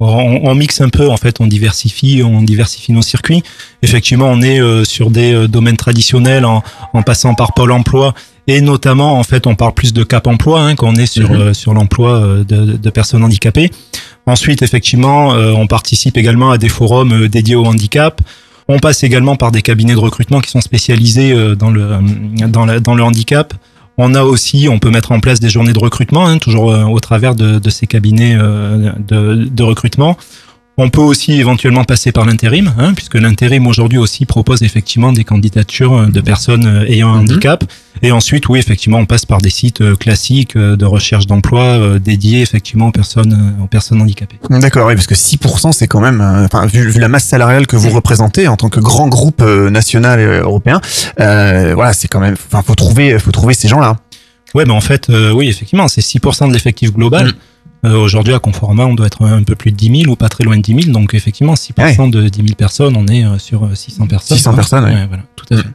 On, on mixe un peu, en fait, on diversifie, on diversifie nos circuits. Effectivement, on est euh, sur des domaines traditionnels en passant par Pôle Emploi et notamment, en fait, on parle plus de Cap Emploi hein, quand on est sur Mhm. euh, sur l'emploi euh, de, de personnes handicapées. Ensuite, effectivement, euh, on participe également à des forums dédiés au handicap. On passe également par des cabinets de recrutement qui sont spécialisés euh, dans le dans, la- dans le handicap. On a aussi, on peut mettre en place des journées de recrutement, hein, toujours euh, au travers de, de ces cabinets euh, de, de recrutement. On peut aussi éventuellement passer par l'intérim, hein, puisque l'intérim aujourd'hui aussi propose effectivement des candidatures euh, de personnes euh, ayant un handicap. Et ensuite, oui, effectivement, on passe par des sites euh, classiques de recherche d'emploi dédiés effectivement aux personnes, aux personnes handicapées. D'accord, oui, parce que 6% c'est quand même, enfin, vu, vu la masse salariale que vous représentez en tant que grand groupe national et européen, euh, voilà, c'est quand même, enfin, faut trouver, faut trouver ces gens-là. Ouais, mais en fait, euh, oui, effectivement, c'est 6% de l'effectif global. Euh, Aujourd'hui, à Conforama, on doit être un peu plus de 10 000 ou pas très loin de 10 000. Donc, effectivement, 6% de 10 000 personnes, on est euh, sur euh, 600 personnes. 600 quoi. personnes, ouais. Ouais, voilà, tout à fait.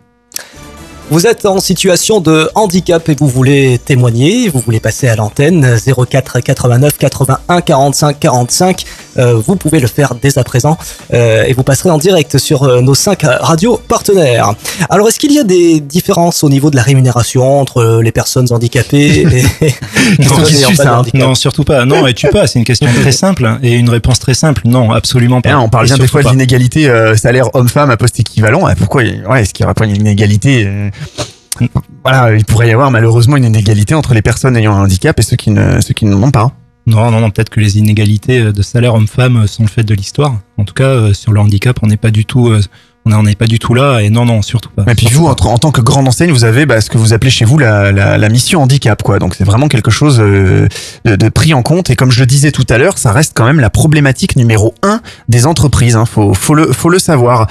Vous êtes en situation de handicap et vous voulez témoigner, vous voulez passer à l'antenne 04 89 81 45 45. euh, vous pouvez le faire dès à présent euh, et vous passerez en direct sur euh, nos cinq radios partenaires. Alors, est-ce qu'il y a des différences au niveau de la rémunération entre les personnes handicapées et les ayant pas hein. non, surtout pas. Non, et tu pas. C'est une question très simple et une réponse très simple. Non, absolument pas. Et on parle bien des fois l'inégalité euh, salaire homme-femme à poste équivalent. Ah, Pourquoi ouais, Est-ce qu'il n'y aurait pas une inégalité euh, Voilà, il pourrait y avoir malheureusement une inégalité entre les personnes ayant un handicap et ceux qui ne ceux qui pas. Non, non, non. Peut-être que les inégalités euh, de salaire homme-femme sont le fait de l'histoire. En tout cas, euh, sur le handicap, on n'est pas du tout, euh, on n'en est pas du tout là. Et non, non, surtout pas. Et puis vous, en, tant que grande enseigne, vous avez bah, ce que vous appelez chez vous la, mission handicap, quoi. Donc c'est vraiment quelque chose euh, de, de pris en compte. Et comme je le disais tout à l'heure, ça reste quand même la problématique numéro un des entreprises. Hein. Faut, le, savoir.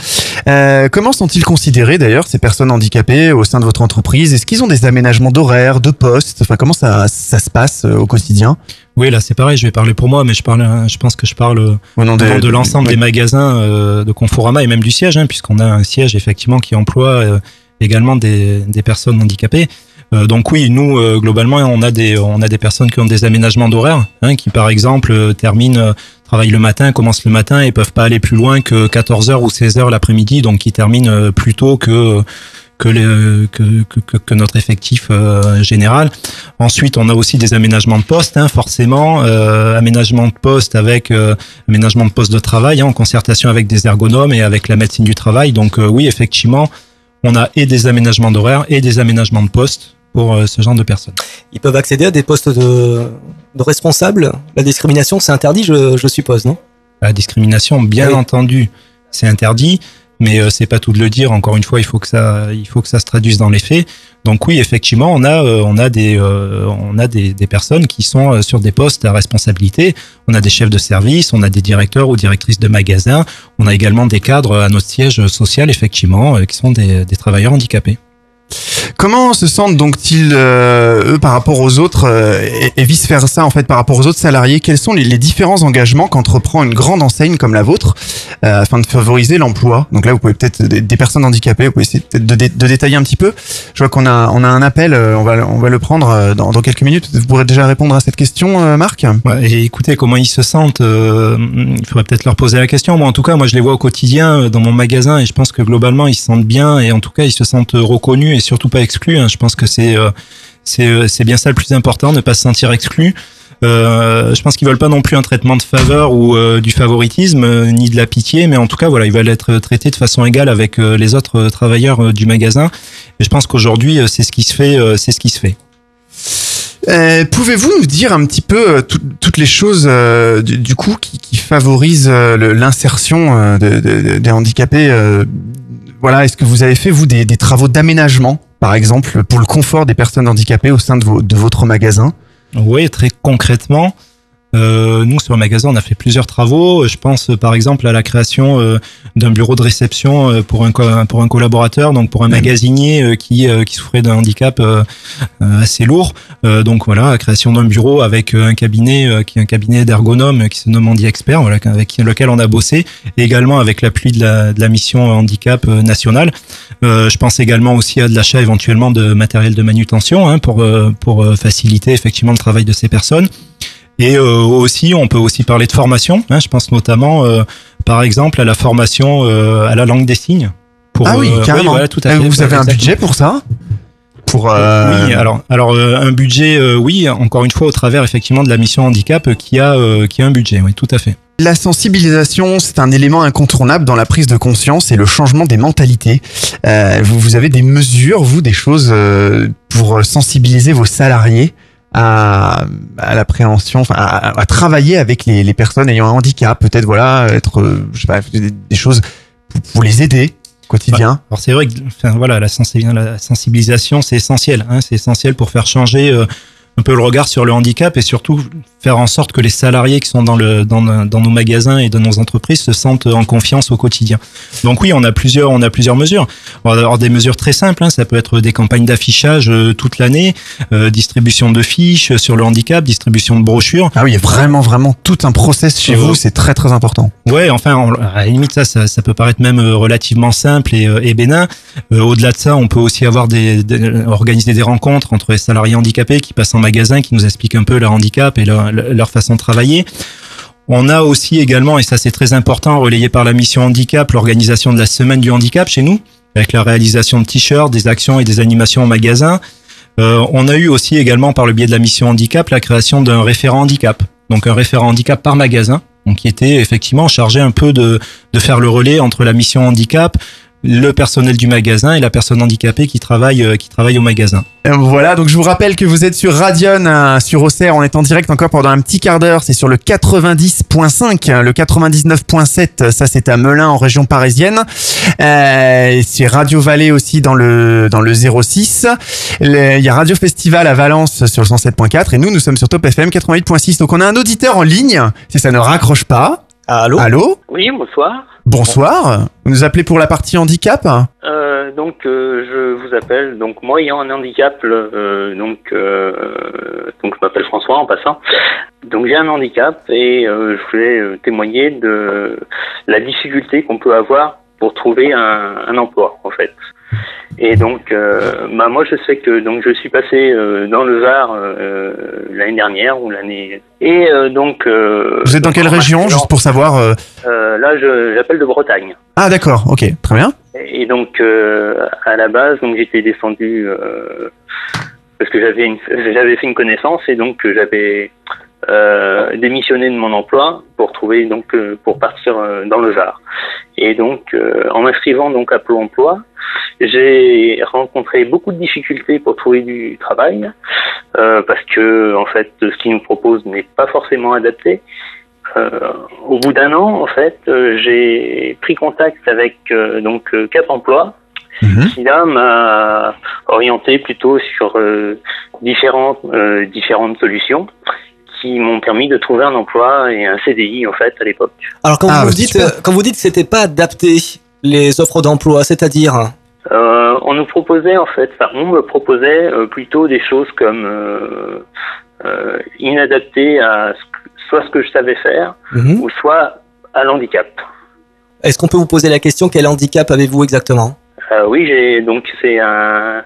Euh, comment sont-ils considérés d'ailleurs ces personnes handicapées au sein de votre entreprise? Est-ce qu'ils ont des aménagements d'horaire, de poste Enfin, comment ça, ça se passe euh, au quotidien? Oui, là, c'est pareil. Je vais parler pour moi, mais je parle, euh, je pense que je parle euh, Au nom au de- l'ensemble des magasins euh, de Conforama et même du siège, hein, puisqu'on a un siège effectivement qui emploie euh, également des, des personnes handicapées. Euh, donc oui, nous globalement, on a des on a des personnes qui ont des aménagements d'horaire, hein, qui par exemple terminent travaillent le matin, commencent le matin et peuvent pas aller plus loin que 14h ou 16h l'après-midi, donc qui terminent plus tôt que que, les- que, que, que- que notre effectif euh, général. Ensuite, on a aussi des aménagements de poste, hein, forcément, euh, aménagement de poste avec euh, aménagement de poste de travail, hein, en concertation avec des ergonomes et avec la médecine du travail. Donc euh, oui, effectivement, on a et des aménagements d'horaire et des aménagements de poste pour euh, ce genre de personnes. Ils peuvent accéder à des postes de, de responsables. La discrimination, c'est interdit, je, je suppose, non? La discrimination, bien Oui. entendu, c'est interdit, mais euh, c'est pas tout de le dire. Encore une fois, il faut que ça, il faut que ça se traduise dans les faits. Donc oui, effectivement, on a, euh, on a des, euh, on a des, personnes qui sont euh, sur des postes à responsabilité. On a des chefs de service, on a des directeurs ou directrices de magasins. On a également des cadres à notre siège social, effectivement, qui sont des travailleurs handicapés. Comment se sentent donc-ils euh, eux par rapport aux autres euh, et, vice versa en fait par rapport aux autres salariés? Quels sont les, les différents engagements qu'entreprend une grande enseigne comme la vôtre euh, afin de favoriser l'emploi? Donc là, vous pouvez peut-être des, des personnes handicapées, vous pouvez essayer de, de détailler un petit peu. Je vois qu'on a on a un appel, euh, on va on va le prendre euh, dans, dans quelques minutes. Vous pourrez déjà répondre à cette question, euh, Marc? Ouais, et écoutez, comment ils se sentent Il faudrait peut-être leur poser la question. Moi, en tout cas, moi, je les vois au quotidien dans mon magasin et je pense que globalement, ils se sentent bien et en tout cas, ils se sentent reconnus surtout pas exclus. hein. Je pense que c'est euh, euh, c'est bien ça le plus important, ne pas se sentir exclu. Euh, je pense qu'ils veulent pas non plus un traitement de faveur ou du favoritisme ni de la pitié, mais en tout cas voilà, ils veulent être traités de façon égale avec les autres travailleurs du magasin. Et je pense qu'aujourd'hui, c'est ce qui se fait, c'est ce qui se fait. Pouvez-vous nous dire un petit peu tout- toutes les choses du, coup qui, favorisent l'insertion de- de- de- des handicapés Voilà, est-ce que vous avez fait vous des, travaux d'aménagement, par exemple, pour le confort des personnes handicapées au sein de votre magasin? Oui, très concrètement, euh, nous sur le magasin, on a fait plusieurs travaux. Je pense par exemple à la création euh, d'un bureau de réception euh, pour un pour un collaborateur, donc pour un magasinier euh, qui qui souffrait d'un handicap assez lourd. Euh, donc voilà, la création d'un bureau avec un cabinet qui est un cabinet d'ergonomes qui se nomme Handi Expert, voilà, avec lequel on a bossé, et également avec l'appui de la, de la mission handicap nationale. Euh, je pense également aussi à de l'achat éventuellement de matériel de manutention hein, pour pour faciliter effectivement le travail de ces personnes. Et euh, aussi, on peut aussi parler de formation. hein. je pense notamment, euh, par exemple, à la formation euh, à la langue des signes. Pour, Ah oui, carrément. voilà, tout à fait. vous avez un Exactement. budget pour ça Pour euh, Oui, alors, alors euh, un budget, euh, oui, encore une fois, au travers effectivement de la mission handicap qui a, qui a un budget, oui, tout à fait. La sensibilisation, c'est un élément incontournable dans la prise de conscience et le changement des mentalités. Vous, vous avez des mesures, vous, des choses pour sensibiliser vos salariés à, à l'appréhension, enfin, à, à travailler avec les, les personnes ayant un handicap, peut-être voilà, être, euh, je sais pas, des, choses pour, pour les aider quotidien. Alors c'est vrai que enfin, voilà, la, la sensibilisation, c'est essentiel. Hein, c'est essentiel pour faire changer euh, un peu le regard sur le handicap et surtout faire en sorte que les salariés qui sont dans, le, dans, dans nos magasins et dans nos entreprises se sentent en confiance au quotidien. Donc oui, on a plusieurs, on a plusieurs mesures. On va avoir des mesures très simples. hein, ça peut être des campagnes d'affichage euh, toute l'année, euh, distribution de fiches sur le handicap, distribution de brochures. Ah oui, il y a vraiment, vraiment tout un process chez Euh, vous, c'est très, très important. Ouais, enfin, on- à la limite, ça, ça, ça peut paraître même euh, relativement simple et, et bénin. Euh, Au-delà de ça, on peut aussi avoir des, des- organiser des rencontres entre les salariés handicapés qui passent en magasin, qui nous expliquent un peu leur handicap et leur, leur façon de travailler. On a aussi également, et ça c'est très important, relayé par la mission handicap, l'organisation de la semaine du handicap chez nous, avec la réalisation de t-shirts, des actions et des animations en magasin. Euh, on a eu aussi également par le biais de la mission handicap la création d'un référent handicap, donc un référent handicap par magasin, donc qui était effectivement chargé un peu de, de faire le relais entre la mission handicap, le personnel du magasin et la personne handicapée qui travaille euh, qui travaille au magasin. Euh, Voilà, donc je vous rappelle que vous êtes sur Radion, euh, sur Auxerre, on est en direct encore pendant un petit quart d'heure, c'est sur le 90.5, euh, le 99.7, ça c'est à Melun en région parisienne, euh, c'est Radio Vallée aussi dans le dans le 06, Le- il y a Radio Festival à Valence sur le 107.4, et nous, nous sommes sur Top FM 88.6, donc on a un auditeur en ligne, si ça ne raccroche pas. Allô Allô Oui, bonsoir. Bonsoir, vous nous appelez pour la partie handicap Euh, donc, euh, je vous appelle. Donc, moi, ayant un handicap, euh, donc, euh, donc, je m'appelle François en passant. Donc, j'ai un handicap et euh, je voulais euh, témoigner de la difficulté qu'on peut avoir pour trouver un, un emploi, en fait. Et donc, euh, bah, moi, je sais que donc je suis passé euh, dans le Var euh, l'année dernière ou l'année. Et euh, donc. Vous êtes dans quelle région, juste pour savoir Là, j'appelle de Bretagne. Ah d'accord, ok, très bien. Et donc euh, à la base, donc j'étais descendu parce que j'avais j'avais fait une connaissance et donc j'avais euh, démissionné de mon emploi pour trouver donc euh, pour partir euh, dans le Var. Et donc euh, en m'inscrivant donc à Pôle Emploi, j'ai rencontré beaucoup de difficultés pour trouver du travail euh, parce que en fait, ce qu'ils nous proposent n'est pas forcément adapté. Euh, au bout d'un an, en fait, euh, j'ai pris contact avec euh, donc Cap Emploi, qui là m'a orienté plutôt sur euh, différentes euh, différentes solutions qui m'ont permis de trouver un emploi et un CDI en fait à l'époque. Alors quand Ah, vous bah, dites super. euh, quand vous dites que c'était pas adapté les offres d'emploi, c'est-à-dire? Euh, on nous proposait en fait, enfin on me proposait euh, plutôt des choses comme euh, euh, inadaptées à soit ce que je savais faire Mhm. ou soit à l'handicap. Est-ce qu'on peut vous poser la question quel handicap avez-vous exactement? Euh, oui, j'ai donc c'est un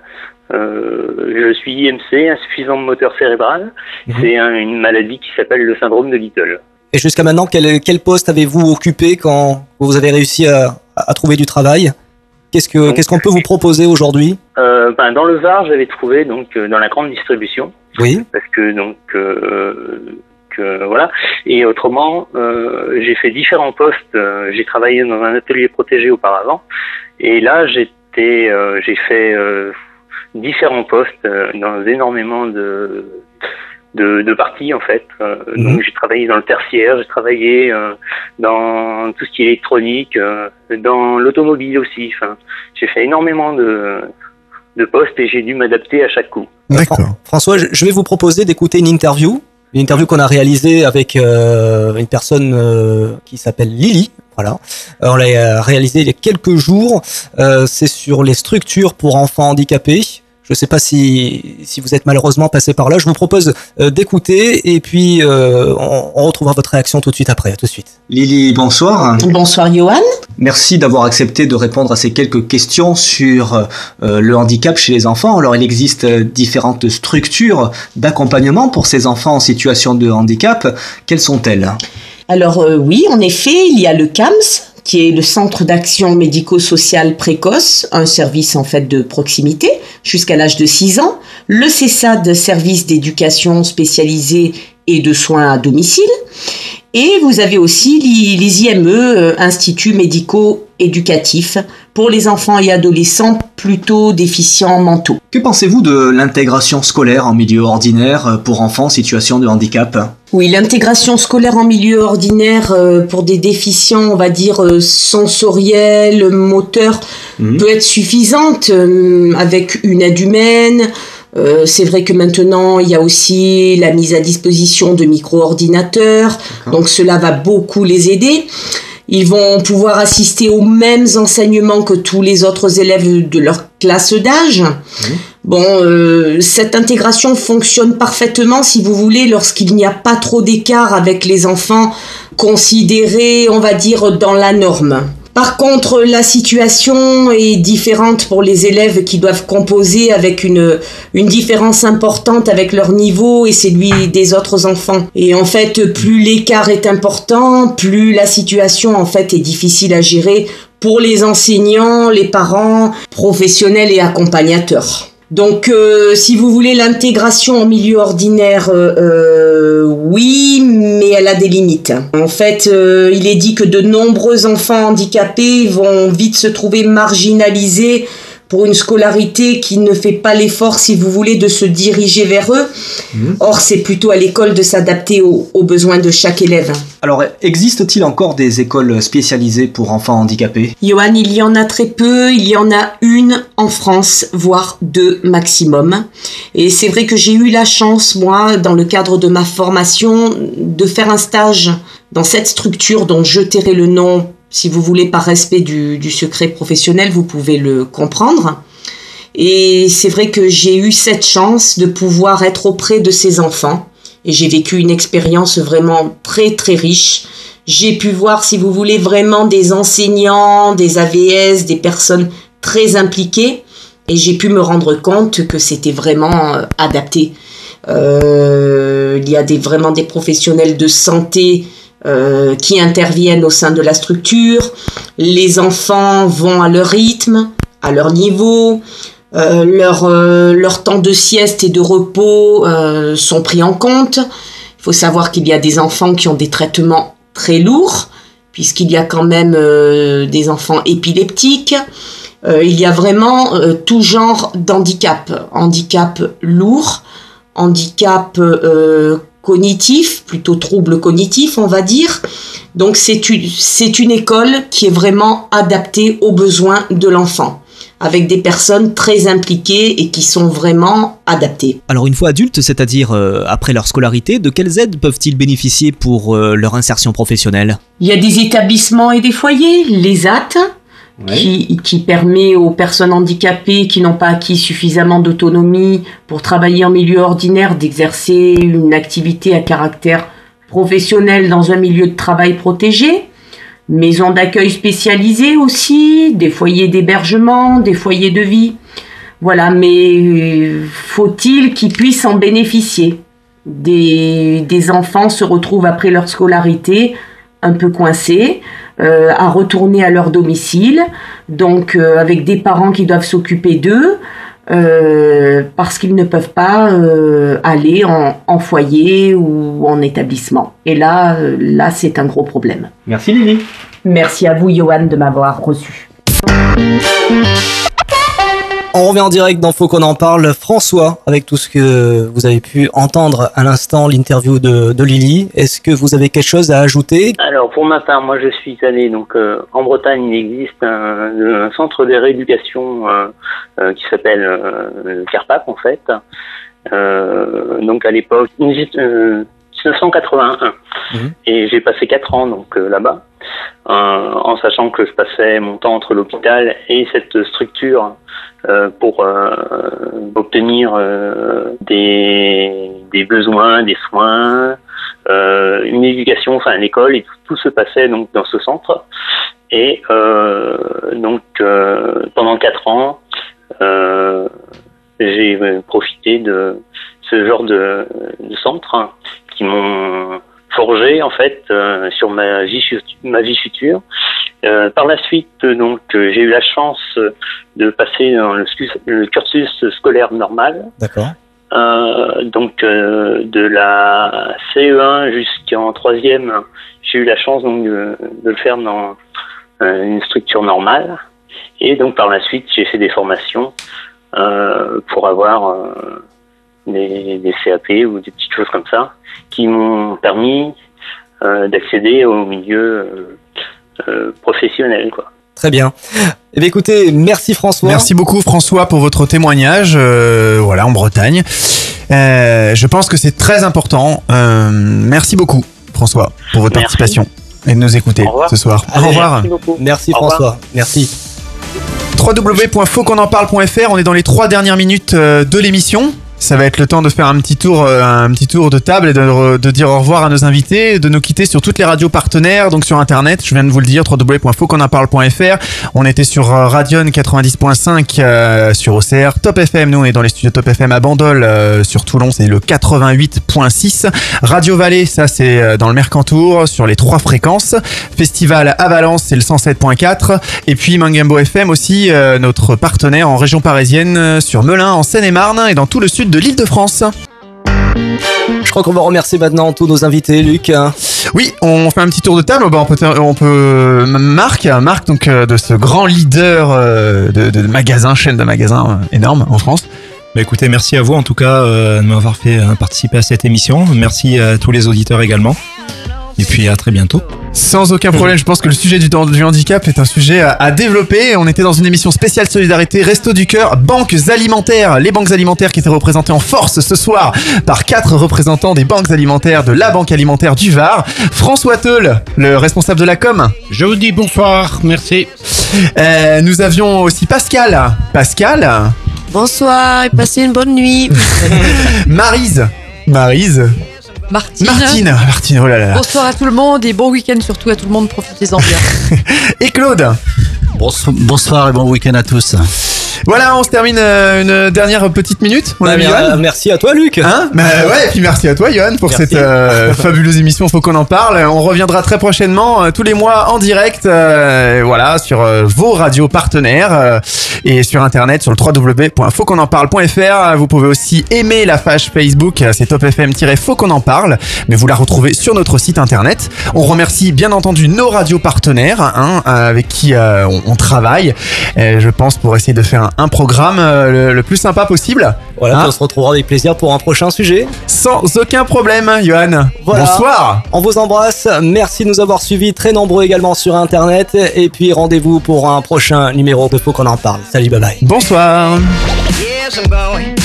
je suis IMC, insuffisant moteur cérébral. Mhm. C'est un- une maladie qui s'appelle le syndrome de Little. Et jusqu'à maintenant, quel, quel poste avez-vous occupé quand vous avez réussi à, à trouver du travail? Qu'est-ce que qu'est-ce qu'on peut vous proposer aujourd'hui? Euh, ben, dans le Var, j'avais trouvé donc euh, dans la grande distribution. Oui. Parce que donc euh, que voilà. Et autrement, euh, j'ai fait différents postes. Euh, j'ai travaillé dans un atelier protégé auparavant. Et là, j'étais, euh, j'ai fait euh, différents postes euh, dans énormément de de, de parties en fait. Euh, Donc j'ai travaillé dans le tertiaire, j'ai travaillé euh, dans tout ce qui est électronique, euh, dans l'automobile aussi. Enfin, j'ai fait énormément de de postes et j'ai dû m'adapter à chaque coup. D'accord. François, je vais vous proposer d'écouter une interview, une interview qu'on a réalisée avec euh, une personne euh, qui s'appelle Lily. Voilà, on l'a réalisée il y a quelques jours. Euh, C'est sur les structures pour enfants handicapés. Je ne sais pas si, si vous êtes malheureusement passé par là. Je vous propose euh, d'écouter et puis euh, on, on retrouvera votre réaction tout de suite après. À tout de suite. Lily, bonsoir. Bonsoir Johan. Merci d'avoir accepté de répondre à ces quelques questions sur euh, le handicap chez les enfants. Alors il existe différentes structures d'accompagnement pour ces enfants en situation de handicap. Quelles sont-elles? Alors euh, oui, en effet, il y a le CAMS, qui est le Centre d'action médico-sociale précoce, un service en fait de proximité jusqu'à l'âge de 6 ans. Le CESAD, service d'éducation spécialisé et de soins à domicile. Et vous avez aussi les, IME, euh, instituts médico-éducatifs, pour les enfants et adolescents plutôt déficients mentaux. Que pensez-vous de l'intégration scolaire en milieu ordinaire euh, pour enfants en situation de handicap? Oui, l'intégration scolaire en milieu ordinaire euh, pour des déficients, on va dire, euh, sensoriels, moteurs, peut être suffisante avec une aide humaine. Euh, c'est vrai que maintenant, il y a aussi la mise à disposition de micro-ordinateurs, donc cela va beaucoup les aider. Ils vont pouvoir assister aux mêmes enseignements que tous les autres élèves de leur classe d'âge. Bon, euh, cette intégration fonctionne parfaitement, si vous voulez, lorsqu'il n'y a pas trop d'écart avec les enfants considérés, on va dire, dans la norme. Par contre, la situation est différente pour les élèves qui doivent composer avec une, une différence importante avec leur niveau et celui des autres enfants. Et en fait, plus l'écart est important, plus la situation en fait est difficile à gérer pour les enseignants, les parents, professionnels et accompagnateurs. Donc, euh, si vous voulez l'intégration en milieu ordinaire, euh, euh, oui, mais elle a des limites. En fait, il est dit que de nombreux enfants handicapés vont vite se trouver marginalisés pour une scolarité qui ne fait pas l'effort, si vous voulez, de se diriger vers eux. Or, c'est plutôt à l'école de s'adapter aux, aux besoins de chaque élève. Alors existe-t-il encore des écoles spécialisées pour enfants handicapés? Johan, il y en a très peu, il y en a une en France, voire deux maximum. Et c'est vrai que j'ai eu la chance, moi, dans le cadre de ma formation, de faire un stage dans cette structure dont je tairai le nom, si vous voulez, par respect du, du secret professionnel, vous pouvez le comprendre. Et c'est vrai que j'ai eu cette chance de pouvoir être auprès de ces enfants. Et j'ai vécu une expérience vraiment très très riche. J'ai pu voir, si vous voulez, vraiment des enseignants, des AVS, des personnes très impliquées. Et j'ai pu me rendre compte que c'était vraiment euh, adapté. Euh, il y a des, vraiment des professionnels de santé euh, qui interviennent au sein de la structure. Les enfants vont à leur rythme, à leur niveau. Euh, leur, euh, leur temps de sieste et de repos sont pris en compte. Il faut savoir qu'il y a des enfants qui ont des traitements très lourds, puisqu'il y a quand même des enfants épileptiques. Il y a vraiment tout genre d'handicap. Handicap lourd, handicap cognitif, plutôt trouble cognitif, on va dire. Donc c'est une, c'est une école qui est vraiment adaptée aux besoins de l'enfant, avec des personnes très impliquées et qui sont vraiment adaptées. Alors une fois adultes, c'est-à-dire euh, après leur scolarité, de quelles aides peuvent-ils bénéficier pour euh, leur insertion professionnelle? Il y a des établissements et des foyers, les AT, qui, qui permet aux personnes handicapées qui n'ont pas acquis suffisamment d'autonomie pour travailler en milieu ordinaire d'exercer une activité à caractère professionnel dans un milieu de travail protégé. Maisons d'accueil spécialisées aussi, des foyers d'hébergement, des foyers de vie. Voilà, mais euh, faut-il qu'ils puissent en bénéficier? Des, des enfants se retrouvent après leur scolarité un peu coincés, euh, à retourner à leur domicile, donc euh, avec des parents qui doivent s'occuper d'eux, euh, parce qu'ils ne peuvent pas euh, aller en, en foyer ou en établissement. Et là, là c'est un gros problème. Merci Lily. Merci à vous, Johan, de m'avoir reçu. On revient en direct dans Faut qu'on en parle. François, avec tout ce que vous avez pu entendre à l'instant, l'interview de, Lily, est-ce que vous avez quelque chose à ajouter? Alors pour ma part, moi je suis allé donc euh, en Bretagne, il existe un, centre de rééducation euh, euh, qui s'appelle euh, Carpac en fait. Euh, donc à l'époque, euh, 1981, et j'ai passé quatre ans donc euh, là-bas, euh, en sachant que je passais mon temps entre l'hôpital et cette structure euh, pour obtenir des, des besoins, des soins, une éducation, enfin l'école, et tout, tout se passait donc dans ce centre. Et donc pendant quatre ans, j'ai profité de ce genre de, de centre qui m'ont forgé en fait euh, sur ma vie, ma vie future. Euh, par la suite, donc, euh, j'ai eu la chance de passer dans le, cursus scolaire normal. D'accord. Donc de la CE1 jusqu'en troisième, j'ai eu la chance donc de, de le faire dans une structure normale. Et donc par la suite, j'ai fait des formations pour avoir des, des CAP ou des petites choses comme ça qui m'ont permis euh, d'accéder au milieu euh, euh, professionnel. Quoi. Très bien. Eh bien, écoutez, merci François. Merci beaucoup François pour votre témoignage, euh, voilà en Bretagne. Euh, je pense que c'est très important. Euh, merci beaucoup François pour votre Merci. participation et de nous écouter ce soir. Allez, Au revoir. Merci, beaucoup. Merci Au revoir. François. Merci. www.fautquonenparle.fr On est dans les trois dernières minutes de l'émission. Ça va être le temps de faire un petit tour, euh, un petit tour de table et de, re- de dire au revoir à nos invités, de nous quitter sur toutes les radios partenaires, donc sur internet. Je viens de vous le dire, www.fautquonenparle.fr. On était sur euh, Radion 90.5 euh, sur OCR, Top FM. Nous, on est dans les studios Top FM à Bandol, sur Toulon, c'est le 88.6. Radio Vallée, ça c'est dans le Mercantour, sur les trois fréquences. Festival à Valence, c'est le 107.4. Et puis Mangambo FM aussi, notre partenaire en région parisienne, sur Melun, en Seine-et-Marne et dans tout le sud de l'île de France. Je crois qu'on va remercier maintenant tous nos invités, Luc. Oui, on fait un petit tour de table. Bah, on peut, on peut Marc, Marc donc euh, de ce grand leader euh, de, de magasins, chaîne de magasins euh, énorme en France. Bah écoutez, merci à vous en tout cas euh, de m'avoir fait euh, participer à cette émission. Merci à tous les auditeurs également. Et puis à très bientôt. Sans aucun problème, je pense que le sujet du, du handicap est un sujet à, à développer. On était dans une émission spéciale solidarité, Resto du Cœur, banques alimentaires. Les banques alimentaires qui étaient représentées en force ce soir par quatre représentants des banques alimentaires de la Banque alimentaire du Var. François Teul, le responsable de la com. Je vous dis bonsoir, merci. Euh, nous avions aussi Pascal. Pascal. Bonsoir et passez une bonne nuit. Marise. Marise. Martine. Martine. Martine, oh là là. Bonsoir à tout le monde et bon week-end surtout à tout le monde. Profitez-en bien. Et Claude. Bonsoir et bon week-end à tous. Voilà, on se termine euh, une dernière petite minute. Mon Bah, ami bien, Johan. merci à toi, Luc. Hein? Bah ouais, et puis merci à toi, Johan, pour Merci. cette euh, fabuleuse émission. Faut qu'on en parle. On reviendra très prochainement, euh, tous les mois en direct, euh, voilà, sur euh, vos radios partenaires euh, et sur internet sur le www.fautquonenparle.fr. Vous pouvez aussi aimer la page Facebook, c'est Top FM-Faut qu'on en parle, mais vous la retrouvez sur notre site internet. On remercie bien entendu nos radios partenaires, hein, avec qui euh, on, on travaille. euh, je pense pour essayer de faire un, un programme euh, le, le plus sympa possible. Voilà, Hein on se retrouvera avec plaisir pour un prochain sujet. Sans aucun problème, Johan. Voilà. Bonsoir. On vous embrasse. Merci de nous avoir suivis, très nombreux également sur Internet. Et puis rendez-vous pour un prochain numéro de Faut qu'on en parle. Salut, bye bye. Bonsoir. Yes, I'm going.